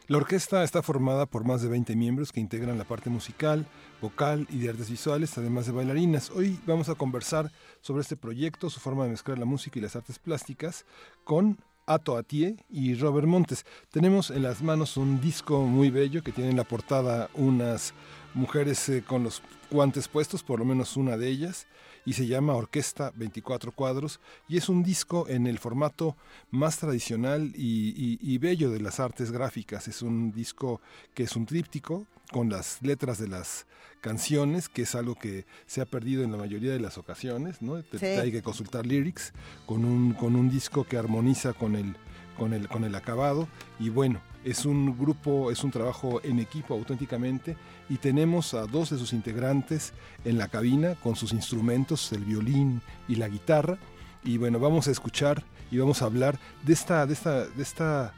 La orquesta está formada por más de 20 miembros que integran la parte musical, vocal y de artes visuales, además de bailarinas. Hoy vamos a conversar sobre este proyecto, su forma de mezclar la música y las artes plásticas, con Ato Atie y Robert Montes. Tenemos en las manos un disco muy bello que tiene en la portada unas mujeres eh, con los guantes puestos, por lo menos una de ellas, y se llama Orquesta 24 Cuadros, y es un disco en el formato más tradicional y, y- y bello de las artes gráficas. Es un disco que es un tríptico con las letras de las canciones, que es algo que se ha perdido en la mayoría de las ocasiones, ¿no? Te- Sí. Hay que consultar lyrics con un, con un disco que armoniza con el, con el, con el acabado. Y bueno, es un grupo, es un trabajo en equipo auténticamente. Y tenemos a dos de sus integrantes en la cabina con sus instrumentos, el violín y la guitarra. Y bueno, vamos a escuchar y vamos a hablar de esta, de esta, de esta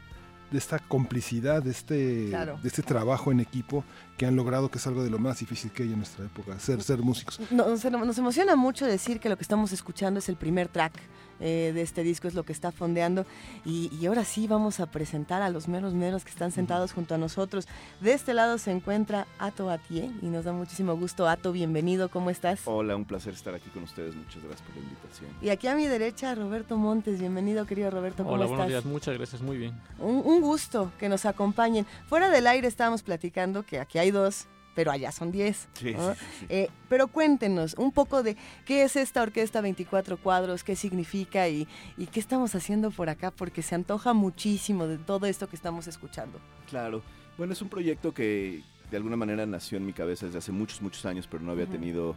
de esta complicidad, de este, Claro. de este trabajo en equipo que han logrado, que es algo de lo más difícil que hay en nuestra época, ser, ser músicos. Nos, nos emociona mucho decir que lo que estamos escuchando es el primer track eh, de este disco, es lo que está fondeando. Y, y ahora sí vamos a presentar a los meros meros que están sentados junto a nosotros. De este lado se encuentra Ato Atie y nos da muchísimo gusto. Ato, bienvenido, ¿cómo estás? Hola, un placer estar aquí con ustedes. Muchas gracias por la invitación. Y aquí a mi derecha, Roberto Montes. Bienvenido, querido Roberto, ¿cómo Hola, estás? buenos días, muchas gracias, muy bien. Un, un gusto que nos acompañen. Fuera del aire estábamos platicando que aquí hay dos, pero allá son diez. Sí, ¿no? sí, sí, sí. Eh, pero cuéntenos un poco de qué es esta Orquesta 24 Cuadros, qué significa y, y qué estamos haciendo por acá, porque se antoja muchísimo de todo esto que estamos escuchando. Claro. Bueno, es un proyecto que de alguna manera nació en mi cabeza desde hace muchos, muchos años, pero no había tenido,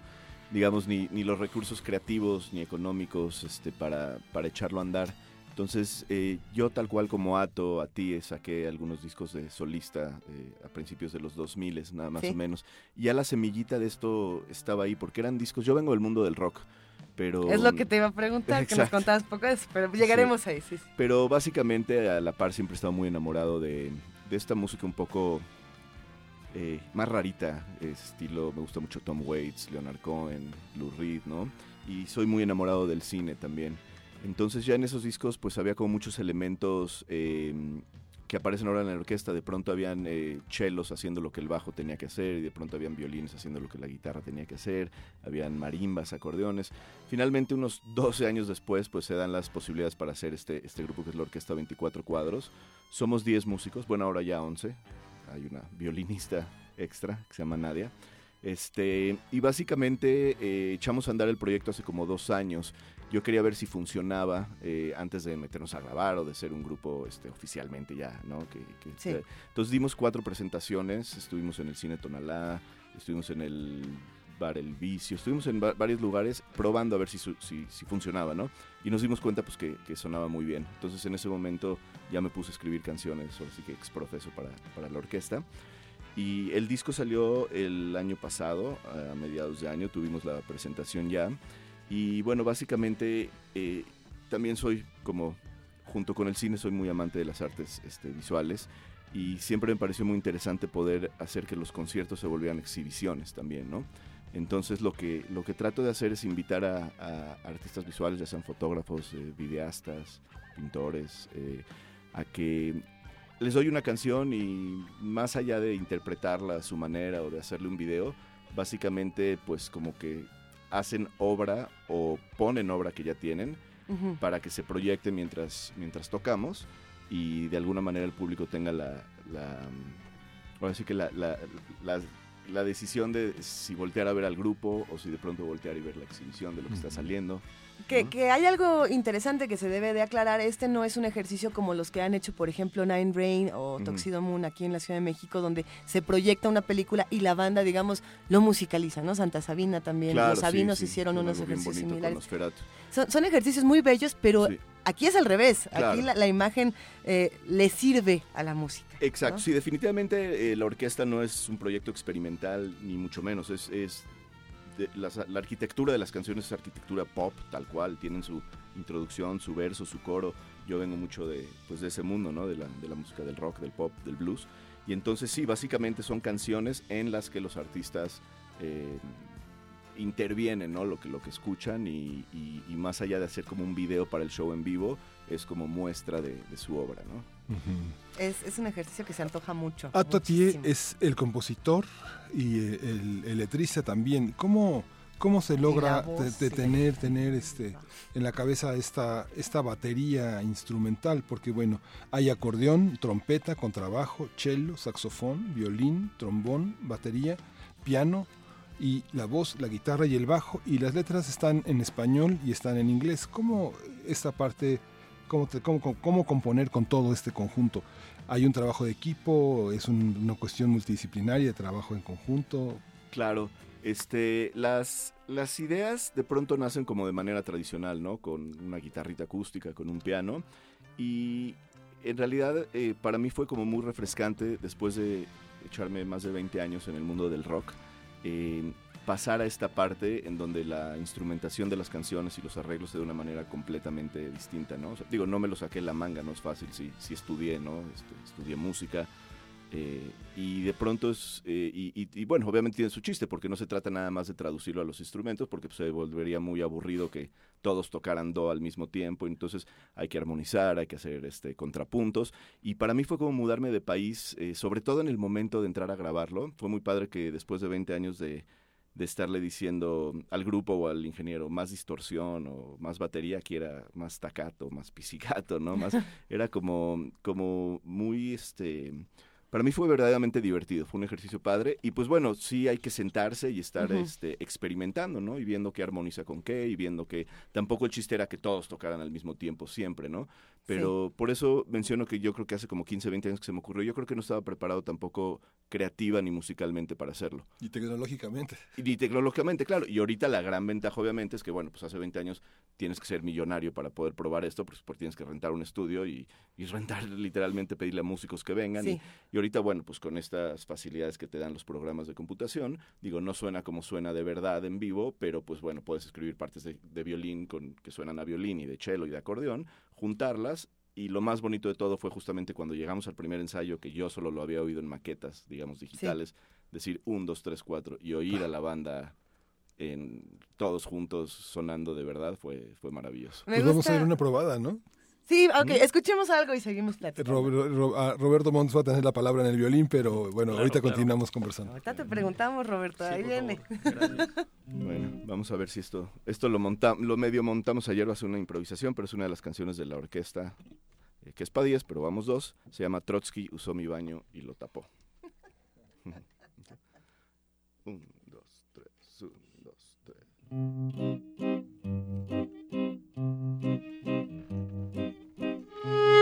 digamos, ni, ni los recursos creativos ni económicos este, para, para echarlo a andar. Entonces, eh, yo tal cual como Ato, a ti, saqué algunos discos de solista eh, a principios de los 2000, nada más Sí. o menos. Y ya la semillita de esto estaba ahí, porque eran discos, yo vengo del mundo del rock, pero... Es lo que te iba a preguntar, que nos contabas poco de eso, pero llegaremos ahí, sí. sí. Pero básicamente a la par siempre he estado muy enamorado de, de esta música un poco eh, más rarita, estilo, me gusta mucho Tom Waits, Leonard Cohen, Lou Reed, ¿no? Y soy muy enamorado del cine también. Entonces ya en esos discos pues había como muchos elementos eh, que aparecen ahora en la orquesta, de pronto habían eh, chelos haciendo lo que el bajo tenía que hacer, y de pronto habían violines haciendo lo que la guitarra tenía que hacer, habían marimbas, acordeones. Finalmente, unos 12 años después, pues se dan las posibilidades para hacer este, este grupo que es la Orquesta 24 Cuadros. Somos 10 músicos, bueno, ahora ya 11. Hay una violinista extra que se llama Nadia. Este, y básicamente eh, echamos a andar el proyecto hace como dos años. Yo quería ver si funcionaba eh, antes de meternos a grabar o de ser un grupo este, oficialmente ya, ¿no? Que, que- Sí. eh, entonces dimos cuatro presentaciones, estuvimos en el Cine Tonalá, estuvimos en el Bar El Vicio, estuvimos en va- varios lugares probando a ver si, si, si funcionaba, ¿no? Y nos dimos cuenta pues que, que sonaba muy bien. Entonces en ese momento ya me puse a escribir canciones, ahora sí que exprofeso para, para la orquesta. Y el disco salió el año pasado, a mediados de año, tuvimos la presentación ya. Y bueno, básicamente eh, también soy como, junto con el cine, soy muy amante de las artes este, visuales. Y siempre me pareció muy interesante poder hacer que los conciertos se volvieran exhibiciones también, ¿no? Entonces lo que, lo que trato de hacer es invitar a, a artistas visuales, ya sean fotógrafos, eh, videastas, pintores, eh, a que les doy una canción y más allá de interpretarla a su manera o de hacerle un video, básicamente pues como que hacen obra o ponen obra que ya tienen para que se proyecte mientras, mientras tocamos y de alguna manera el público tenga la, la mm, ahora sí que la, la, la- la decisión de si voltear a ver al grupo o si de pronto voltear y ver la exhibición de lo que está saliendo. Que, que hay algo interesante que se debe de aclarar. Este no es un ejercicio como los que han hecho, por ejemplo, Nine Rain o. Tuxedo Moon aquí en la Ciudad de México, donde se proyecta una película y la banda, digamos, lo musicaliza, ¿no? Santa Sabina también. Claro, los Sabinos sí, hicieron unos ejercicios similares. Son, son ejercicios muy bellos, pero Sí. aquí es al revés. Claro. Aquí la, la imagen eh, le sirve a la música. Exacto, ¿no? sí, definitivamente eh, la orquesta no es un proyecto experimental, ni mucho menos, es, es de- la arquitectura de las canciones es arquitectura pop, tal cual, tienen su introducción, su verso, su coro, yo vengo mucho de, pues, de ese mundo, ¿no? de, la, de la música del rock, del pop, del blues, y entonces sí, básicamente son canciones en las que los artistas eh, intervienen, ¿no? Lo que, lo que escuchan y más allá de hacer como un video para el show en vivo, es como muestra de, de su obra, ¿no? Es, es un ejercicio que se antoja mucho. Ato Atié muchísimo. es el compositor y eh, el, el letrista también. ¿Cómo, cómo se logra voz, de- de sí. tener, tener este, en la cabeza esta, esta batería instrumental? Porque bueno, hay acordeón, trompeta, contrabajo, cello, saxofón, violín, trombón, batería, piano y la voz, la guitarra y el bajo y las letras están en español y están en inglés. ¿Cómo esta parte, cómo, componer con todo este conjunto? ¿Hay un trabajo de equipo? ¿Es un- una cuestión multidisciplinaria de trabajo en conjunto? Claro, este, las, las ideas de pronto nacen como de manera tradicional, ¿no? Con una guitarrita acústica, con un piano. Y en realidad eh, para mí fue como muy refrescante después de echarme más de 20 años en el mundo del rock, eh, pasar a esta parte en donde la instrumentación de las canciones y los arreglos se de una manera completamente distinta, ¿no? O sea, digo, no me lo saqué la manga, no es fácil, sí, sí estudié, ¿no? Este, estudié música. eh, y de pronto es, eh, y, bueno, obviamente tiene su chiste, porque no se trata nada más de traducirlo a los instrumentos, porque se volvería muy aburrido que todos tocaran do al mismo tiempo, entonces hay que armonizar, hay que hacer este, contrapuntos, y para mí fue como mudarme de país, eh, sobre todo en el momento de entrar a grabarlo, fue muy padre que después de 20 años de, de estarle diciendo al grupo o al ingeniero más distorsión o más batería, aquí era más staccato, más pizzicato, ¿no? Más, era como, como muy, este, para mí fue verdaderamente divertido, fue un ejercicio padre y pues bueno, sí hay que sentarse y estar este, experimentando, ¿no? Y viendo qué armoniza con qué y viendo que tampoco el chiste era que todos tocaran al mismo tiempo siempre, ¿no? Pero por eso menciono que yo creo que hace como 15, 20 años que se me ocurrió, yo creo que no estaba preparado tampoco creativa ni musicalmente para hacerlo. Y tecnológicamente. Y tecnológicamente, claro. Y ahorita la gran ventaja, obviamente, es que, bueno, pues hace 20 años tienes que ser millonario para poder probar esto, pues porque tienes que rentar un estudio y, y rentar, literalmente, pedirle a músicos que vengan. Sí. Y, y ahorita, bueno, pues con estas facilidades que te dan los programas de computación, digo, no suena como suena de verdad en vivo, pero pues bueno, puedes escribir partes de, de violín con, que suenan a violín y de cello y de acordeón, juntarlas. Y lo más bonito de todo fue justamente cuando llegamos al primer ensayo, que yo solo lo había oído en maquetas, digamos, digitales, decir un, dos, tres, cuatro, y oír a la banda en todos juntos sonando de verdad fue, fue maravilloso. Me Pues vamos a ver una probada, ¿no? Sí, ok, escuchemos algo y seguimos platicando. Ro- Ro- ah, Roberto Montes va a tener la palabra en el violín, pero bueno, Claro, ahorita claro. continuamos conversando. Ahorita te preguntamos, Roberto, ahí viene. Bueno, vamos a ver si esto, esto lo monta, lo medio montamos ayer, va a ser una improvisación, pero es una de las canciones de la orquesta, eh, que es para 10, pero vamos dos. Se llama Trotsky, usó mi baño y lo tapó. un, dos, tres, un, dos, tres. Un,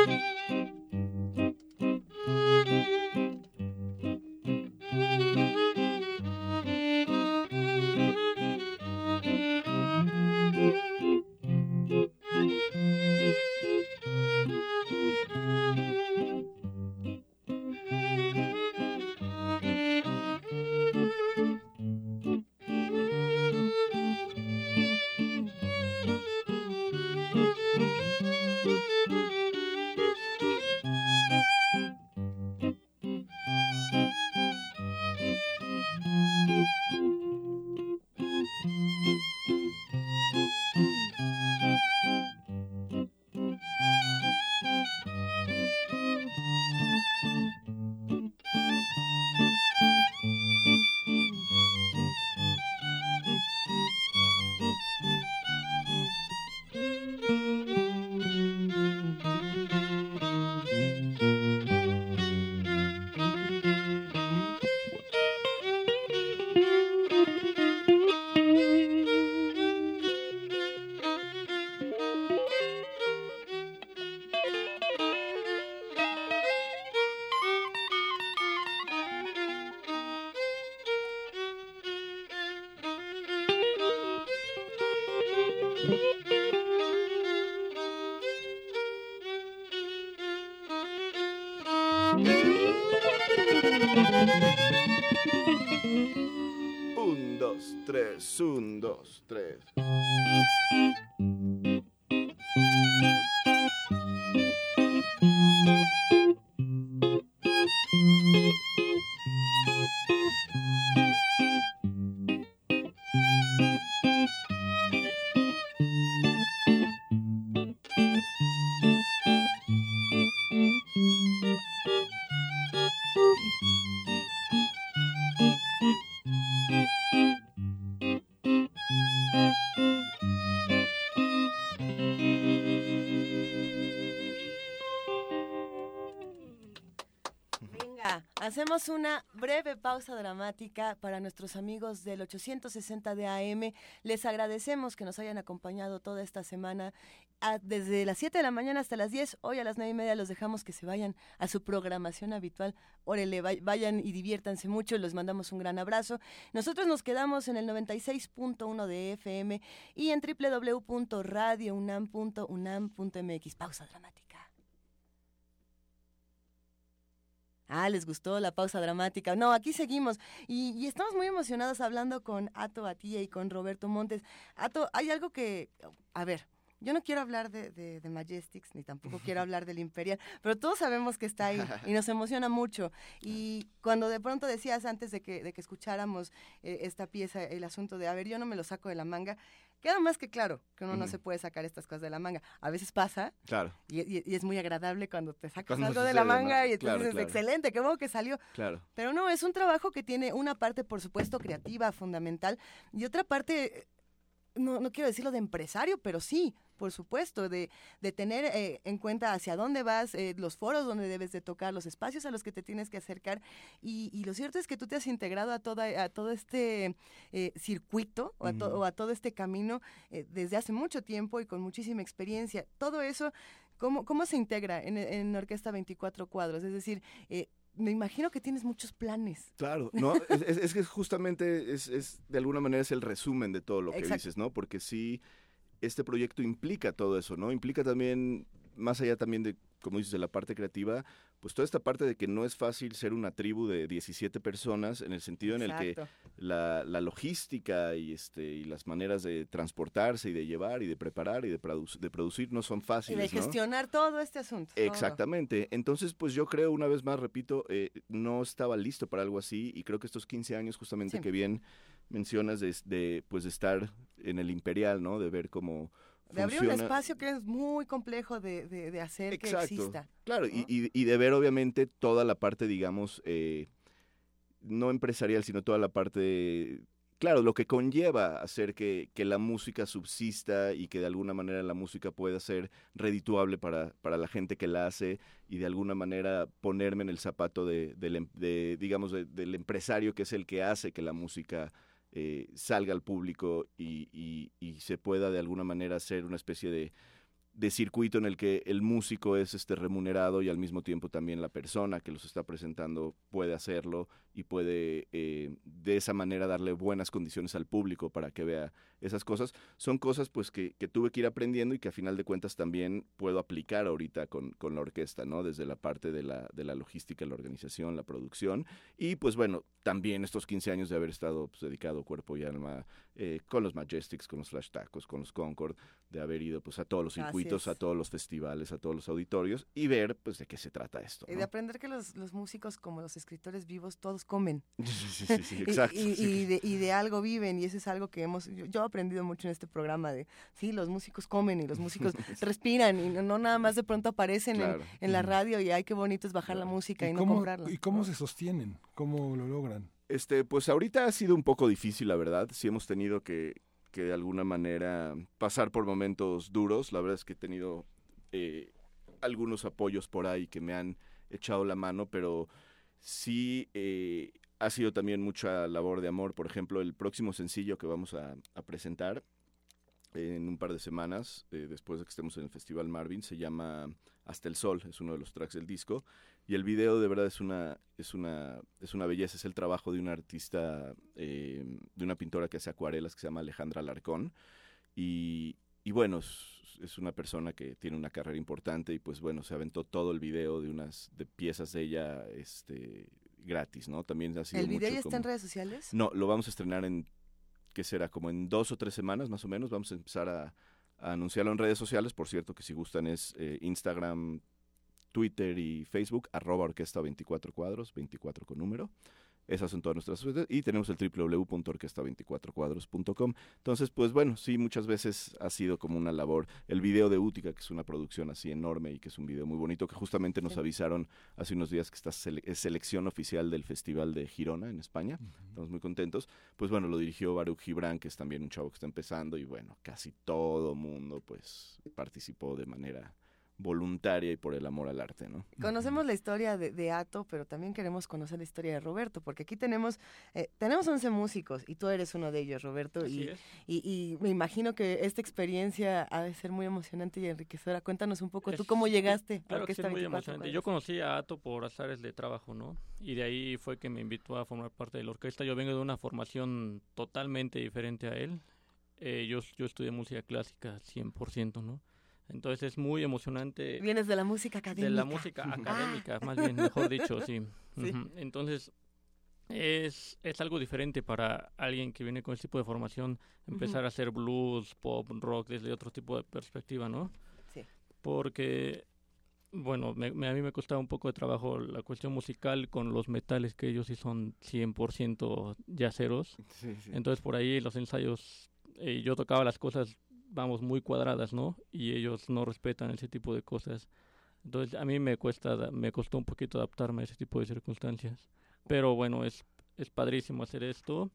tres, un, dos, tres. Pausa dramática para nuestros amigos del 860 de AM. Les agradecemos que nos hayan acompañado toda esta semana. desde las 7 de la mañana hasta las 10, hoy a las 9 y media los dejamos que se vayan a su programación habitual. Órale, vay- vayan y diviértanse mucho, les mandamos un gran abrazo. Nosotros nos quedamos en el 96.1 de FM y en www.radiounam.unam.mx. Pausa dramática. Ah, les gustó la pausa dramática. No, aquí seguimos. Y, y estamos muy emocionados hablando con Ato Atía y con Roberto Montes. Ato, hay algo que. A ver. Yo no quiero hablar de, de, de Majestics, ni tampoco quiero hablar del Imperial, pero todos sabemos que está ahí y nos emociona mucho. Y cuando de pronto decías antes de que, de que escucháramos eh, esta pieza, el asunto de, a ver, yo no me lo saco de la manga, queda más que claro que uno no se puede sacar estas cosas de la manga. A veces pasa, Claro, y, y- y es muy agradable cuando te sacas Cuando algo de la manga y entonces Claro, excelente, qué bueno que salió. claro. Pero no, es un trabajo que tiene una parte, por supuesto, creativa, fundamental, y otra parte, no, no quiero decirlo de empresario, pero sí, por supuesto, de, de tener eh, en cuenta hacia dónde vas, eh, los foros donde debes de tocar, los espacios a los que te tienes que acercar. Y, y lo cierto es que tú te has integrado a, toda, a todo este eh, circuito o a, to- o a todo este camino desde hace mucho tiempo y con muchísima experiencia. Todo eso, ¿cómo, cómo se integra en, en Orquesta 24 Cuadros? Es decir, me imagino que tienes muchos planes. Claro, no, es, es- es que justamente es, es, de alguna manera es el resumen de todo lo que Exacto. dices, ¿no? Porque sí, este proyecto implica todo eso, ¿no? Implica también, más allá también de, como dices, de la parte creativa, pues toda esta parte de que no es fácil ser una tribu de 17 personas, en el sentido en el que la, la logística y, este, y las maneras de transportarse y de llevar y de preparar y de, produc- de producir no son Y fáciles, de ¿no? gestionar todo este asunto. todo. Exactamente. Entonces, pues yo creo, una vez más, repito, eh, no estaba listo para algo así y creo que estos 15 años justamente Sí. que bien mencionas de, de, pues estar en el imperial, ¿no? De ver cómo, De abrir un espacio que es muy complejo de, de- de hacer que exista. Claro, y, y- y de ver obviamente toda la parte, digamos, eh, no empresarial, sino toda la parte, claro, lo que conlleva hacer que, que la música subsista y que de alguna manera la música pueda ser redituable para, para la gente que la hace y de alguna manera ponerme en el zapato de, del em- de, digamos, de- del empresario que es el que hace que la música eh, salga al público y, y- y se pueda de alguna manera hacer una especie de, de circuito en el que el músico es este remunerado y al mismo tiempo también la persona que los está presentando puede hacerlo y puede eh, de esa manera darle buenas condiciones al público para que vea esas cosas. Son cosas pues que, que tuve que ir aprendiendo y que a final de cuentas también puedo aplicar ahorita con, con la orquesta, ¿no? Desde la parte de la, de la logística, la organización, la producción y pues bueno, también estos 15 años de haber estado pues, dedicado cuerpo y alma eh, con los Majestics, con los Flash Tacos, con los Concord, de haber ido pues a todos los circuitos, es. a todos los festivales, a todos los auditorios y ver pues de qué se trata esto. Y ¿no? de aprender que los, los músicos, como los escritores vivos, todos comen. Sí, sí, sí, Y- exacto, Y, sí. y de, y de algo viven, y eso es algo que hemos. Yo, yo he aprendido mucho en este programa de. Sí, los músicos comen y los músicos respiran, y no, no nada más de pronto aparecen Claro. en, la radio y ay, qué bonito es bajar la música y, no cómo, comprarla. ¿Y cómo se sostienen? ¿Cómo lo logran? Este, pues ahorita ha sido un poco difícil, la verdad. Sí hemos tenido que, que de alguna manera pasar por momentos duros. La verdad es que he tenido eh, algunos apoyos por ahí que me han echado la mano, pero sí eh, ha sido también mucha labor de amor. Por ejemplo, el próximo sencillo que vamos a, presentar en un par de semanas, eh, después de que estemos en el Festival Marvin, se llama Hasta el Sol, es uno de los tracks del disco. Y el video de verdad es una, es una, es una belleza, es el trabajo de una artista, eh, de una pintora que hace acuarelas que se llama Alejandra Larcón. Y, y bueno, es una persona que tiene una carrera importante y pues bueno, se aventó todo el video de unas de piezas de ella este, gratis, ¿no? También ha sido ¿El video mucho ya está en redes sociales? no, lo vamos a estrenar en, ¿qué será? Como en dos o tres semanas más o menos. Vamos a empezar a, a anunciarlo en redes sociales. Por cierto, que si gustan es eh, Instagram, Twitter y Facebook, arroba orquesta 24 cuadros, 24 con número. Esas son todas nuestras redes. Y tenemos el www.orquesta24cuadros.com. Entonces, pues bueno, sí, muchas veces ha sido como una labor. El video de Útica, que es una producción así enorme y que es un video muy bonito, que justamente nos Sí. avisaron hace unos días que está sele- es selección oficial del Festival de Girona en España. Estamos muy contentos. Pues bueno, lo dirigió Baruch Gibran, que es también un chavo que está empezando y bueno, casi todo mundo pues participó de manera voluntaria y por el amor al arte, ¿no? Conocemos la historia de, de Ato, pero también queremos conocer la historia de Roberto, porque aquí tenemos eh, tenemos 11 músicos y tú eres uno de ellos, Roberto. Así Y, es. y, y me imagino que esta experiencia ha de ser muy emocionante y enriquecedora. Cuéntanos un poco, ¿tú Es- cómo llegaste? a Claro que sí, es muy 24 emocionante. Yo conocí a Ato por azares de trabajo, ¿no? Y de ahí fue que me invitó a formar parte de la orquesta. Yo vengo de una formación totalmente diferente a él. Eh, yo, yo estudié música clásica 100%, ¿no? Entonces es muy emocionante. Vienes de la música académica. De la música académica, más bien, mejor dicho, sí. Sí. Entonces, es, es algo diferente para alguien que viene con ese tipo de formación, empezar a hacer blues, pop, rock desde otro tipo de perspectiva, ¿no? Sí. Porque, bueno, me- me- a mí me costaba un poco de trabajo la cuestión musical con los metales que ellos sí son 100% yaceros. Sí, sí. Entonces, por ahí los ensayos, eh, yo tocaba las cosas, vamos, muy cuadradas, ¿no? Y ellos no respetan ese tipo de cosas. Entonces, a mí me cuesta, me costó un poquito adaptarme a ese tipo de circunstancias. Pero bueno, es, es padrísimo hacer esto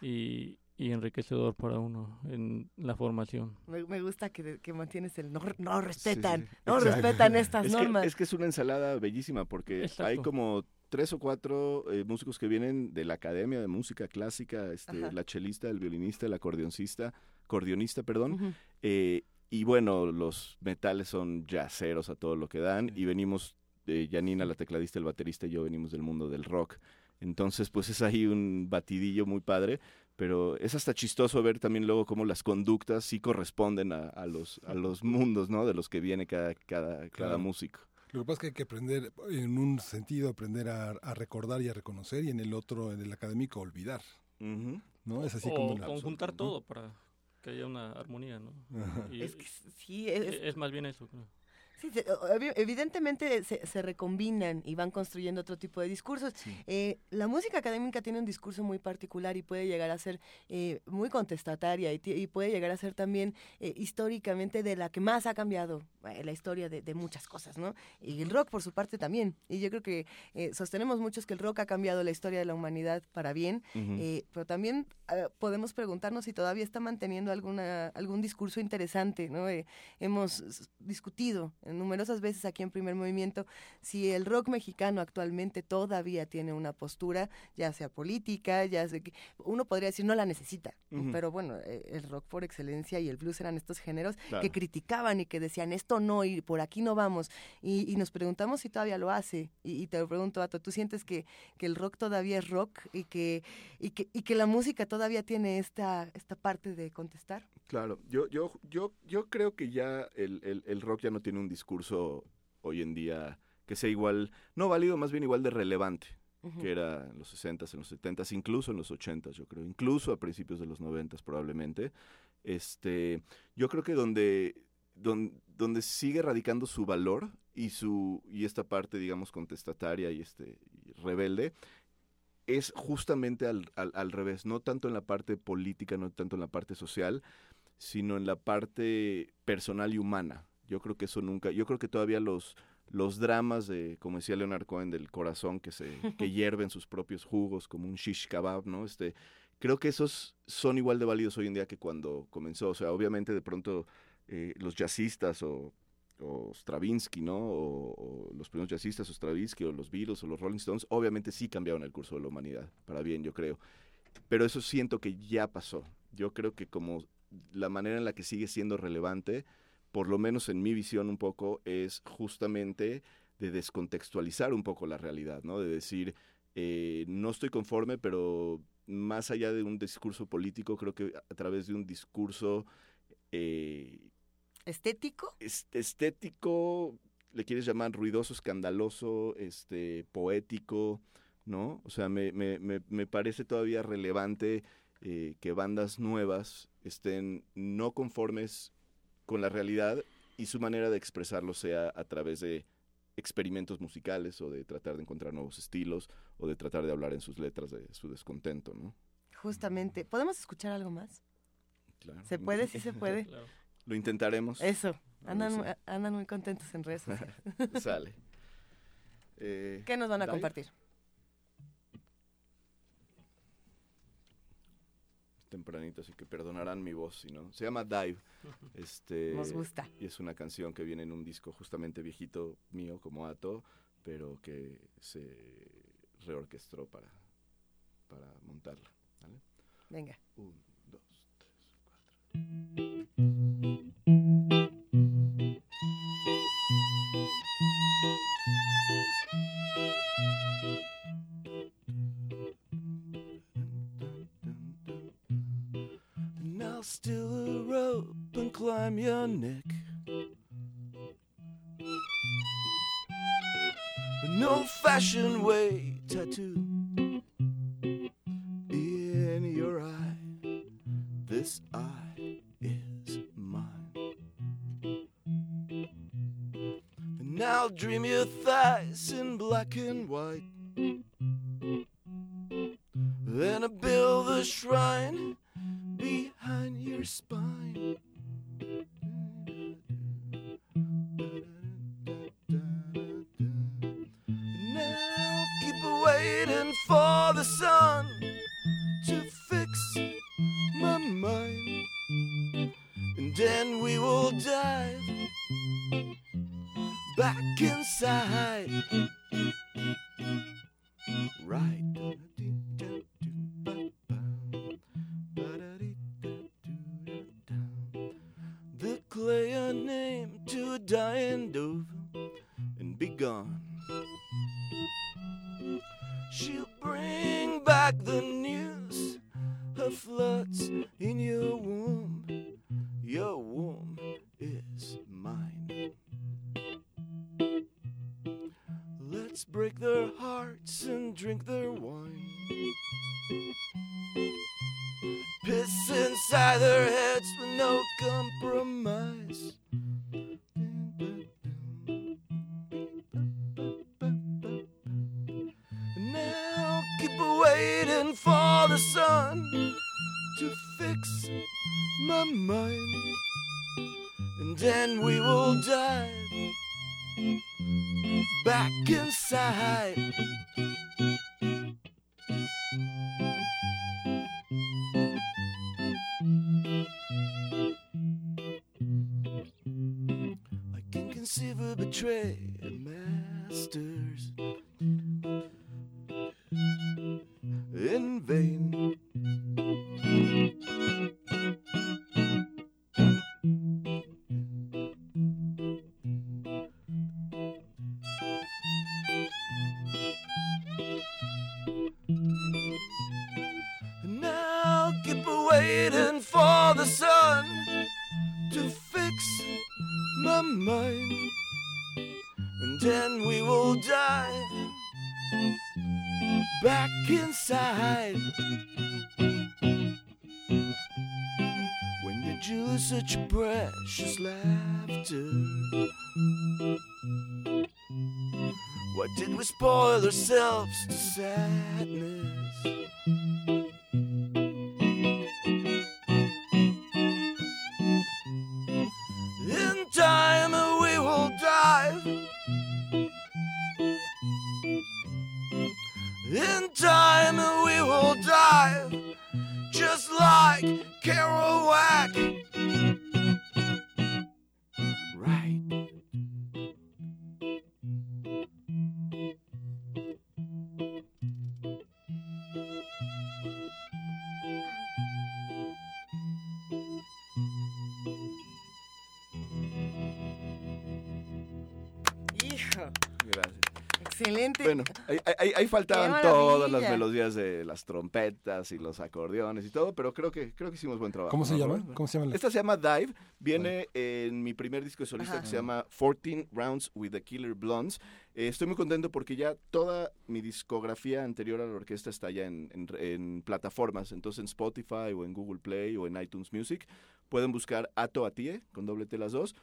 y, y enriquecedor para uno en la formación. Me, me gusta que, que mantienes el no, no respetan, Sí, sí. no Exacto. respetan estas es normas. Que, es que es una ensalada bellísima porque Exacto. hay como tres o cuatro eh, músicos que vienen de la Academia de Música Clásica, este, la chelista, el violinista, el acordeoncista, acordeonista, perdón. Eh, y bueno, los metales son yaceros a todo lo que dan y venimos, eh, Janina, la tecladista, el baterista y yo venimos del mundo del rock. Entonces, pues es ahí un batidillo muy padre, pero es hasta chistoso ver también luego cómo las conductas sí corresponden a, a los, a los mundos, ¿no? De los que viene cada, cada, cada Claro. músico. Lo que pasa es que hay que aprender, en un sentido, aprender a, a recordar y a reconocer, y en el otro, en el académico, olvidar. ¿No? Es así o como la- conjuntar todo para que haya una armonía, ¿no? Y- Es que sí, es- es más bien eso. creo. Sí, se- obvi- evidentemente se, se recombinan y van construyendo otro tipo de discursos. Eh, la música académica tiene un discurso muy particular y puede llegar a ser eh, muy contestataria y, y puede llegar a ser también eh, históricamente de la que más ha cambiado eh, la historia de, de muchas cosas, ¿no? Y el rock, por su parte, también. Y yo creo que eh, sostenemos muchos que el rock ha cambiado la historia de la humanidad para bien, eh, pero también eh, podemos preguntarnos si todavía está manteniendo alguna, algún discurso interesante, ¿no? Hemos discutido en numerosas veces aquí en Primer Movimiento si el rock mexicano actualmente todavía tiene una postura, ya sea política, ya sea que uno podría decir no la necesita, pero bueno, eh, el rock por excelencia y el blues eran estos géneros Claro. que criticaban y que decían esto no y por aquí no vamos y, y nos preguntamos si todavía lo hace y, y te lo pregunto Ato, ¿tú sientes que, que el rock todavía es rock y que, y que, y que la música todavía tiene esta, esta parte de contestar? Claro, yo, yo, yo, yo creo que ya el, el- el rock ya no tiene un discurso hoy en día que sea igual, no válido, más bien igual de relevante, que era en los 60s, en los 70s, incluso en los 80s, yo creo, incluso a principios de los 90s probablemente. Este, yo creo que donde, don- donde, sigue radicando su valor y, su, y esta parte, digamos, contestataria y, este, y rebelde, es justamente al, al, al revés, no tanto en la parte política, no tanto en la parte social, sino en la parte personal y humana. Yo creo que eso nunca, yo creo que todavía los, los dramas de, como decía Leonard Cohen, del corazón que se, que hierven sus propios jugos, como un shish kebab, ¿no? Este, creo que esos son igual de válidos hoy en día que cuando comenzó. O sea, obviamente de pronto eh, los jazzistas o, o Stravinsky, ¿no? O, o los primeros jazzistas o Stravinsky o los Beatles o los Rolling Stones, obviamente sí cambiaron el curso de la humanidad, para bien, yo creo. Pero eso siento que ya pasó. Yo creo que como la manera en la que sigue siendo relevante, por lo menos en mi visión un poco, es justamente de descontextualizar un poco la realidad, ¿no? De decir, eh, no estoy conforme, pero más allá de un discurso político, creo que a través de un discurso eh, ¿Estético? est- estético, le quieres llamar ruidoso, escandaloso, este, poético, ¿no? O sea, me, me, me, me parece todavía relevante eh, que bandas nuevas estén no conformes con la realidad y su manera de expresarlo sea a través de experimentos musicales o de tratar de encontrar nuevos estilos o de tratar de hablar en sus letras de su descontento, ¿no? Justamente. ¿Podemos escuchar algo más? Claro. ¿Se puede? Sí se puede. Lo intentaremos. Eso. Andan, andan muy contentos en redes sociales. Sale. Eh, ¿Qué nos van a compartir? Tempranito, así que perdonarán mi voz, si no. Se llama Dive. Este, Nos gusta. Y es una canción que viene en un disco justamente viejito mío como Ato, pero que se reorquestró para, para montarla. ¿vale? Venga. Un, dos, tres, And I'm your Nick. No fashion way tattoo. Spoil ourselves to sadness? Bueno, ahí, ahí- ahí faltaban todas las melodías de las trompetas y los acordeones y todo, pero creo que creo que hicimos buen trabajo. ¿Cómo se ¿no, llama? ¿Cómo se llama la- Esta se llama Dive, viene en mi primer disco de solista Ajá. que se llama 14 Rounds with the Killer Blondes. Eh, estoy muy contento porque ya toda mi discografía anterior a la orquesta está ya en, en- en plataformas, entonces en Spotify o en Google Play o en iTunes Music. Pueden buscar Ato Atie, con doble T las dos.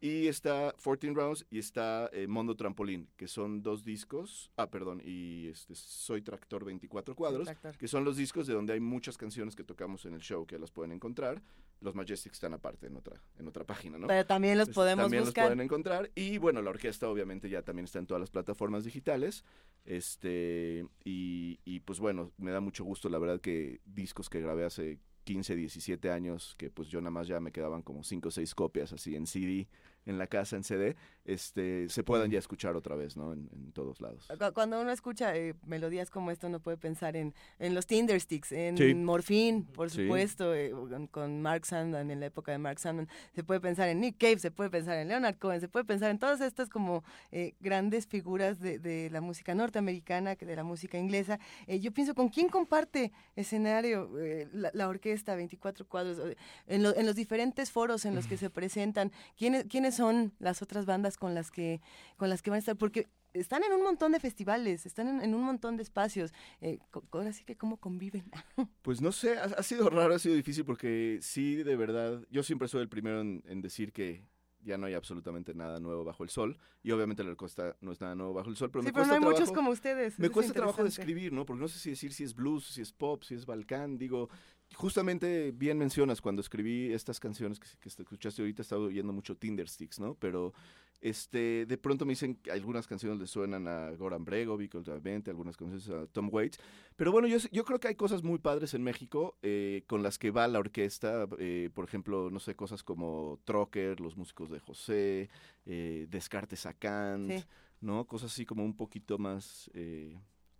Y está 14 Rounds y está eh, Mondo Trampolín, que son dos discos. Ah, perdón, y este, Soy Tractor 24 cuadros, Tractor. que son los discos de donde hay muchas canciones que tocamos en el show que las pueden encontrar. Los Majestics están aparte en otra, en otra página, ¿no? Pero también los podemos también buscar. los pueden encontrar. Y bueno, la orquesta obviamente ya también está en todas las plataformas digitales. Este, y, y, pues bueno, me da mucho gusto, la verdad, que discos que grabé hace 15, 17 años, que pues yo nada más ya me quedaban como 5 o 6 copias así en CD, en la casa, en CD, este, se puedan ya escuchar otra vez, ¿no? En, en todos lados. Cu- Cuando uno escucha eh, melodías como esto, uno puede pensar en, en los Tindersticks, en Sí. Morphine, por Sí. supuesto, eh, con, con Mark Sandman, en la época de Mark Sandman. Se puede pensar en Nick Cave, se puede pensar en Leonard Cohen, se puede pensar en todas estas como eh, grandes figuras de, de la música norteamericana, que de la música inglesa. Eh, yo pienso, ¿con quién comparte escenario eh, la, la orquesta 24 cuadros? En, lo- en los diferentes foros en los que se presentan, ¿quiénes, ¿quiénes son las otras bandas con las que, con las que van a estar? Porque están en un montón de festivales, están en, en un montón de espacios. Eh, ahora sí que cómo conviven. Pues no sé, ha, ha sido raro, ha sido difícil porque sí, de verdad, yo siempre soy el primero en, en decir que ya no hay absolutamente nada nuevo bajo el sol y obviamente la orquesta no es nada nuevo bajo el sol, pero sí, me pero no cuesta hay muchos como ustedes. Me eso cuesta trabajo de interesante. escribir, ¿no? Porque no sé si decir si es blues, si es pop, si es balcán. Digo, justamente bien mencionas cuando escribí estas canciones que, que escuchaste ahorita, estaba oyendo mucho Tindersticks, ¿no? Pero este, de pronto me dicen que algunas canciones le suenan a Goran Bregovic, obviamente, algunas canciones a Tom Waits. Pero bueno, yo, yo creo que hay cosas muy padres en México eh, con las que va la orquesta. eh, por ejemplo, no sé, cosas como Trocker, los músicos de José, eh, Descartes a Kant, Sí. ¿no? Cosas así como un poquito más...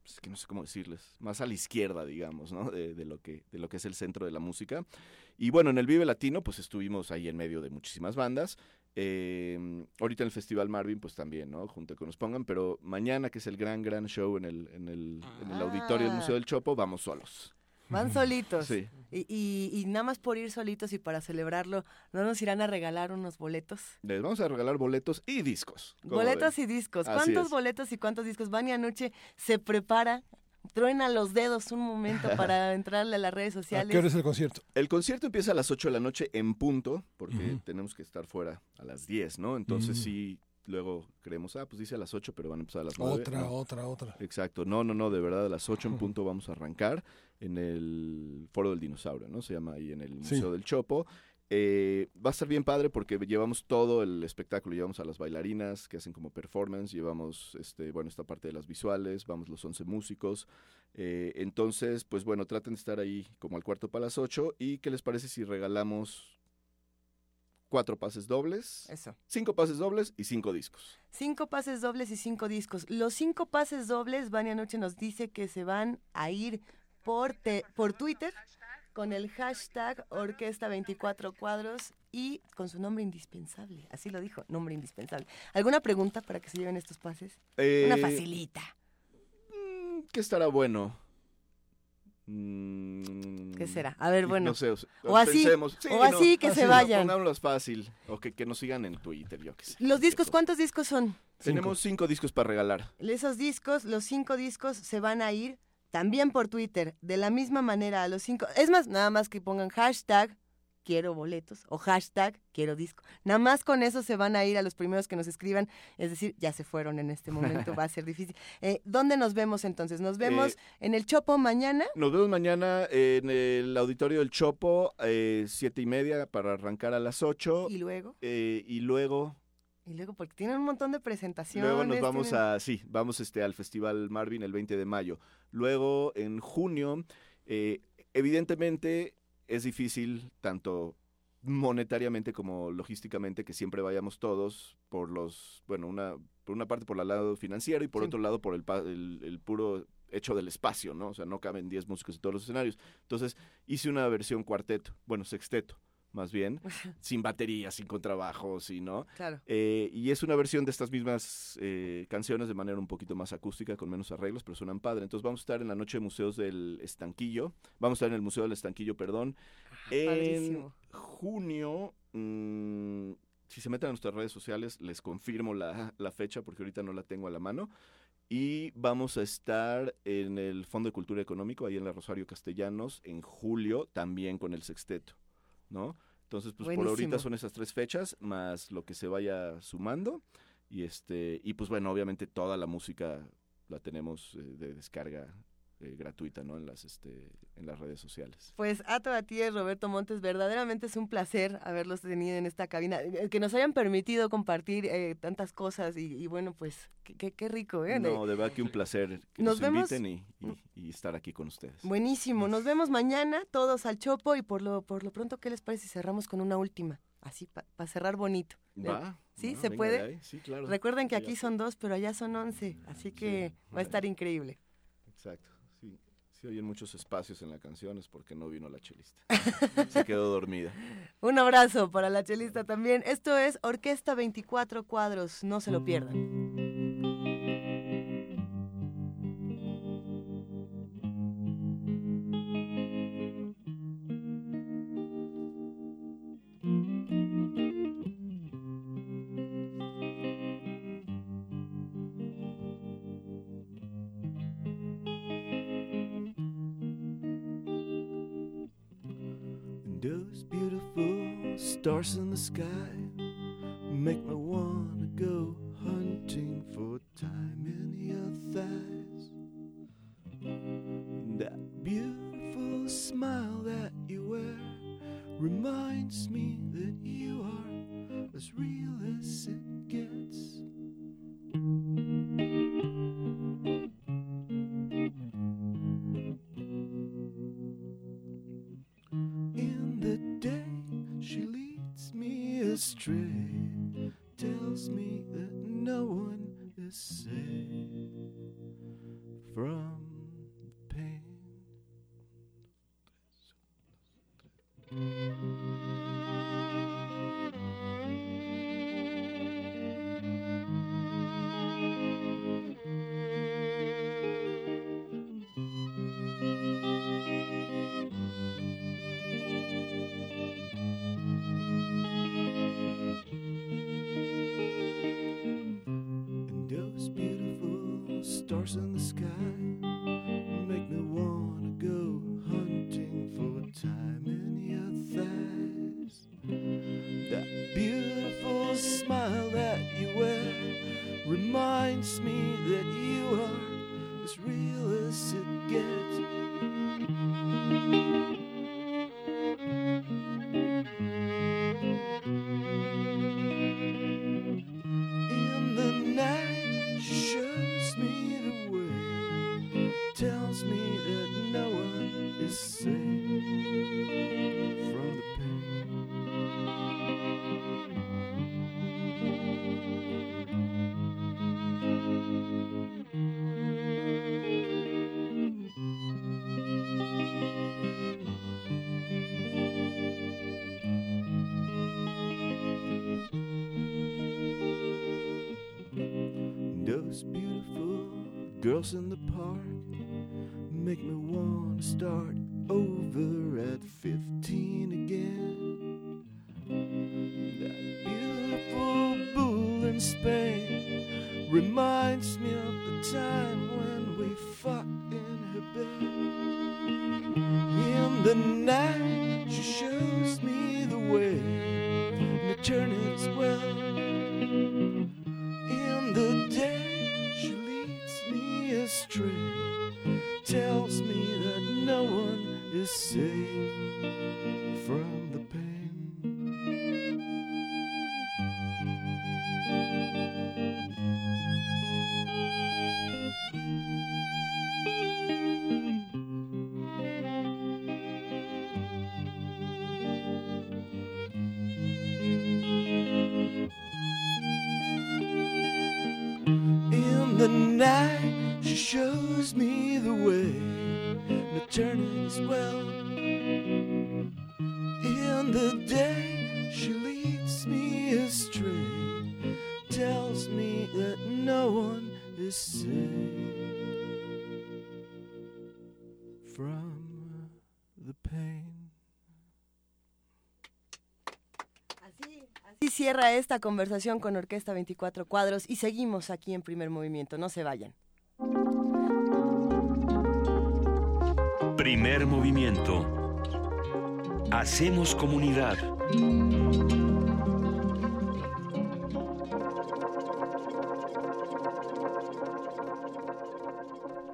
pues, que no sé cómo decirles, más a la izquierda, digamos, ¿no? De, de lo que, de lo que es el centro de la música. Y bueno, en el Vive Latino, pues estuvimos ahí en medio de muchísimas bandas. Eh, ahorita en el Festival Marvin, pues también, ¿no? Junto con nos pongan, pero mañana, que es el gran, gran show en el, en el, en el auditorio del Ah. Museo del Chopo, vamos solos. Van solitos. Sí. Y, y, y nada más por ir solitos y para celebrarlo, ¿no nos irán a regalar unos boletos? Les vamos a regalar boletos y discos. ¿cómo Boletos ven? y discos. Así ¿Cuántos es. boletos y cuántos discos? Vania Nuche se prepara, truena los dedos un momento para entrarle a las redes sociales. el concierto? El concierto empieza a las 8 de la noche en punto, porque tenemos que estar fuera a las 10, ¿no? Entonces Mm. sí, luego creemos, ah, pues dice a las 8, pero van a empezar a las 9. Otra, No. otra, otra. Exacto, no, no, no, de verdad, a las 8 en punto vamos a arrancar. En el Foro del Dinosaurio, ¿no? Se llama ahí en el Sí. Museo del Chopo. Eh, va a estar bien padre porque llevamos todo el espectáculo, llevamos a las bailarinas que hacen como performance, llevamos este, bueno, esta parte de las visuales, vamos los 11 músicos. Eh, entonces, pues bueno, traten de estar ahí como al cuarto para las 8 y ¿qué les parece si regalamos cuatro pases dobles? Eso. Cinco pases dobles y cinco discos. Cinco pases dobles y cinco discos. Los cinco pases dobles, Vania Noche nos dice que se van a ir por, te- por Twitter con el hashtag Orquesta 24 Cuadros y con su nombre indispensable. Así lo dijo, nombre indispensable. ¿Alguna pregunta para que se lleven estos pases? Eh, Una facilita. ¿Qué estará bueno? Mm, ¿Qué será? A ver, bueno. No sé, o, O así, pensemos. Sí, o no, así que se no, vayan. Pongámoslos fácil. O que, que nos sigan en Twitter, yo qué sé. Los discos, ¿cuántos discos son? Tenemos cinco discos para regalar. Esos discos, los cinco discos se van a ir también por Twitter, de la misma manera a los cinco. Es más, nada más que pongan hashtag quiero boletos o hashtag quiero disco. Nada más con eso se van a ir a los primeros que nos escriban. Es decir, ya se fueron en este momento, va a ser difícil. Eh, ¿Dónde nos vemos entonces? Nos vemos Eh, en el Chopo mañana. Nos vemos mañana en el auditorio del Chopo, eh, siete y media para arrancar a las ocho. Y luego, Eh, y luego, y luego porque tienen un montón de presentaciones. luego nos vamos tienen- a, sí, vamos este, al Festival Marvin el 20 de mayo. Luego, en junio, eh, evidentemente es difícil tanto monetariamente como logísticamente que siempre vayamos todos por los, bueno, una, por una parte por el lado financiero y por Sí. otro lado por el, el puro hecho del espacio, ¿no? O sea, no caben 10 músicos en todos los escenarios. Entonces, hice una versión cuarteto, bueno, sexteto, más bien, sin batería, sin contrabajo, sin, ¿no? Claro. Eh, y es una versión de estas mismas eh, canciones de manera un poquito más acústica, con menos arreglos, pero suenan padre. Entonces vamos a estar en la noche de museos del Estanquillo. Vamos a estar en el Museo del Estanquillo, perdón. en padrísimo. junio, mm, si se meten a nuestras redes sociales, les confirmo la, la fecha, porque ahorita no la tengo a la mano. Y vamos a estar en el Fondo de Cultura Económico, ahí en la Rosario Castellanos, en julio, también con el sexteto, ¿no? Entonces, pues por ahorita son esas tres fechas, más lo que se vaya sumando. Y este, y pues bueno, obviamente toda la música la tenemos eh, de descarga eh, gratuita, ¿no? En las, este, en las redes sociales. Pues a toda ti, Roberto Montes, verdaderamente es un placer haberlos tenido en esta cabina, eh, que nos hayan permitido compartir eh, tantas cosas y, y bueno, pues qué, rico, ¿eh? No, de verdad que un placer que Nos nos, vemos- inviten y, y- y estar aquí con ustedes. Buenísimo, nos vemos mañana todos al Chopo y por lo, por lo pronto, ¿qué les parece si cerramos con una última? Así, para cerrar bonito. Va, ¿Sí? va, ¿Se venga puede? sí, claro. Recuerden que aquí son dos, pero allá son once, así que va a estar increíble. Exacto. Sí oyen muchos espacios en la canción es porque no vino la chelista. Se quedó dormida. Un abrazo para la chelista también. Esto es Orquesta 24 Cuadros, no se lo pierdan. Sky astray, tells me that no one is safe from girls in the cierra esta conversación con Orquesta 24 Cuadros y seguimos aquí en primer movimiento. No se vayan. Primer movimiento. Hacemos comunidad.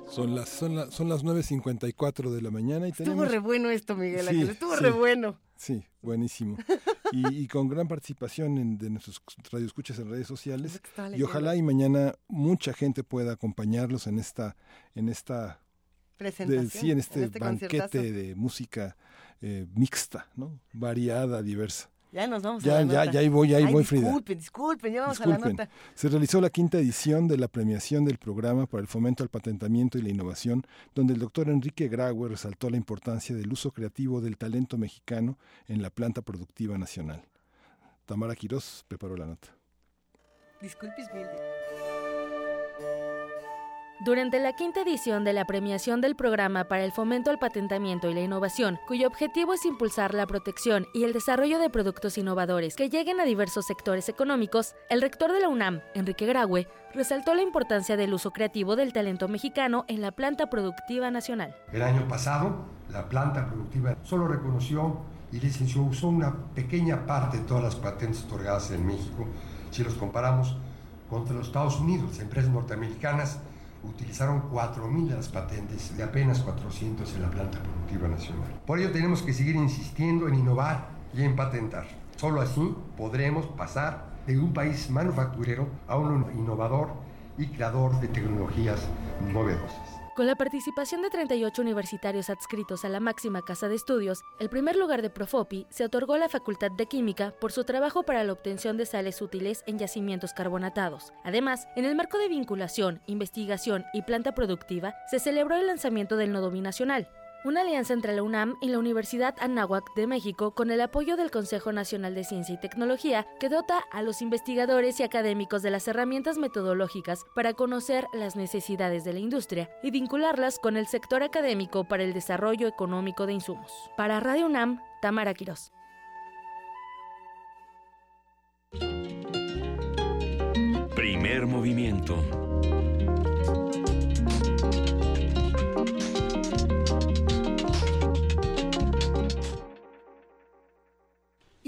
Son las, son, la- son las 9.54 de la mañana y Estuvo tenemos... re bueno esto, Miguel Sí, Ángel. Estuvo sí. re bueno. Sí, buenísimo. Y, y con gran participación en- de nuestros radioescuchas en redes sociales. estaba Y ojalá y mañana mucha gente pueda acompañarlos en esta, en esta Presentación, de- sí, en este, en este banquete de música eh, mixta, ¿no? Variada, diversa. Ya nos vamos Ya, a la ya, nota. ya ahí voy, ya ahí Ay, voy, Frida. Disculpen, disculpen, ya vamos a la Disculpen. nota. Se realizó la quinta edición de la premiación del programa para el fomento al patentamiento y la innovación, donde el doctor Enrique Graue resaltó la importancia del uso creativo del talento mexicano en la planta productiva nacional. Tamara Quirós preparó la nota. Disculpes, mil. Durante la quinta edición de la premiación del Programa para el Fomento al Patentamiento y la Innovación, cuyo objetivo es impulsar la protección y el desarrollo de productos innovadores que lleguen a diversos sectores económicos, el rector de la UNAM, Enrique Graue, resaltó la importancia del uso creativo del talento mexicano en la planta productiva nacional. El año pasado, la planta productiva solo reconoció y licenció, usó una pequeña parte de todas las patentes otorgadas en México. Si los comparamos contra los Estados Unidos, empresas norteamericanas utilizaron 4.000 de las patentes de apenas 400 en la planta productiva nacional. Por ello tenemos que seguir insistiendo en innovar y en patentar. Solo así podremos pasar de un país manufacturero a un innovador y creador de tecnologías novedosas. Con la participación de 38 universitarios adscritos a la máxima casa de estudios, el primer lugar de Profopi se otorgó a la Facultad de Química por su trabajo para la obtención de sales útiles en yacimientos carbonatados. Además, en el marco de vinculación, investigación y planta productiva, se celebró el lanzamiento del Nodo Binacional, una alianza entre la UNAM y la Universidad Anáhuac de México con el apoyo del Consejo Nacional de Ciencia y Tecnología que dota a los investigadores y académicos de las herramientas metodológicas para conocer las necesidades de la industria y vincularlas con el sector académico para el desarrollo económico de insumos. Para Radio UNAM, Tamara Quirós. Primer movimiento.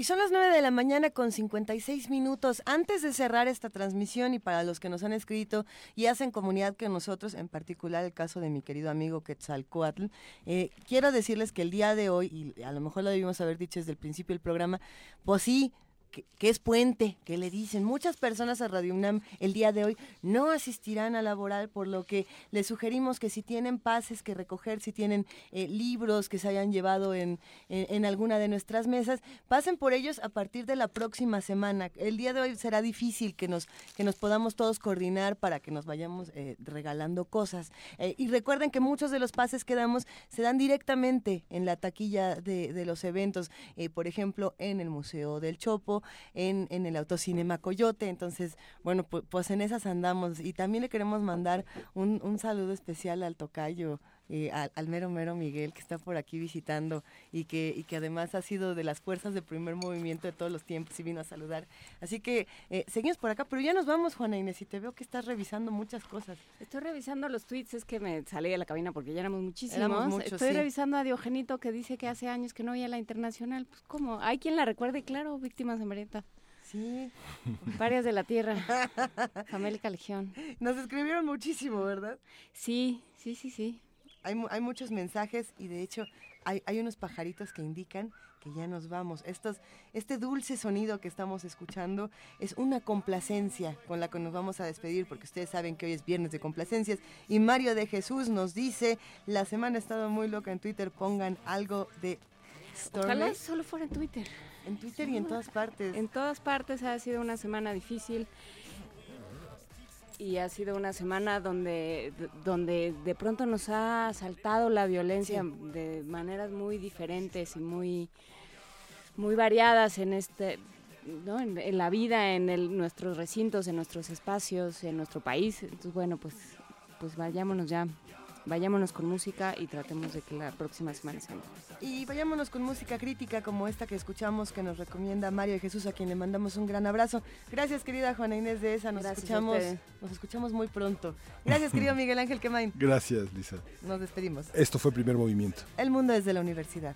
Y son las 9 de la mañana con 56 minutos. Antes de cerrar esta transmisión y para los que nos han escrito y hacen comunidad con nosotros, en particular el caso de mi querido amigo Quetzalcoatl, eh, quiero decirles que el día de hoy, y a lo mejor lo debimos haber dicho desde el principio del programa, pues sí, que, es puente, que le dicen. Muchas personas a Radio UNAM el día de hoy no asistirán a laboral, por lo que les sugerimos que si tienen pases que recoger, si tienen eh, libros que se hayan llevado en, en, alguna de nuestras mesas, pasen por ellos a partir de la próxima semana. El día de hoy será difícil que nos, que nos podamos todos coordinar para que nos vayamos eh, regalando cosas. Eh, y recuerden que muchos de los pases que damos se dan directamente en la taquilla de, de los eventos, por ejemplo, en el Museo del Chopo, México en, en el Autocinema Coyote. Entonces, bueno, pues, pues en esas andamos. Y también le queremos mandar un, un saludo especial al tocayo eh, al, al mero mero Miguel que está por aquí visitando y que, y que además ha sido de las fuerzas del primer movimiento de todos los tiempos y vino a saludar. Así que eh, seguimos por acá, pero ya nos vamos, Juana Inés, y te veo que estás revisando muchas cosas. Estoy revisando los tweets, es que me salí de la cabina porque ya éramos muchísimos. Éramos muchos, Estoy sí. revisando a Diogenito que dice que hace años que no veía la internacional. Pues, ¿cómo? Hay quien la recuerde, claro, víctimas hambrientas. Sí. Varias de la tierra. Famélica Legión. Nos escribieron muchísimo, ¿verdad? Sí, sí, sí, sí. Hay, mu- hay muchos mensajes y de hecho hay, hay unos pajaritos que indican que ya nos vamos. Estos, este dulce sonido que estamos escuchando es una complacencia con la que nos vamos a despedir porque ustedes saben que hoy es viernes de complacencias y Mario de Jesús nos dice, la semana ha estado muy loca en Twitter, pongan algo de Stormy. Ojalá solo fuera en Twitter. En Twitter y en todas partes. En todas partes ha sido una semana difícil y ha sido una semana donde, donde de pronto nos ha asaltado la violencia de maneras muy diferentes y muy, muy variadas en este ¿no? en, en la vida, en el- nuestros recintos, en nuestros espacios, en nuestro país. Entonces, bueno, pues, pues vayámonos ya, vayámonos con música y tratemos de que la próxima semana sea mejor. Y vayámonos con música crítica como esta que escuchamos que nos recomienda Mario de Jesús, a quien le mandamos un gran abrazo. Gracias, querida Juana Inés de esa. Nos Gracias escuchamos, nos escuchamos muy pronto. Gracias, querido Miguel Ángel Quemain. Gracias, Lisa. Nos despedimos. Esto fue Primer Movimiento. El mundo desde la universidad.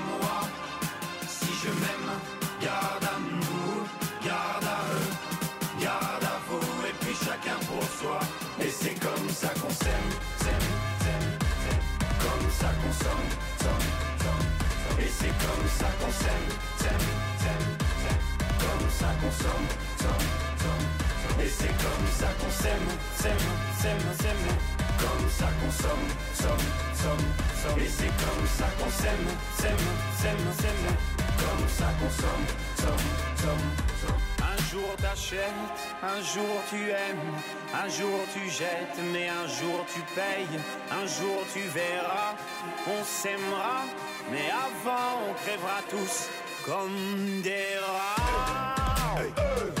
ça qu'on s'aime, s'aime, s'aime, s'aime. Comme ça qu'on somme, somme, somme. Et c'est comme ça qu'on s'aime, s'aime, s'aime, s'aime. Comme ça qu'on somme, somme, somme, somme. Et c'est comme ça qu'on s'aime, s'aime, s'aime, s'aime. Comme ça qu'on somme, somme, somme, somme. Un jour t'achètes, un jour tu aimes, un jour tu jettes, mais un jour tu payes, un jour tu verras, on s'aimera, mais avant on crèvera tous comme des rats.